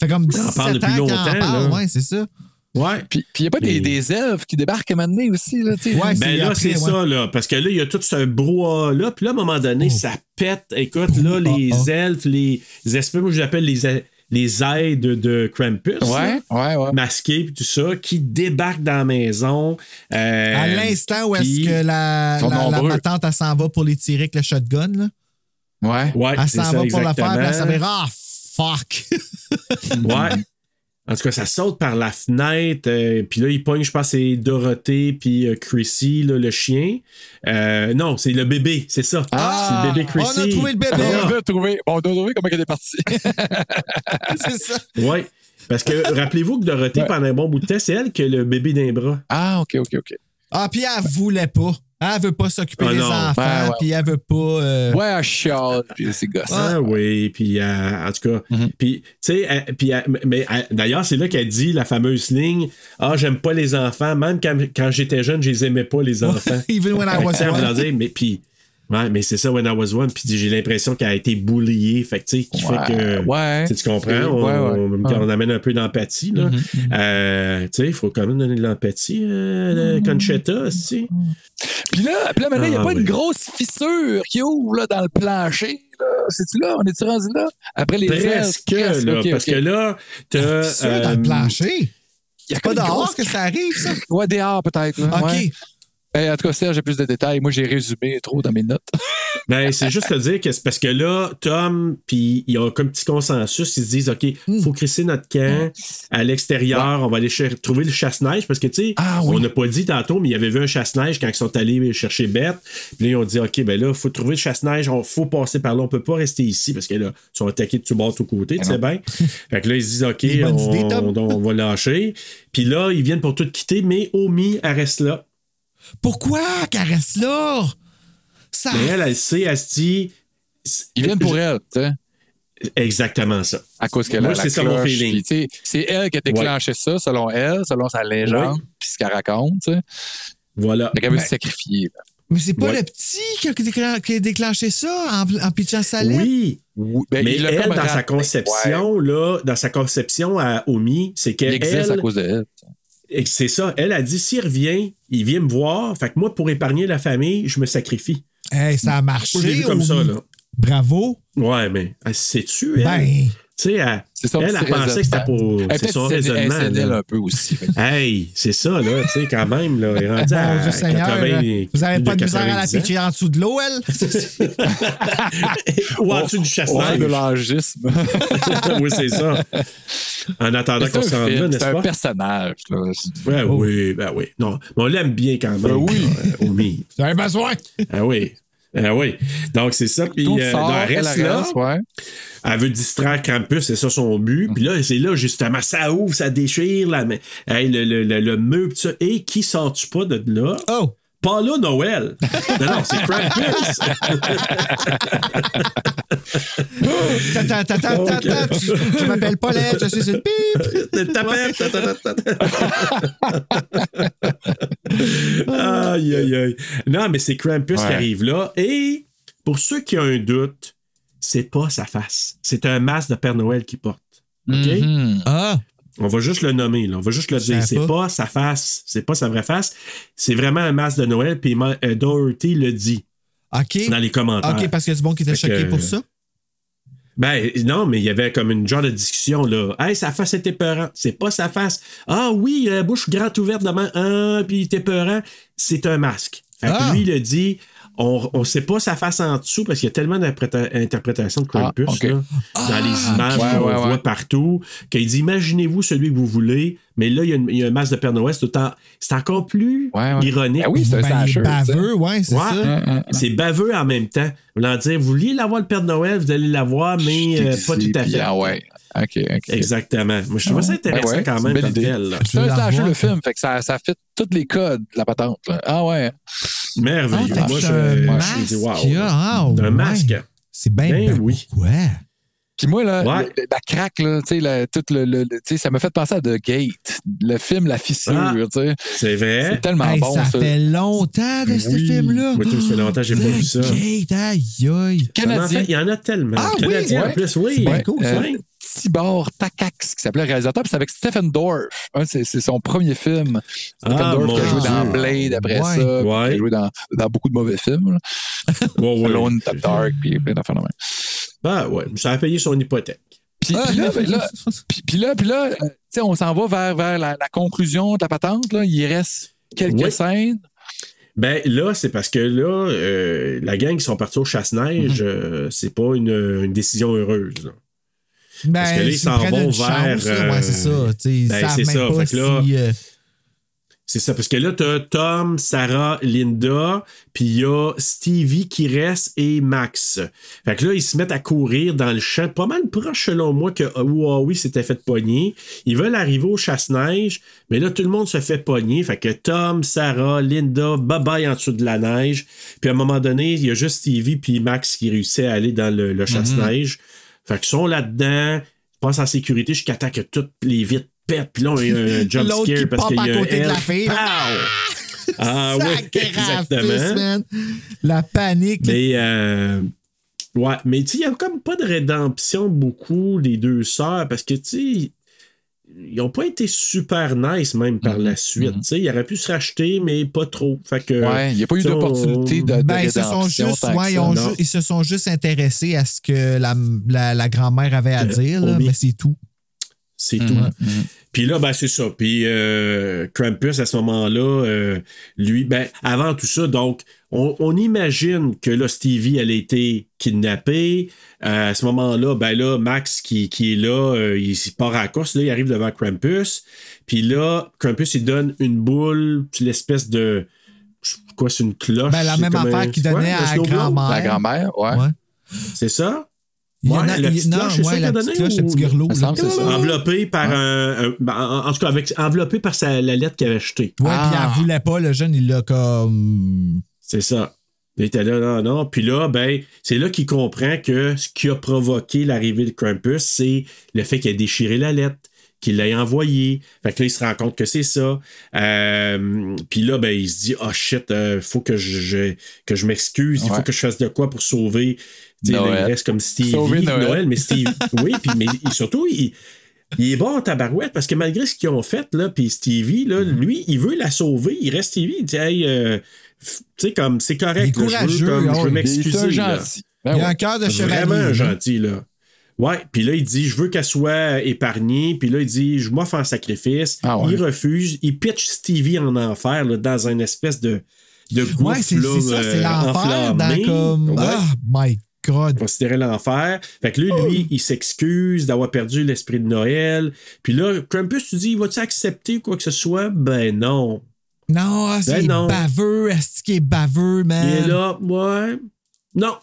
fait comme On en 17 parle depuis ans longtemps, parle, là. ouais, c'est ça. Ouais. Puis il n'y a pas des, elfes qui débarquent à un moment donné aussi. Là. Ouais, Ben là, c'est ouais. ça, là. Parce que là, il y a tout ce brouhaha-là. Puis là, à un moment donné, Oh. ça pète. Écoute, là, les elfes, les, les espèces, moi, je les les, aides de Krampus. Ouais, là, ouais. Masqués, puis tout ça, qui débarquent dans la maison. euh, À l'instant où est-ce que la, la, la nombreux. ma tante, elle s'en va pour les tirer avec le shotgun, là? Ouais. Ouais, Elle s'en ça, va pour la faire, puis elle s'avère, ah, fuck! Ouais. En tout cas, ça saute par la fenêtre, euh, puis là, il pogne, je pense, c'est Dorothée, puis euh, Chrissy, là, le chien. Euh, non, c'est le bébé, c'est ça. Ah! c'est le bébé On Chrissy. a trouvé le bébé! On a trouvé, on a trouvé comment elle est partie. c'est ça. Oui. Parce que rappelez-vous que Dorothée, Ouais. pendant un bon bout de temps, c'est elle qui a le bébé d'un bras. ah, OK, OK, OK. Ah, puis elle voulait pas. Elle veut pas s'occuper Ah des non. enfants, ouais. puis elle veut pas. euh, Ouais, elle chiale, puis c'est gosse. Ah oui, puis euh, en tout cas, Mhm. puis tu sais, euh, puis mais euh, d'ailleurs c'est là qu'elle dit la fameuse ligne, ah j'aime pas les enfants, même quand, quand j'étais jeune, je les aimais pas les enfants. Even when I was mais puis ouais, mais c'est ça when I was one, puis j'ai l'impression qu'elle a été bouliée, fait que tu sais, qui Ouais, fait que ouais. tu comprends, on, ouais. on- Ouais. on amène un peu d'empathie là. Euh, tu sais, il faut quand même donner de l'empathie, euh, Mm-hmm. Conchetta, aussi. Puis là, puis là maintenant, il n'y a Ah, pas oui. une grosse fissure qui ouvre là, dans le plancher. là. C'est-tu là? On est-tu rendu là? Après les Presque, ailes? là, ok, parce que là, t'as. Ça, dans euh, le plancher? Il y a Pas dehors grosse- que ça arrive, ça? Ouais, dehors peut-être. OK. Eh, en tout cas, Serge, j'ai plus de détails. Moi, j'ai résumé trop dans mes notes. Ben, c'est juste te dire que c'est parce que là, Tom, puis il y a comme petit consensus, ils se disent, OK, Hmm. faut crisser notre camp à l'extérieur, on va aller cher- trouver le chasse-neige, parce que, tu sais, Ah oui. on n'a pas dit tantôt, mais il y avait vu un chasse-neige quand ils sont allés chercher Bette. Puis là, ils ont dit, OK, ben là, faut trouver le chasse-neige, on faut passer par là, on peut pas rester ici, parce que là, ils sont attaqués de tout bord, de tous côtés, tu sais bien. fait que là, ils se disent, OK, on, idées, Tom. on- on va lâcher. Puis là, ils viennent pour tout quitter, mais Omi, elle reste là. Pourquoi qu'elle reste là? Ça. Mais elle, elle sait, elle se dit. Ils viennent pour elle, tu sais, Exactement ça. à cause qu'elle a la c'est ça mon cloche. feeling. C'est elle qui a déclenché ça, selon elle, selon sa légende, Ouais. puis ce qu'elle raconte. tu sais. Voilà. Fait qu'elle veut Ben, se sacrifier. là. Mais c'est pas Ouais. le petit qui a, déclen- qui a déclenché ça en, en pitchant sa lettre? Oui. Oui, ben, mais elle, dans sa ramené. conception, là, dans sa conception à Omi, c'est Il qu'elle. existe à cause de elle. Et C'est ça. Elle a dit s'il revient, il vient me voir. Fait que moi, pour épargner la famille, je me sacrifie. Hey, ça a marché. Moi, je l'ai vu comme ça, là. Bravo. Ouais, mais elle sais-tu, elle? Ben, tu sais, elle, C'est son elle, elle pensait que c'était raisonnement. pour. Elle C'est son elle raisonnement. là. un peu aussi. Hey, c'est ça, là, tu sais, quand même, là. Elle est rendue à Dieu Seigneur, 80, là, vous avez plus pas de misère à la 90 ans. pitcher en dessous de l'eau, elle? Ou en dessous du Ouais, de l'âgisme. oui, c'est ça. En attendant qu'on un se rende là, n'est-ce C'est un pas? personnage. là. Ben oui, ben oui. Non, mais on l'aime bien quand même. Ben oui. Omi. Vous avez besoin? Ah oui. Ah oui. Donc, c'est ça. Puis, euh, sort, elle elle reste là. reste, ouais. Elle veut distraire Campus, c'est ça son but. Puis là, c'est là, justement, ça ouvre, ça déchire, là, mais, hey, le, le, le, le meuble, tout ça. Et qui sors-tu pas de là? Oh! Paula Noël. Non, non, c'est Krampus. Tata, tata, tata, tu- Je m'appelle Paulette, je suis une pipe. Tapette, aïe, aïe, aïe. Non, mais c'est Krampus Ouais. qui arrive là. Et pour ceux qui ont un doute, c'est pas sa face. C'est un masque de Père Noël qui porte. OK? Mhm. Ah! On va juste le nommer, là. on va juste le dire. C'est pas. sa face, c'est pas sa vraie face. C'est vraiment un masque de Noël, puis euh, Doherty le dit OK. dans les commentaires. OK, parce qu'il y a du bon qui était Fait que- choqué pour ça? Ben non, mais il y avait comme une genre de discussion là. Hey, sa face était peurant. C'est pas sa face. Ah oui, la bouche grande ouverte demain. Ah, puis il était peurant. C'est un masque. Fait que Ah. lui, il a dit. On ne sait pas sa face en dessous parce qu'il y a tellement d'interprétations de Krampus Ah, là, dans les images qu'on Ouais, ouais, voit ouais. partout. Qu'il dit imaginez-vous celui que vous voulez, mais là, il y a, une- il y a un masque de Père Noël. C'est, autant- c'est encore plus Ouais, ouais. ironique. Ah oui, c'est Ben, baveux, ouais, c'est Ouais. ça. C'est baveux en même temps. Voulant dire, vous vouliez l'avoir le Père Noël, vous allez l'avoir, mais euh, pas tout à fait. Ah ouais. OK, OK. Exactement. Moi, je trouve ça intéressant Ouais, ouais, quand c'est même une belle comme idée. tel. là. C'est un le ça. film. Fait que ça, ça fait tous les codes de la patente. là. Ah ouais. Ah, Merveilleux. que Moi, je, me dis, wow. Ah, un ouais. masque. C'est bien. Ben ben, oui. Pourquoi? Puis moi, là, Ouais. le- la craque, là, tu sais, la- tout le, le- le- tu sais, ça m'a fait penser à The Gate, le film La Fissure, Ah, tu sais. C'est vrai? C'est tellement Hey, bon, ça ça. fait longtemps de ce Oui. film-là. Moi, tout, ça fait longtemps que j'ai pas vu ça. Gate, aïe, aïe. En fait, Canadien. il y en a tellement. Ah oui, Canadien ouais. en plus, oui. C'est bien Ouais. cool, ça. Tibor Takacs, qui s'appelait réalisateur, puis c'est avec Stephen Dorff. Hein, c'est, son premier film. Stephen Ah, Dorff qui a joué dans. Blade après Ouais. ça, qui Ouais. a joué dans, dans beaucoup de mauvais films. Ouais, ouais. Alone, Top Dark, puis plein d'affaires de même. Ah ouais, ça a payé son hypothèque. Puis, Ah, puis là, là, ben là, puis, puis là, puis là, euh, tu sais, on s'en va vers, vers la, la conclusion de la patente. Là. Il reste quelques Oui. scènes. Ben là, c'est parce que là, euh, la gang qui sont partis au chasse-neige, Mhm. euh, c'est pas une, une décision heureuse. là. Ben, Parce que là, ils s'en vont vers, chance, là. Ouais, c'est ça. euh, tu ben, c'est ça. pas Fait que là- si... euh, C'est ça, parce que là, t'as Tom, Sarah, Linda, puis il y a Stevie qui reste et Max. Fait que là, ils se mettent à courir dans le champ, pas mal proche selon moi que Huawei s'était fait pogner. Ils veulent arriver au chasse-neige, mais là, tout le monde se fait pogner. Fait que Tom, Sarah, Linda, bye-bye en dessous de la neige. Puis à un moment donné, il y a juste Stevie puis Max qui réussit à aller dans le, le chasse-neige. Fait qu'ils sont là-dedans, ils passent en sécurité jusqu'à temps que toutes les vitres pètent. Puis là, y a un jump scare parce qu'il y a un côté de la elf. fille. Pow! Ah oui, exactement. man. La panique. Mais euh, ouais, mais tu sais, il n'y a comme pas de rédemption beaucoup des deux sœurs parce que tu sais, ils n'ont pas été super nice même par Mhm. la suite. Tu sais, ils auraient pu se racheter, mais pas trop. Fait que, Ouais, il n'y a pas eu on- d'opportunité de, de Ben, ils se sont juste, ouais, ils, ont non. ju- ils se sont juste intéressés à ce que la, la, la grand-mère avait à Euh, dire, là, mais c'est tout. C'est Mhm, tout. Puis là, ben, c'est ça. Puis euh, Krampus, à ce moment-là, euh, lui, ben, avant tout ça, donc, on, on imagine que là, Stevie, elle a été kidnappée. Euh, à ce moment-là, ben là, Max qui, qui est là, euh, il, il part à la course, là, il arrive devant Krampus. Puis là, Krampus, il donne une boule, l'espèce de. je sais pas Quoi, c'est une cloche? Ben, la même affaire un- qu'il donnait à la grand-mère. La grand-mère, ouais. Ouais. C'est ça? Il y en a- petite non, cloche, c'est ça qu'il a donné le petit ça. Enveloppé par un, un- ben, en, tout cas, avec, enveloppé par sa, la lettre qu'il avait achetée. Ouais, Ah. puis elle voulait pas, le jeune, il l'a comme. C'est ça. Il était là, non, non. Puis là, ben, c'est là qu'il comprend que ce qui a provoqué l'arrivée de Krampus, c'est le fait qu'il a déchiré la lettre, qu'il l'a envoyée. Fait que là, il se rend compte que c'est ça. Euh, puis là, ben, il se dit, oh shit, euh, faut que je, je- que je m'excuse, il faut que je fasse de quoi pour sauver. Là, Noël. il reste comme Stevie. Noël. mais Steve, oui, puis mais il- surtout, il, il est bon en tabarouette parce que malgré ce qu'ils ont fait, là, puis Stevie, là, Mm-hmm. lui, il veut la sauver. Il reste Stevie. Il dit, hey, euh, tu sais, comme, c'est correct. Il est là, je veux, je ah veux oui. m'excuser. Un là. gentil. Ben Il a ouais. un cœur de chevalier. Vraiment là. gentil, là. Ouais, puis là, il dit, je veux qu'elle soit épargnée. Puis là, il dit, je m'offre en sacrifice. Ah ouais. Il refuse. Il pitch Stevie en enfer, là, dans une espèce de, de gouffre, Ouais, c'est là, c'est ça, c'est euh, l'enfer dans comme. Ouais. Ah, my God. considérait l'enfer. Fait que là, lui, il s'excuse d'avoir perdu l'esprit de Noël. Puis là, Krampus, tu dis, vas-tu accepter quoi que ce soit? Ben non. Non, ah, c'est Ben baveux. Est-ce qu'il est baveux, man? Il est là, ouais. Non.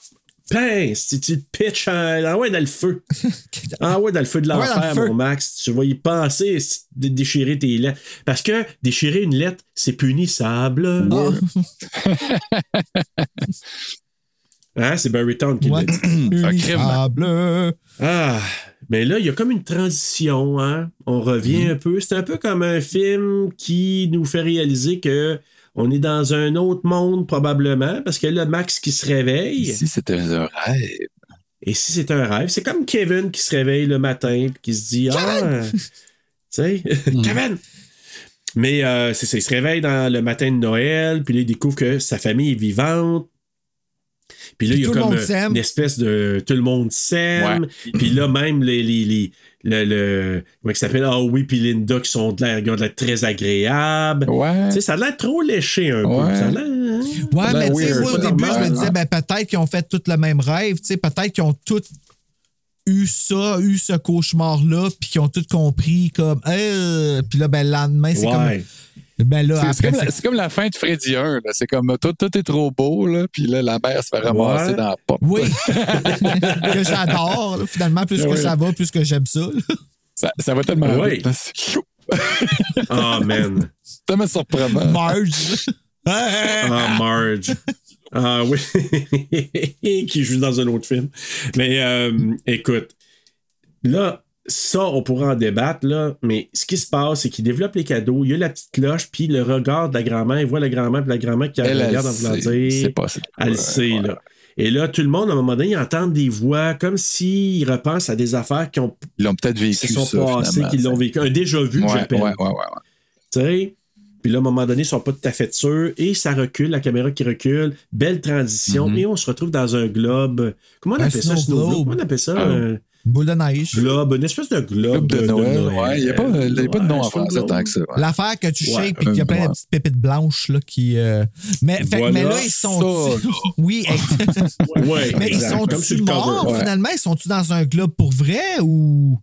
Pince, si tu le pitches en... ah ouais, dans le feu. Ah ouais, dans le feu de ouais, dans le l'enfer, mon Max. Tu vas y penser de déchirer tes lettres. Parce que déchirer une lettre, c'est punissable. Ah. Hein, c'est Barry Town qui Ouais. l'a dit. Ah, mais là, il y a comme une transition, hein. On revient Mm-hmm. un peu. C'est un peu comme un film qui nous fait réaliser que on est dans un autre monde, probablement, parce que là, Max qui se réveille. Ici, c'était un rêve? Et si c'est un rêve, c'est comme Kevin qui se réveille le matin puis qui se dit Ah, tu sais, Kevin! Mais euh, c'est ça, il se réveille dans le matin de Noël, puis là, il découvre que sa famille est vivante. Puis là, il y a comme euh, une espèce de. Tout le monde s'aime. Puis là, même les. les, les le, le- comment il s'appelle? Ah oui, puis Linda qui sont de l'air, de l'air très agréables. Ouais. Tu sais, ça a l'air trop léché un peu. Ouais. Ça a l'air. hein? Ouais, Ça a mais tu sais, moi, au début, je me disais, hein? ben, peut-être qu'ils ont fait tout le même rêve, tu sais, peut-être qu'ils ont tous eu ça, eu ce cauchemar-là, puis qu'ils ont tous compris, comme, euh, puis là, ben, le lendemain, c'est Ouais. comme. Ben C'est- comme, la- comme fin de Freddy 1. là. C'est comme tout, tout est trop beau, là, puis là, la mère se fait ramasser Ouais. dans la porte. Oui, que j'adore. Finalement, plus que ça va, plus que j'aime ça. Ça, ça va tellement Ouais. vite. là. C'est. Ah, man. tellement surprenant. Marge. Ah, Marge. Ah oui. qui joue dans un autre film. Mais euh, écoute, là, ça, on pourra en débattre, là, mais ce qui se passe, c'est qu'il développe les cadeaux, il y a la petite cloche, puis le regard de la grand-mère, il voit la grand-mère, puis la grand-mère qui Elle, elle regarde en voulant dire. C'est pas ça. Elle le sait, là. Et là, tout le monde, à un moment donné, ils entendent des voix comme s'ils repensent à des affaires qui ont Ils l'ont peut-être vécu. qui sont ça, passées, qu'ils l'ont vécu. Un déjà vu, Ouais, j'appelle. ouais, ouais, ouais, ouais. Tu sais? Puis là, à un moment donné, ils sont pas tout à fait sûrs. Et ça recule, la caméra qui recule. Belle transition. Mhm. Et on se retrouve dans un globe. Comment on Un appelle ça? snow Snow globe? Comment on appelle ça? Un Une boule de neige. globe. Une espèce de globe, Club de Noël, ouais. Il n'y a pas, il y a pas de nom en Ouais, français snow tant que ça. ouais. L'affaire que tu Ouais, shakes puis qu'il y a plein de petites pépites blanches là, qui. euh, Mais, fait, Voilà. mais là, ils sont. Ça, oui, Ouais, mais ils exact. Sont-tu morts ouais. finalement? Ils sont-tu dans un globe pour vrai ou?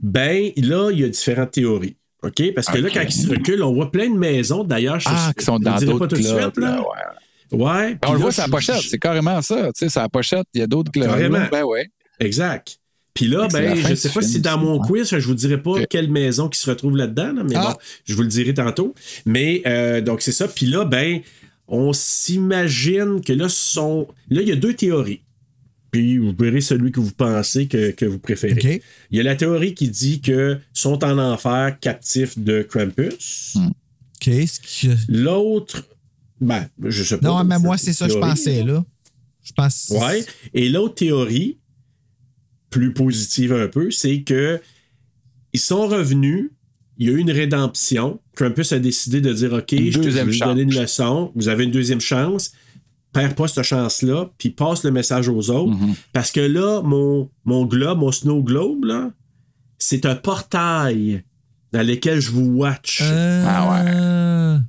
Ben, là, il y a différentes théories. OK? Parce que là, quand ils se reculent, on voit plein de maisons. D'ailleurs, je Ah, qui sont dans d'autres pas tout de suite, là. là, ouais. Ouais. On le voit sur la pochette, je- c'est carrément ça. Tu sais, sur la pochette, il y a d'autres clubs. Carrément. Ben ouais. Exact. Puis là, ben, je du sais pas si dans mon quiz, je vous dirai pas quelle maison qui se retrouve là-dedans, là, mais Ah. bon, je vous le dirai tantôt. Mais euh, donc c'est ça. Puis là, ben, on s'imagine que là, sont. Là, il y a deux théories. Puis vous verrez celui que vous pensez que, que vous préférez. Il y a la théorie qui dit que sont en enfer captifs de Krampus. Hmm. OK. ce qui- L'autre, ben, je sais pas. Non, mais moi, c'est ça que je pensais, là. Je pense. Ouais. Et l'autre théorie, plus positive un peu, c'est que ils sont revenus, il y a eu une rédemption. Krampus a décidé de dire OK, Une je te- vais vous donner une leçon, vous avez une deuxième chance. Perds pas cette chance-là, puis passe le message aux autres. Mhm. Parce que là, mon, mon globe, mon snow globe, là, c'est un portail dans lequel je vous watch. Euh, Ah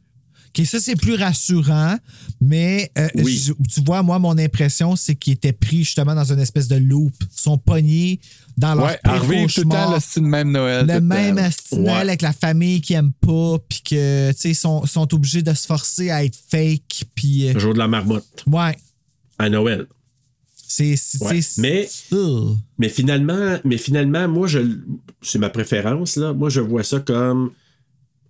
OK, ça, c'est plus rassurant, mais euh, Oui. je- tu vois, moi, mon impression, c'est qu'ils étaient pris justement dans une espèce de loop. Ils sont pognés dans leur Ouais, revivre tout le temps le style même Noël. le même Ouais. avec la famille qui aime pas, puis que, tu sais, ils sont, sont obligés de se forcer à être fake, puis... euh, Le jour de la marmotte, ouais, à Noël. c'est... Ouais. Mais Ugh. Mais finalement, mais finalement, moi, je, c'est ma préférence, là. Moi, je vois ça comme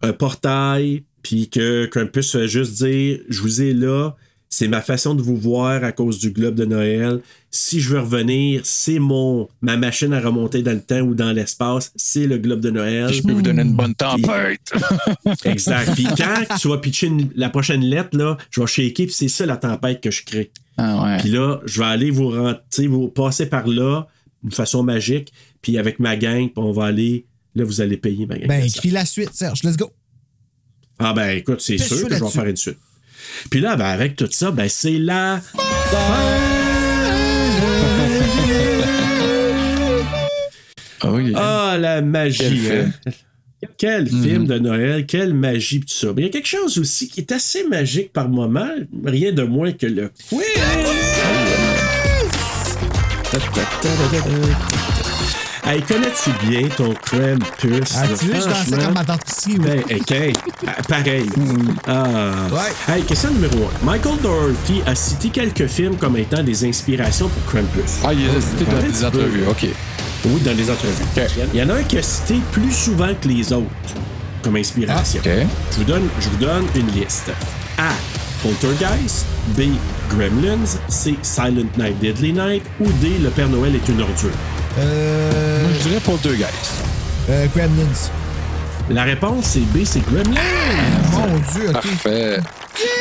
un portail, puis que Krampus fait juste dire Je vous ai là, c'est ma façon de vous voir à cause du globe de Noël. Si je veux revenir, c'est mon ma machine à remonter dans le temps ou dans l'espace, c'est le globe de Noël. Je peux vous donner une bonne tempête. Exact. Puis quand tu vas pitcher une- la prochaine lettre, là, je vais shaker, puis c'est ça la tempête que je crée. Ah ouais. Puis là, je vais aller vous rentrer, vous passer par là d'une façon magique. Puis avec ma gang, puis on va aller. Là, vous allez payer ma gang. Ben, écris la suite, Serge. Let's go. Ah ben écoute, c'est sûr que je vais là-dessus. faire une suite. Puis là, ben avec tout ça, ben c'est la Oh, yeah. Ah, la magie. Quel film? hein? Quel film de Noël, quelle magie, pis tout ça. Mais il y a quelque chose aussi qui est assez magique par moment, rien de moins que le quiz. Hey, connais-tu bien ton Krampus? Ah, là? tu veux, je dansais comme ma tante ici. oui. Ben, ok. Ah, Pareil. Ah. Ouais. Hey, question numéro 1. Michael Doherty a cité quelques films comme étant des inspirations pour Krampus. Ah, il a cité dans des entrevues. OK. Oui, dans les entrevues. Il y en a un qui a cité plus souvent que les autres comme inspiration. Ah, OK. Je, vous donne, je vous donne une liste. A. Poltergeist. B. Gremlins. C. Silent Night, Deadly Night. Ou D. Le Père Noël est une ordure? Euh, Moi, je dirais Poltergeist. euh, Gremlins. La réponse, c'est B. C'est Gremlins. Mon Dieu. Parfait.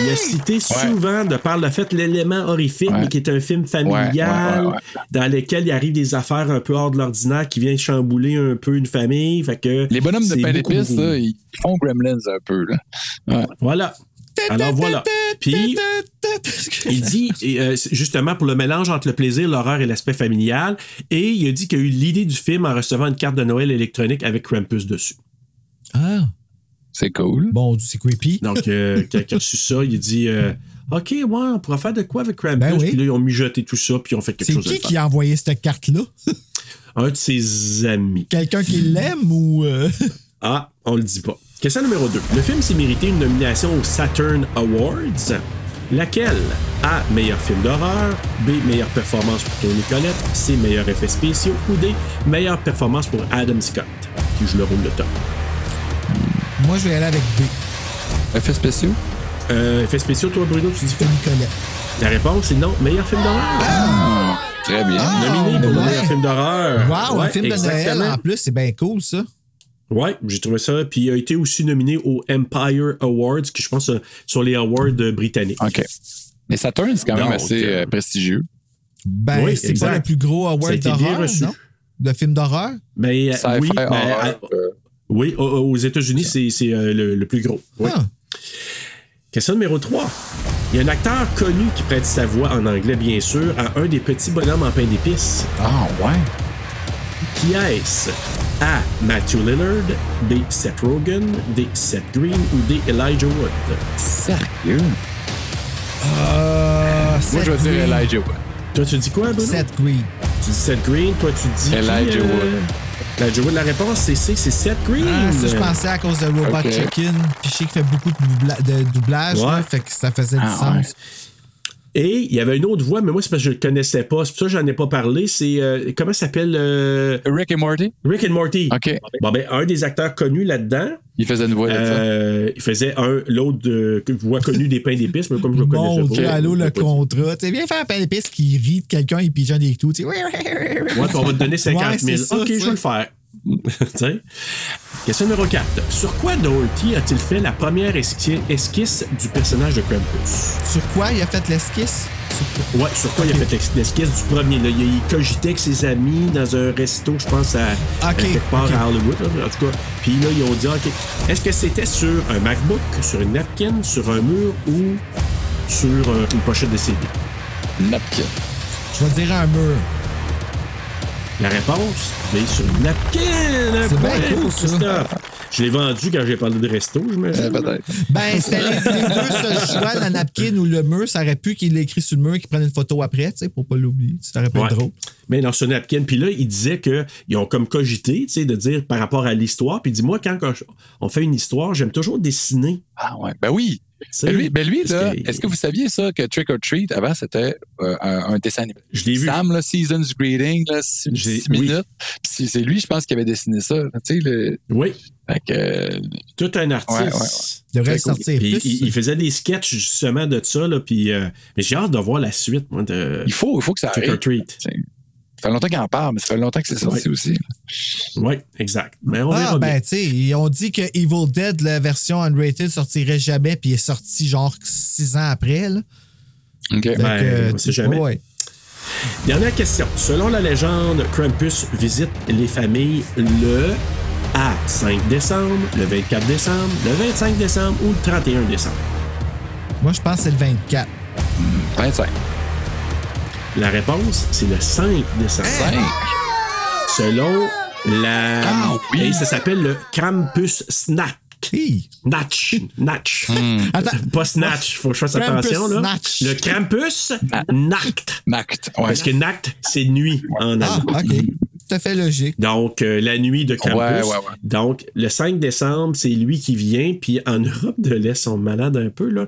Il a cité souvent de par le fait l'élément horrifique, Ouais. mais qui est un film familial, Ouais, ouais, ouais, dans lequel il arrive des affaires un peu hors de l'ordinaire qui viennent chambouler un peu une famille. Fait que Les bonhommes de pain d'épices, ils font Gremlins un peu. Là. Ouais. Voilà. Alors voilà. Puis il dit, euh, c'est justement pour le mélange entre le plaisir, l'horreur et l'aspect familial, et il a dit qu'il a eu l'idée du film en recevant une carte de Noël électronique avec Krampus dessus. Ah, C'est cool. bon c'est creepy. Donc, euh, quand il a reçu ça, il a dit euh, OK, ouais, on pourra faire de quoi avec Krampus? Ben oui. Puis là, ils ont mijoté tout ça, puis ils ont fait quelque C'est chose de qui qui a envoyé cette carte-là? Un de ses amis. Quelqu'un qui l'aime ou... euh, Ah, on le dit pas. Question numéro 2. Le film s'est mérité une nomination aux Saturn Awards. Laquelle? A. Meilleur film d'horreur. B. Meilleure performance pour Tony Collette. C. Meilleurs effets spéciaux. Ou D. Meilleure performance pour Adam Scott, qui joue le rôle de Tom? Moi, je vais aller avec B. Effets spéciaux? Euh, effets spéciaux, toi, Bruno, tu dis quoi? Tony Collette. La réponse est non. Meilleur film d'horreur? Très bien. Nominé pour le meilleur film d'horreur. Wow, un film de Noël en plus, c'est bien cool ça. Ouais, j'ai trouvé ça. Puis il a été aussi nominé aux Empire Awards, qui je pense euh, sur les awards euh, britanniques. OK. Mais Saturn, c'est quand même Donc, assez euh, prestigieux. Ben, Oui, c'est pas le plus gros award d'horreur, reçu. non? De film d'horreur? Euh, Sci-fi, oui, euh, euh, oui, aux, aux États-Unis, c'est c'est, euh, le, le plus gros. Oui. Ah. Question numéro 3. Il y a un acteur connu qui prête sa voix en anglais, bien sûr, à un des petits bonhommes en pain d'épices. Ah, ouais. Qui est-ce? A. Matthew Lillard, B. Seth Rogen, D. Seth Green ou D. Elijah Wood? Sérieux? Euh, Moi, je vais dire. Elijah Wood. Toi, tu dis quoi, Bruno? Seth Green. Tu dis Seth Green, toi, tu dis. qui, Elijah Wood. Elijah Wood, la réponse, c'est C, c'est Seth Green. Ah, ça, je pensais à cause de Robot Ok. Chicken. Puis je sais qu'il fait beaucoup de, doubla- de doublage, Ouais. là, fait que ça faisait Ah, du sens. Et il y avait une autre voix, mais moi, c'est parce que je le connaissais pas. C'est pour ça que j'en ai pas parlé. C'est. euh, comment ça s'appelle euh, Rick et Morty? Rick and Morty. OK. Bon, ben, un des acteurs connus là-dedans, Il faisait une voix ça. euh, il faisait un, l'autre euh, voix connue des pains d'épices, mais comme je le connaissais Dieu, pas. allô, le contrat. Tu sais, viens faire un pain d'épices qui rit de quelqu'un et pigeonne des clous. Tu sais, oui, oui, oui, oui, oui. Ouais, on va te donner 50 Ouais, 000. c'est ça, ok, je vais le faire. Question numéro 4. Sur quoi Doherty a-t-il fait la première esqui- esquisse du personnage de Krampus? Sur quoi il a fait l'esquisse? Sur quoi? Ouais, sur quoi il a fait l'esquisse du premier? Là? Il, cogitait avec ses amis dans un resto, je pense, à, à Ok, quelque part à Hollywood. là, en tout cas. Puis là, ils ont dit, OK, est-ce que c'était sur un MacBook, sur une napkin, sur un mur ou sur euh, une pochette de CD? Napkin. Je vais dire un mur. La réponse, mais sur une napkin! C'est bien cool. Christophe. Je l'ai vendu quand j'ai parlé de resto, je me Euh, Peut-être. Ben, c'était les, les deux seuls choix, la napkin ou le mur. Ça aurait pu qu'il l'ait écrit sur le mur et qu'il prenne une photo après, tu sais, pour pas l'oublier. Ça aurait pu Ouais. être drôle. Mais dans ce napkin, puis là, il disait qu'ils ont comme cogité, tu sais, de dire par rapport à l'histoire. Puis il dit, moi, quand on fait une histoire, j'aime toujours dessiner. Ah, ouais. Ben oui. Ben lui, ben lui là, que- est-ce que vous saviez ça que Trick or Treat, avant, c'était euh, un, un dessin animé? Je l'ai vu. Sam, là, Season's Greeting, là, six, minutes. Puis c'est- c'est lui, je pense, qui avait dessiné ça. Tu sais, le. Oui, Fait que. euh, tout un artiste. Ouais, ouais, ouais. Sortir Puis plus. il, il faisait des sketchs justement de ça, là, puis euh, mais j'ai hâte de voir la suite, moi, de il faut, il faut que ça arrive. Ça fait longtemps qu'il en parle, mais ça fait longtemps que c'est sorti Ouais. aussi. Oui, exact. Mais on Ah, ben, tu sais, ils ont dit que Evil Dead, la version unrated, sortirait jamais, puis il est sorti genre six ans après, là. OK. Ben, que, on sait jamais. ouais. Dernière question. Selon la légende, Krampus visite les familles le A 5 décembre, le 24 décembre, le 25 décembre ou le 31 décembre. Moi, je pense que c'est le 24. 25. La réponse, c'est le 5 décembre. 5. Selon la. Ah, oui. Et ça s'appelle le Krampus Snack. Natch. Natch. Attends. Pas Snatch, faut que je fasse Krampus attention. Là. Snatch. Le Krampus Nacht. Nact. Ouais. Parce que Nacht, c'est nuit en Ah, allemand. OK. Tout à fait logique. Donc, euh, la nuit de Krampus. Ouais, ouais, ouais. Donc, le 5 décembre, c'est lui qui vient. Puis en Europe de l'Est, sont malades un peu. Là.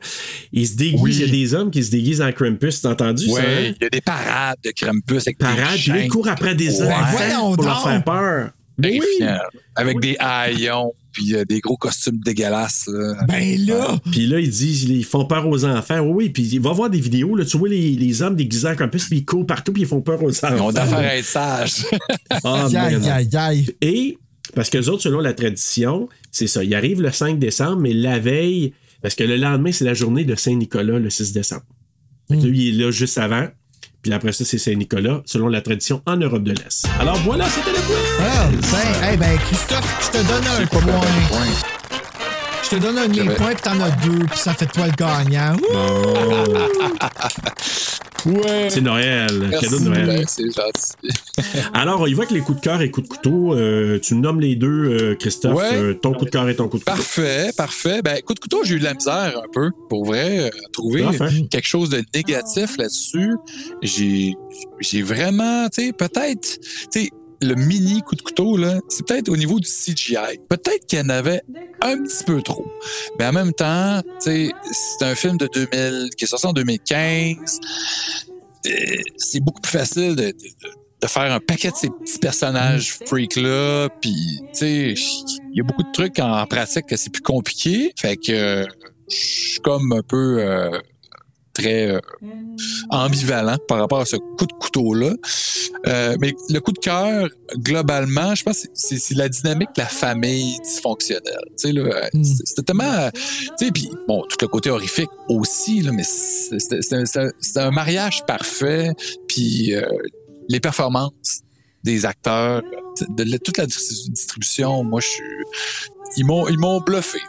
Ils se déguisent. Oui. Il y a des hommes qui se déguisent en Krampus. T'as entendu ça? Hein? il y a des parades de Krampus avec Parade. des Puis chaînes. courent après des Ouais. enfants pour leur faire peur. Terrifiant. Avec des haillons, puis euh, des gros costumes dégueulasses. là. Ben là! Puis là, ils disent, ils font peur aux enfants. Oui, oui, puis il va voir des vidéos. Là, tu vois les, les hommes déguisés en Krampus, puis ils courent partout, puis ils font peur aux enfants. Ils ont d'affaires à être sages. Ah. Et, parce que les autres, selon la tradition, c'est ça. Ils arrivent le 5 décembre, mais la veille, parce que le lendemain, c'est la journée de Saint-Nicolas, le 6 décembre. Fait que là, il est là juste avant. Puis après ça, c'est Saint-Nicolas, selon la tradition en Europe de l'Est. Alors voilà, c'était le quiz! Ah, ben, hey, ben, Christophe, je te donne un point. Je te donne un points, puis t'en as deux, puis ça fait toi le gagnant. Ouais. C'est Noël, Merci, cadeau de Noël. c'est gentil. Alors, y va avec les coups de cœur et coups de couteau. Euh, tu me nommes les deux, euh, Christophe. Ouais. Euh, ton coup de cœur et ton coup de couteau. Parfait, parfait. Ben, coup de couteau, j'ai eu de la misère un peu, pour vrai, à trouver Parfait. quelque chose de négatif là-dessus. J'ai, j'ai vraiment, tu sais, peut-être, tu sais, le mini coup de couteau, là, c'est peut-être au niveau du CGI. Peut-être qu'il y en avait un petit peu trop. Mais en même temps, c'est un film de 2000, qui est sorti en 2015. Euh, C'est beaucoup plus facile de, de- de faire un paquet de ces petits personnages freaks-là. Puis, tu sais, il y a beaucoup de trucs en pratique que c'est plus compliqué. Fait que je suis comme un peu... euh, très euh, ambivalent par rapport à ce coup de couteau-là. Euh, mais le coup de cœur, globalement, je pense que c'est la dynamique de la famille dysfonctionnelle. Tu sais, là, c'est- C'était tellement... Tu sais, puis bon, tout le côté horrifique aussi, là, mais c'est- un mariage parfait. Puis euh, les performances des acteurs, de, toute la dis- distribution, moi, je suis... Ils m'ont, bluffé.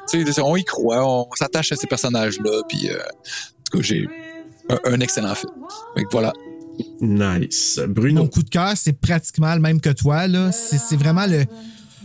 On y croit, on s'attache à ces personnages-là. Puis, tout cas, j'ai un, un excellent film. Fait que voilà. Nice. Bruno. Mon coup de cœur, c'est pratiquement le même que toi. là. C'est c'est vraiment le,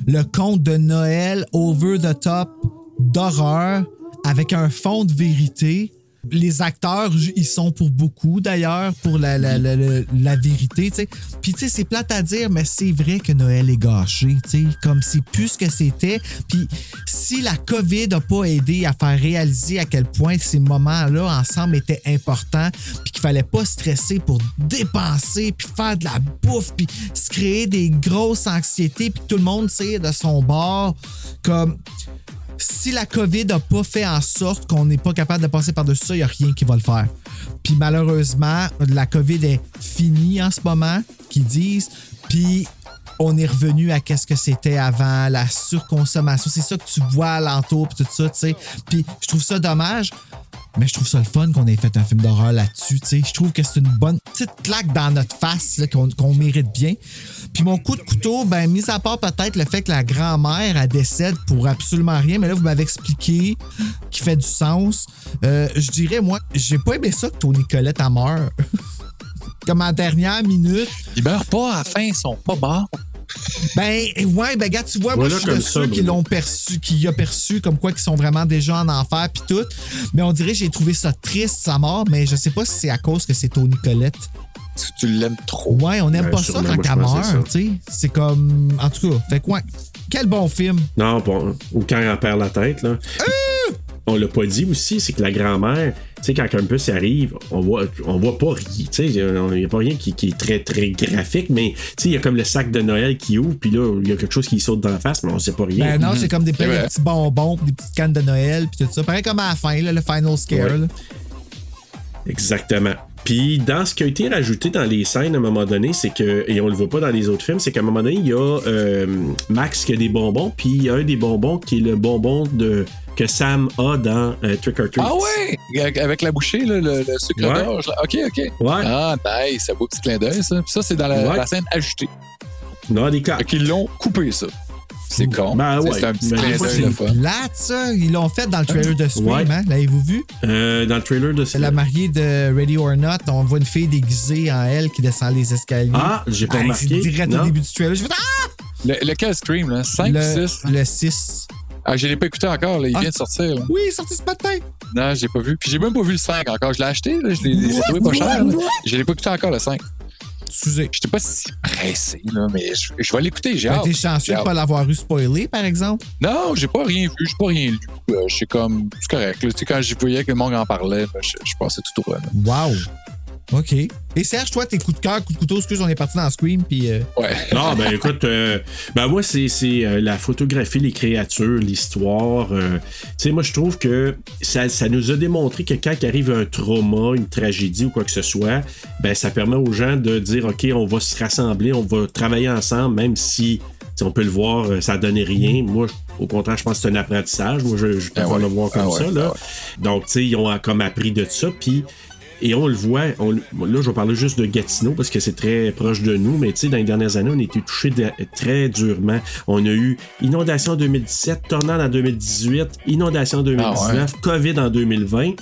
le conte de Noël over the top d'horreur avec un fond de vérité. Les acteurs, ils sont pour beaucoup d'ailleurs, pour la, la, la, la- vérité. tu sais. Puis tu sais, c'est plate à dire, mais c'est vrai que Noël est gâché. tu sais, Comme c'est plus ce que c'était. Puis si la COVID n'a pas aidé à faire réaliser à quel point ces moments-là ensemble étaient importants, puis qu'il fallait pas stresser pour dépenser, puis faire de la bouffe, puis se créer des grosses anxiétés, puis tout le monde sait de son bord, comme si la COVID n'a pas fait en sorte qu'on n'est pas capable de passer par-dessus ça, il n'y a rien qui va le faire. Puis malheureusement, la COVID est finie en ce moment, qu'ils disent. Puis on est revenu à qu'est-ce que c'était avant, la surconsommation. C'est ça que tu vois alentour, puis tout ça, tu sais. Puis je trouve ça dommage. Mais je trouve ça le fun qu'on ait fait un film d'horreur là-dessus. Je trouve que c'est une bonne petite claque dans notre face qu'on mérite bien. Puis mon coup de couteau, ben, mis à part peut-être le fait que la grand-mère elle décède pour absolument rien, mais là, vous m'avez expliqué qui fait du sens. Euh, je dirais, moi, j'ai pas aimé ça que Tony Colette a meurt. Comme en dernière minute. Ils meurent pas à la fin, ils sont pas morts. Ben, ouais, ben, gars, tu vois, moi, je suis de ça, ceux qui l'ont perçu, qui y a perçu comme quoi qu'ils sont vraiment déjà en enfer puis tout. Mais on dirait que j'ai trouvé ça triste, sa mort, mais je sais pas si c'est à cause que c'est Tony Colette. Tu, tu l'aimes trop. Ouais, on n'aime Ouais, pas ça quand elle meurt, tu sais. C'est comme. En tout cas, fait que ouais. Quel bon film. Non, bon, ou quand elle perd la tête, là. On l'a pas dit aussi, c'est que la grand-mère, tu sais, quand Campus arrive, on voit, on voit pas rien, tu sais, il n'y a pas rien qui, qui est très, très graphique, mais tu sais, il y a comme le sac de Noël qui ouvre, puis là, il y a quelque chose qui saute dans la face, mais on sait pas rien. Ben non, c'est comme des, plein de vrai. petits bonbons, des petites cannes de Noël, puis tout ça. Pareil comme à la fin, là, le final scare. Ouais. là. Exactement. Puis dans ce qui a été rajouté dans les scènes à un moment donné, c'est que, et on le voit pas dans les autres films, c'est qu'à un moment donné, il y a euh, Max qui a des bonbons, puis il y a un des bonbons qui est le bonbon de, que Sam a dans euh, Trick or Treat. Ah ouais! Avec- la bouchée, là, le, le sucre Ouais. d'orge. OK, OK. Ouais. Ah, nice. C'est un beau petit clin d'œil, ça. Puis ça, c'est dans la, Ouais. la scène ajoutée. Non, des cas. Qu'ils l'ont coupé, ça. C'est con. Ben C'est- ouais. C'est un petit Ben, clin d'œil, C'est plate, ça. Ils l'ont fait dans le trailer de Scream, Ouais. hein? L'avez-vous vu? Euh, dans le trailer de C'est la mariée de Ready or Not. On voit une fille déguisée en elle qui descend les escaliers. Ah, j'ai pas Hey, remarqué. C'est direct au début du trailer. Je fais Ah! Le- lequel Scream, là? 5 ou le, 6? le 6. Ah, je l'ai pas écouté encore, là. Il Ah, vient de sortir, là. Oui, il est sorti ce matin. Non, je l'ai pas vu. Puis j'ai même pas vu le 5 encore. Je l'ai acheté, là. Je l'ai trouvé pas cher. là. Je l'ai pas écouté encore, le 5. Excusez. J'étais pas si pressé, là, mais je, je vais l'écouter. J'ai Ben, hâte. T'es chanceux de pas l'avoir eu spoilé, par exemple? Non, j'ai pas rien vu, j'ai pas rien lu. Je suis comme, c'est correct. là. Tu sais, quand j'y voyais que le monde en parlait, ben, je, je passais tout au run. Wow. OK. Et Serge, toi, tes coups de cœur, coups de couteau, excuse, on est parti dans Scream, puis. euh, Ouais. Non, ben écoute, euh, ben moi, c'est c'est, euh, la photographie, les créatures, l'histoire. euh, tu sais, moi, je trouve que ça, ça nous a démontré que quand il arrive un trauma, une tragédie ou quoi que ce soit, ben ça permet aux gens de dire, OK, on va se rassembler, on va travailler ensemble, même si. tu sais, On peut le voir, ça donnait rien. Moi, au contraire, je pense que c'est un apprentissage. Moi, je, je préfère Ah ouais. le voir comme Ah ouais, ça. Là. ah Donc, tu sais, ils ont comme appris de ça. Puis, et on le voit, on- là je vais parler juste de Gatineau parce que c'est très proche de nous, mais tu sais, dans les dernières années, on a été touchés de- très durement. On a eu inondation en 2017, tornade en 2018, inondation en 2019, COVID en 2020.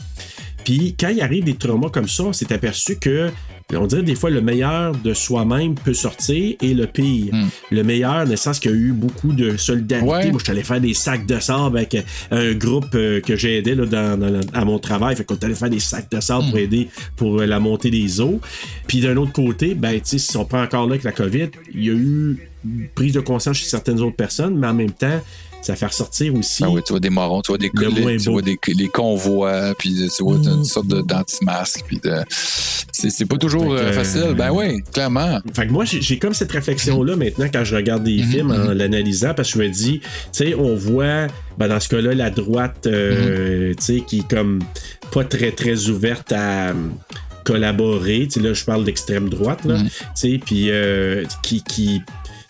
Puis quand il arrive des traumas comme ça, on s'est aperçu que on dirait des fois le meilleur de soi-même peut sortir et le pire. Le meilleur, dans le sens qu'il y a eu beaucoup de solidarité. Ouais. Moi, je suis allé faire des sacs de sable avec euh, un groupe euh, que j'ai aidé là, dans, dans- à mon travail. Fait qu'on est allé faire des sacs de sable pour aider pour euh, la montée des eaux. Puis d'un autre côté, ben, tu sais, si on prend encore là avec la COVID, il y a eu prise de conscience chez certaines autres personnes, mais en même temps, ça fait ressortir aussi. Ah oui, tu vois des morons, tu vois des collègues, tu vois des, les convois, puis tu vois Mm. une sorte de- d'anti-masque, puis de... c'est pas toujours euh, facile. Ben oui, clairement. Fait que moi, j'ai comme cette réflexion-là maintenant quand je regarde des Mhm, films en l'analysant, parce que je me dis, tu sais, on voit, ben, dans ce cas-là, la droite, euh, Mhm. tu sais, qui est comme pas très, très ouverte à euh, collaborer. Tu sais, là, je parle d'extrême droite, là. Tu sais, puis euh, qui, qui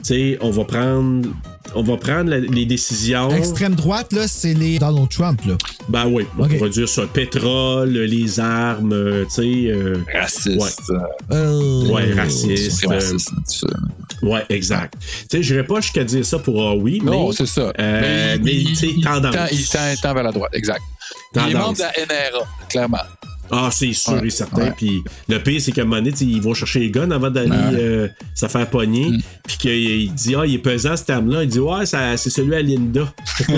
sais, on va prendre, on va prendre la- les décisions. Extrême droite, là, c'est les Donald Trump, là. Ben oui, on va dire ça, pétrole, les armes, euh, tu sais. euh, Raciste. Euh, Ouais, raciste. Euh, ça. Ouais, exact. Tu sais, je n'irais pas jusqu'à dire ça pour ah oui, Non, mais. c'est ça. euh, mais, il- tu sais, il- tendance. Il tend, il tend- vers la droite, exact. Il est membre de la NRA, clairement. Ah, c'est sûr Ouais, et certain. Puis le pire, c'est qu'à un moment donné, ils vont chercher les guns avant d'aller Ouais. euh, se faire pogner. Mm. Puis qu'il il dit, ah, il est pesant cette arme-là. Il dit, ouais, ça- c'est celui à Linda.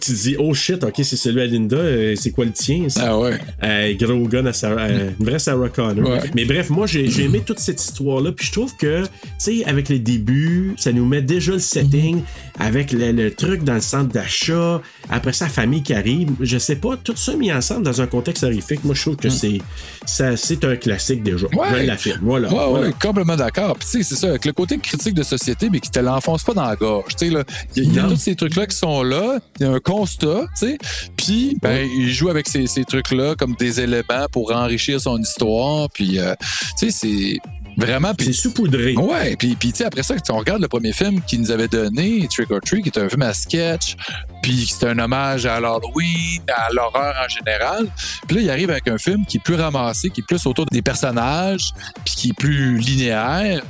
tu dis, oh shit, ok, c'est celui à Linda. euh, c'est quoi le tien? ça? Ah ouais. Euh, gros gun à Sarah, euh, une vraie Sarah Connor. Ouais. Mais bref, moi, j'ai aimé toute cette histoire-là. Puis je trouve que, tu sais, avec les débuts, ça nous met déjà le setting avec le, le truc dans le centre d'achat. Après ça, la famille qui arrive. Je sais pas, tout ça mis ensemble dans un contexte horrifique. Moi, je trouve que c'est ça c'est un classique déjà. Ouais. Je l'affirme. Voilà. Ouais, voilà. ouais, complètement d'accord. Puis, tu sais, c'est ça, avec le côté critique de société, mais qui te l'enfonce pas dans la gorge. Tu sais, là, il y a, y tous ces trucs-là qui sont là, il y a un constat, tu sais, puis, ben, il joue avec ces, ces trucs-là comme des éléments pour enrichir son histoire, puis, euh, tu sais, c'est vraiment. C'est saupoudré. Ouais, puis, puis tu sais, après ça, on regarde le premier film qu'il nous avait donné, Trick or Treat, qui est un film à sketch, puis c'est un hommage à l'Halloween, à l'horreur en général. Puis là, il arrive avec un film qui est plus ramassé, qui est plus autour des personnages, puis qui est plus linéaire.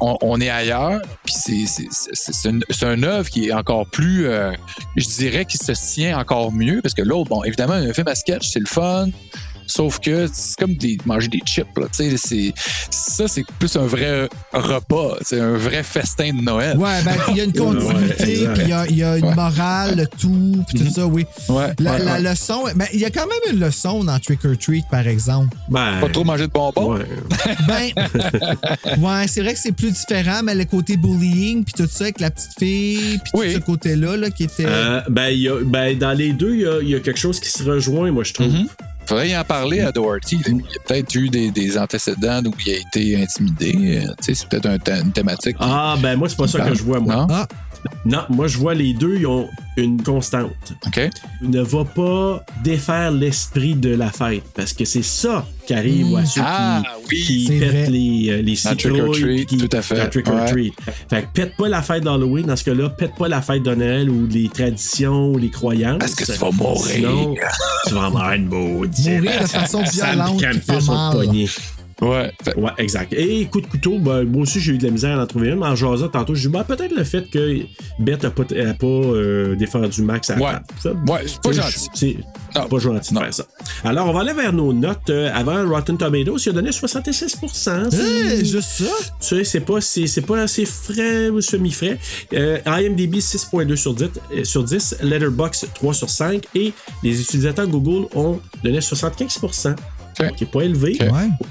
On, on est ailleurs, puis c'est, une œuvre qui est encore plus, euh, je dirais, qui se tient encore mieux, parce que l'autre, bon, évidemment, un film à sketch, c'est le fun. Sauf que c'est comme des, manger des chips. Là, tu sais, c'est, ça, c'est plus un vrai repas. C'est un vrai festin de Noël. Ouais, ben, il y a une continuité, puis il y a, il y a une Ouais. morale, le tout, puis tout ça, oui. Ouais, La, ouais, la ouais. leçon, ben, il y a quand même une leçon dans Trick or Treat, par exemple. Ben, Pas trop manger de bonbons? ouais. Ben, ouais, c'est vrai que c'est plus différent, mais le côté bullying, puis tout ça, avec la petite fille, puis Oui. tout ce côté-là, là, qui était. Euh, ben, il y a- ben, dans les deux, il y a, il y a quelque chose qui se rejoint, moi, je trouve. Mhm. Faudrait y en parler à Doherty. là. Il a peut-être eu des, des antécédents où il a été intimidé. Euh, tu sais, C'est peut-être un une thématique. Ah, ben, moi, c'est pas ça que je vois, moi. Non? Ah, Non, moi je vois les deux, ils ont une constante. OK. Ne va pas défaire l'esprit de la fête, parce que c'est ça qui arrive à ceux Ah, qui, oui, qui pètent vrai. les, euh, les Dans Trick or citrouilles. Qui- tout à fait. Trick or Ouais. Treat. Fait que pète pas la fête d'Halloween, dans ce cas-là, pète pas la fête de Noël ou les traditions ou les croyances. Parce que tu vas mourir. Sinon, tu vas avoir une maudite. Mourir de façon Sam violente, Campus ont mal. Ouais. Fait- Ouais, exact. Et coup de couteau, ben, moi aussi j'ai eu de la misère à en trouver une. En jasant tantôt, je dis ben, peut-être le fait que Beth n'a pas, a pas euh, défendu Max à la Ouais. table. Ça, Ouais, c'est pas gentil. C'est pas gentil Non. de faire ça. Alors, on va aller vers nos notes. Euh, avant, Rotten Tomatoes, il a donné 66% C'est- hey, juste ça? tu sais, c'est pas, c'est, c'est pas assez frais ou semi-frais. Euh, IMDb 6.2 sur 10, euh, sur 10, Letterboxd 3 sur 5 et les utilisateurs Google ont donné 75 Qui est pas élevé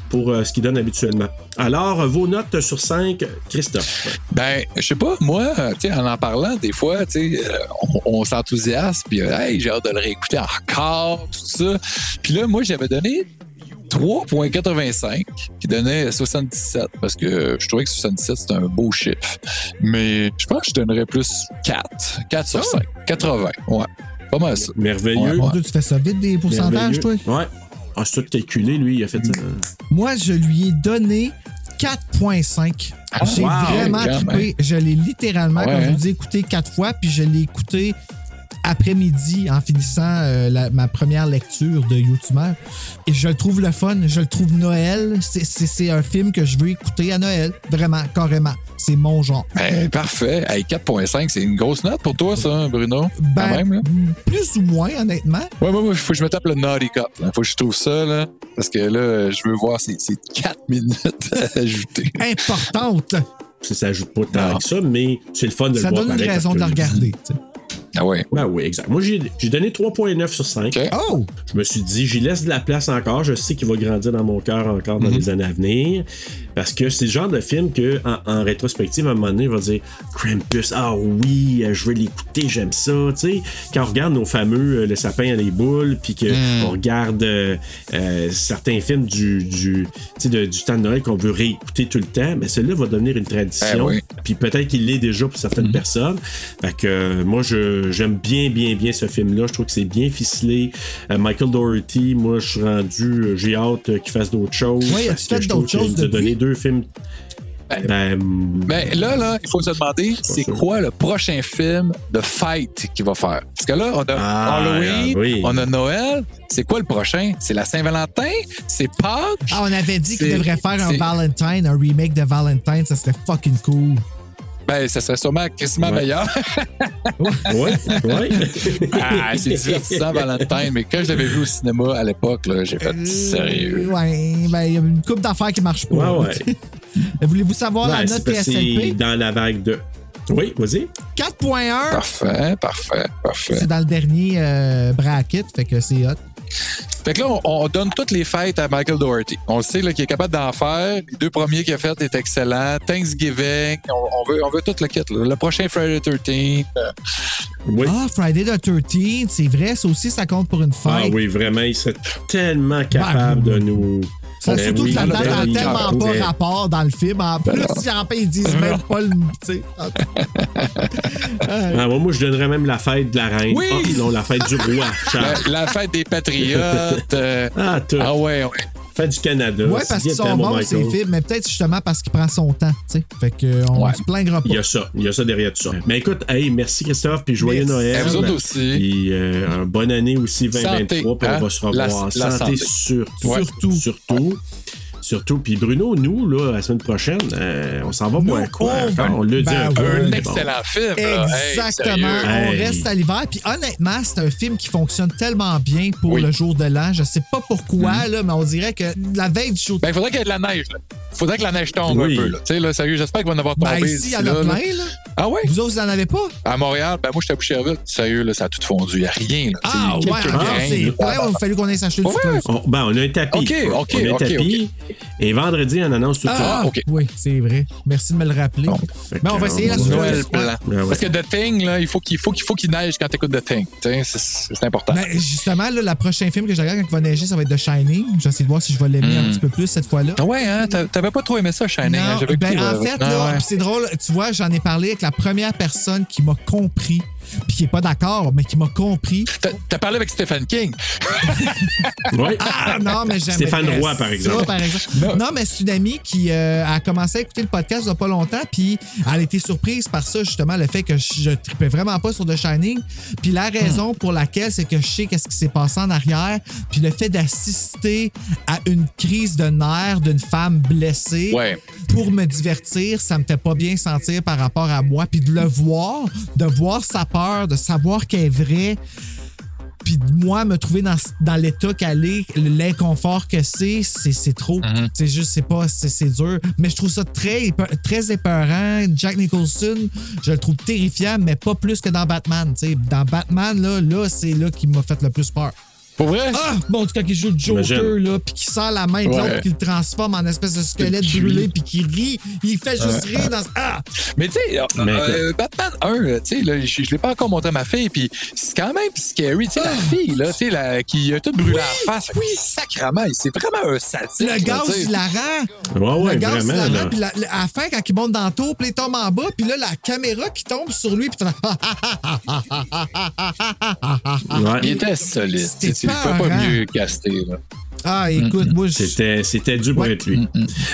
pour euh, ce qu'ils donnent habituellement. Alors, vos notes sur 5, Christophe. Ben, je sais pas, moi, euh, tu sais, en en parlant, des fois, tu sais, euh, on, on s'enthousiasme, puis euh, hey, j'ai hâte de le réécouter encore, tout ça. Puis là, moi, j'avais donné 3,85 qui donnait 77 parce que je trouvais que 77 c'était un beau chiffre. Mais je pense que je donnerais plus 4. 4 sur 5. 80. Ouais. Pas mal ça. Merveilleux. Ouais, tu fais ça vite des pourcentages, toi? Ouais. Ah, c'est tout calculé, lui, il a fait ça. Moi, je lui ai donné 4.5. Ah, J'ai wow, vraiment trippé. Je l'ai littéralement, Ouais, comme je hein? vous dis, écouté quatre fois, puis je l'ai écouté après-midi en finissant euh, la- ma première lecture de YouTuber. Et je le trouve le fun, je le trouve Noël. C'est- un film que je veux écouter à Noël. Vraiment, carrément. C'est mon genre. Ben, parfait. Hey, 4,5, c'est une grosse note pour toi, ça, Bruno? Quand Ben, même, là? plus ou moins, honnêtement. Ouais, ouais, ouais, faut que je me tape le Naughty Cup. Là. Faut que je trouve ça, là. Parce que là, je veux voir ces, ces 4 minutes ajoutées. Importante. Ça s'ajoute pas tant Non. que ça, mais c'est le fun de Ça le voir donne une raison de la regarder. tu sais. Ah ouais. Ben oui, exact. Moi, j'ai j'ai donné 3.9 sur 5. OK. Oh! Je me suis dit, j'y laisse de la place encore. Je sais qu'il va grandir dans mon cœur encore dans Mhm. les années à venir. Parce que c'est le genre de film que, en, en rétrospective, à un moment donné, on va dire Krampus, ah oui, euh, je vais l'écouter, j'aime ça. Quand on regarde nos fameux euh, Le sapin et les boules, puis qu'on Mm. regarde euh, euh, certains films du, du, de- du temps de Noël qu'on veut réécouter tout le temps, mais celui-là va devenir une tradition. Eh oui. Puis peut-être qu'il l'est déjà pour certaines personnes. Fait que moi, j'aime bien, bien, bien ce film-là. Je trouve que c'est bien ficelé. Michael Doherty, moi, je suis rendu, j'ai hâte qu'il fasse d'autres choses. Que fait d'autres choses qu'il nous a donné depuis? Deux films. Ben, Mais là, là, il faut se demander, c'est quoi le prochain film de fight qu'il va faire? Parce que là, on a Ah, Halloween, ah, oui. on a Noël. C'est quoi le prochain? C'est la Saint-Valentin? C'est Pâques? Ah, on avait dit qu'il devrait faire un Valentine, un remake de Valentine, ça serait fucking cool. Ben, ça serait sûrement quasiment Ouais. meilleur. ouais, ouais. ah, c'est divertissant, Valentine. Mais quand je l'avais vu au cinéma à l'époque, là, j'ai fait sérieux. Euh, Ouais, ben, il y a une coupe d'affaires qui marche pas. Ouais, ouais. Voulez-vous savoir la note TSLP? c'est dans la vague de. Oui, vas-y. 4.1. Parfait, parfait, parfait. C'est dans le dernier euh, bracket, fait que c'est hot. Fait que là, on, on donne toutes les fêtes à Michael Doherty. On le sait qu'il est capable d'en faire. Les deux premiers qu'il a fait est excellent. Thanksgiving, on, on veut, on veut tout le kit. là. Le prochain Friday 13. euh, Oui. Ah, Friday the 13th, c'est vrai, ça aussi, ça compte pour une Ah fête. oui, vraiment, il serait tellement capable de nous. Ça, Ben surtout oui, que la date ben n'a oui, tellement pas rapport dans le film. En plus, si en fait, ils disent même pas le. Ah, moi, moi, je donnerais même la fête de la reine. Oui! Ah, non, la fête du roi, la, Charles. la fête des patriotes. euh, Ah, tout. ah ouais, ouais. Du Canada. Ouais, parce qu'ils sont bons, ces films, mais peut-être justement parce qu'il prend son temps, tu sais. Fait que on Ouais. se plaindra pas. Il y a ça, il y a ça derrière tout ça. Mais écoute, hey, merci Christophe, puis joyeux Merci. Noël. Et vous autres aussi. Puis euh, une bonne année aussi 2023, Santé, puis on hein? va se revoir. La- la santé. Ouais. Surtout. Surtout. Surtout. Puis Bruno, nous, là, la semaine prochaine, euh, on s'en va pour un quoi? on l'a dit Ben un peu. excellent film. là. Exactement. on Hey. reste à l'hiver. Puis honnêtement, c'est un film qui fonctionne tellement bien pour Oui. le jour de l'an. Je sais pas pourquoi, là, mais on dirait que la veille du jour Ben, il faudrait qu'il y ait de la neige. là. Il faudrait que la neige tombe Oui. un peu. Là. Tu sais, là, sérieux, j'espère qu'il va en avoir tombé. Ben, ici, il y en a plein, là. Ah ouais? Vous autres, vous en avez pas? À Montréal, ben moi, j'étais à Boucherville. Sérieux, là, ça a tout fondu. Il n'y a rien. Là. Tu Ah, ouais, grains, là. plein. Il a fallu qu'on aille s'acheter du Ouais. sucre. On, ben, on a un tapis. Ok, ok, on a un ok, tapis. Et vendredi, on annonce tout ça. Ah, ok. oui, c'est vrai. Merci de me le rappeler. Fait Mais on que, va essayer la on- suite. Noël Ouais. blanc. Ouais, ouais. Parce que The Thing, là, il faut qu'il faut qu'il faut qu'il neige quand t'écoutes The Thing. Tu sais, C'est c'est important. Ben, justement, là, le prochain film que je regarde quand il va neiger, ça va être The Shining. J'essaie de voir si je vais l'aimer un Hmm. petit peu plus cette fois-là. Ah ouais, hein? T'avais pas trop aimé ça, Shining. hein? Non, J'avais ben, écouté, en euh, fait, ouais. c'est drôle, tu vois, j'en ai parlé avec la première personne qui m'a compris, puis qui est pas d'accord, mais qui m'a compris. T'as- parlé avec Stephen King. Ouais. Ah non, mais j'aimerais Stéphane Roy, par ça, exemple. par exemple. Non, mais c'est une amie qui euh, a commencé à écouter le podcast il y a pas longtemps, puis elle a été surprise par ça, justement, le fait que je, je tripais vraiment pas sur The Shining. Puis la raison pour laquelle, c'est que je sais qu'est-ce qui s'est passé en arrière, puis le fait d'assister à une crise de nerfs d'une femme blessée Ouais. pour me divertir, ça me fait pas bien sentir par rapport à moi, puis de le voir, de voir sa peur, de savoir qu'elle est vraie puis moi, me trouver dans, dans l'état qu'elle est, l'inconfort que c'est, c'est, c'est trop. C'est juste, c'est pas, c'est, c'est dur. Mais je trouve ça très, très épeurant. Jack Nicholson, je le trouve terrifiant, mais pas plus que dans Batman. Dans Batman, là, là c'est là qui m'a fait le plus peur. Pour vrai? Ah! Bon, en tout cas, qui joue le Joker, Imagine. là, puis qui sort la main de Ouais. l'autre, qui le transforme en espèce de squelette Puis- brûlé, puis qui rit. Il fait juste rire dans. Ah! Mais tu sais, euh, euh, Batman 1, là, tu sais, là, je je l'ai pas encore montré à ma fille, puis c'est quand même scary. Tu sais, la fille, là, tu sais, la- qui a tout brûlé à la face, oui. sacrament, c'est vraiment un sadique. Le gaz, il la rend. Ouais, ouais, le gaz, il la rend, puis à la fin, quand il monte dans le tour, puis il tombe en bas, puis là, la caméra qui tombe sur lui, puis Ouais. Il était solide. Fais pas peurant. mieux casté. Là. Ah, écoute, moi, je. C'était, c'était dur pour Ouais. être lui.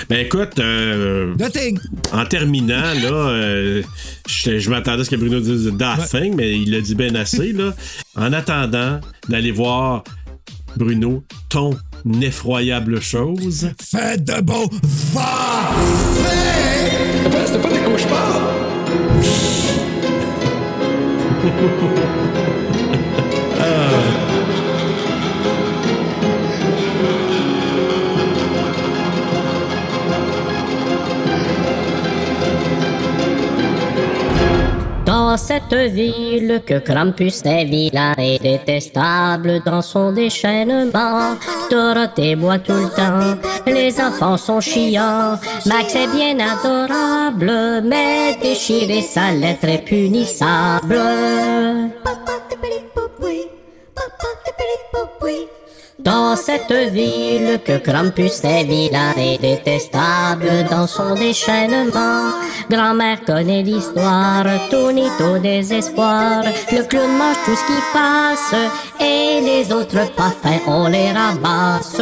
Ben écoute, euh, The Thing. en terminant, là, euh, je, je m'attendais à ce que Bruno dise That Thing, mais il l'a dit bien assez. Là. En attendant d'aller voir Bruno, ton effroyable chose. Faites de beaux va! C'était pas des cauchemars. Dans cette ville que Krampus est vilain et détestable dans son déchaînement, Dorothée boit tout le temps, les enfants sont chiants, Max est bien adorable, mais déchirer sa lettre est punissable. Dans cette ville que Krampus est vilain et détestable dans son déchaînement. Grand-mère connaît l'histoire, Tony au désespoir. Le clown mange tout ce qui passe et les autres pas fins, on les ramasse.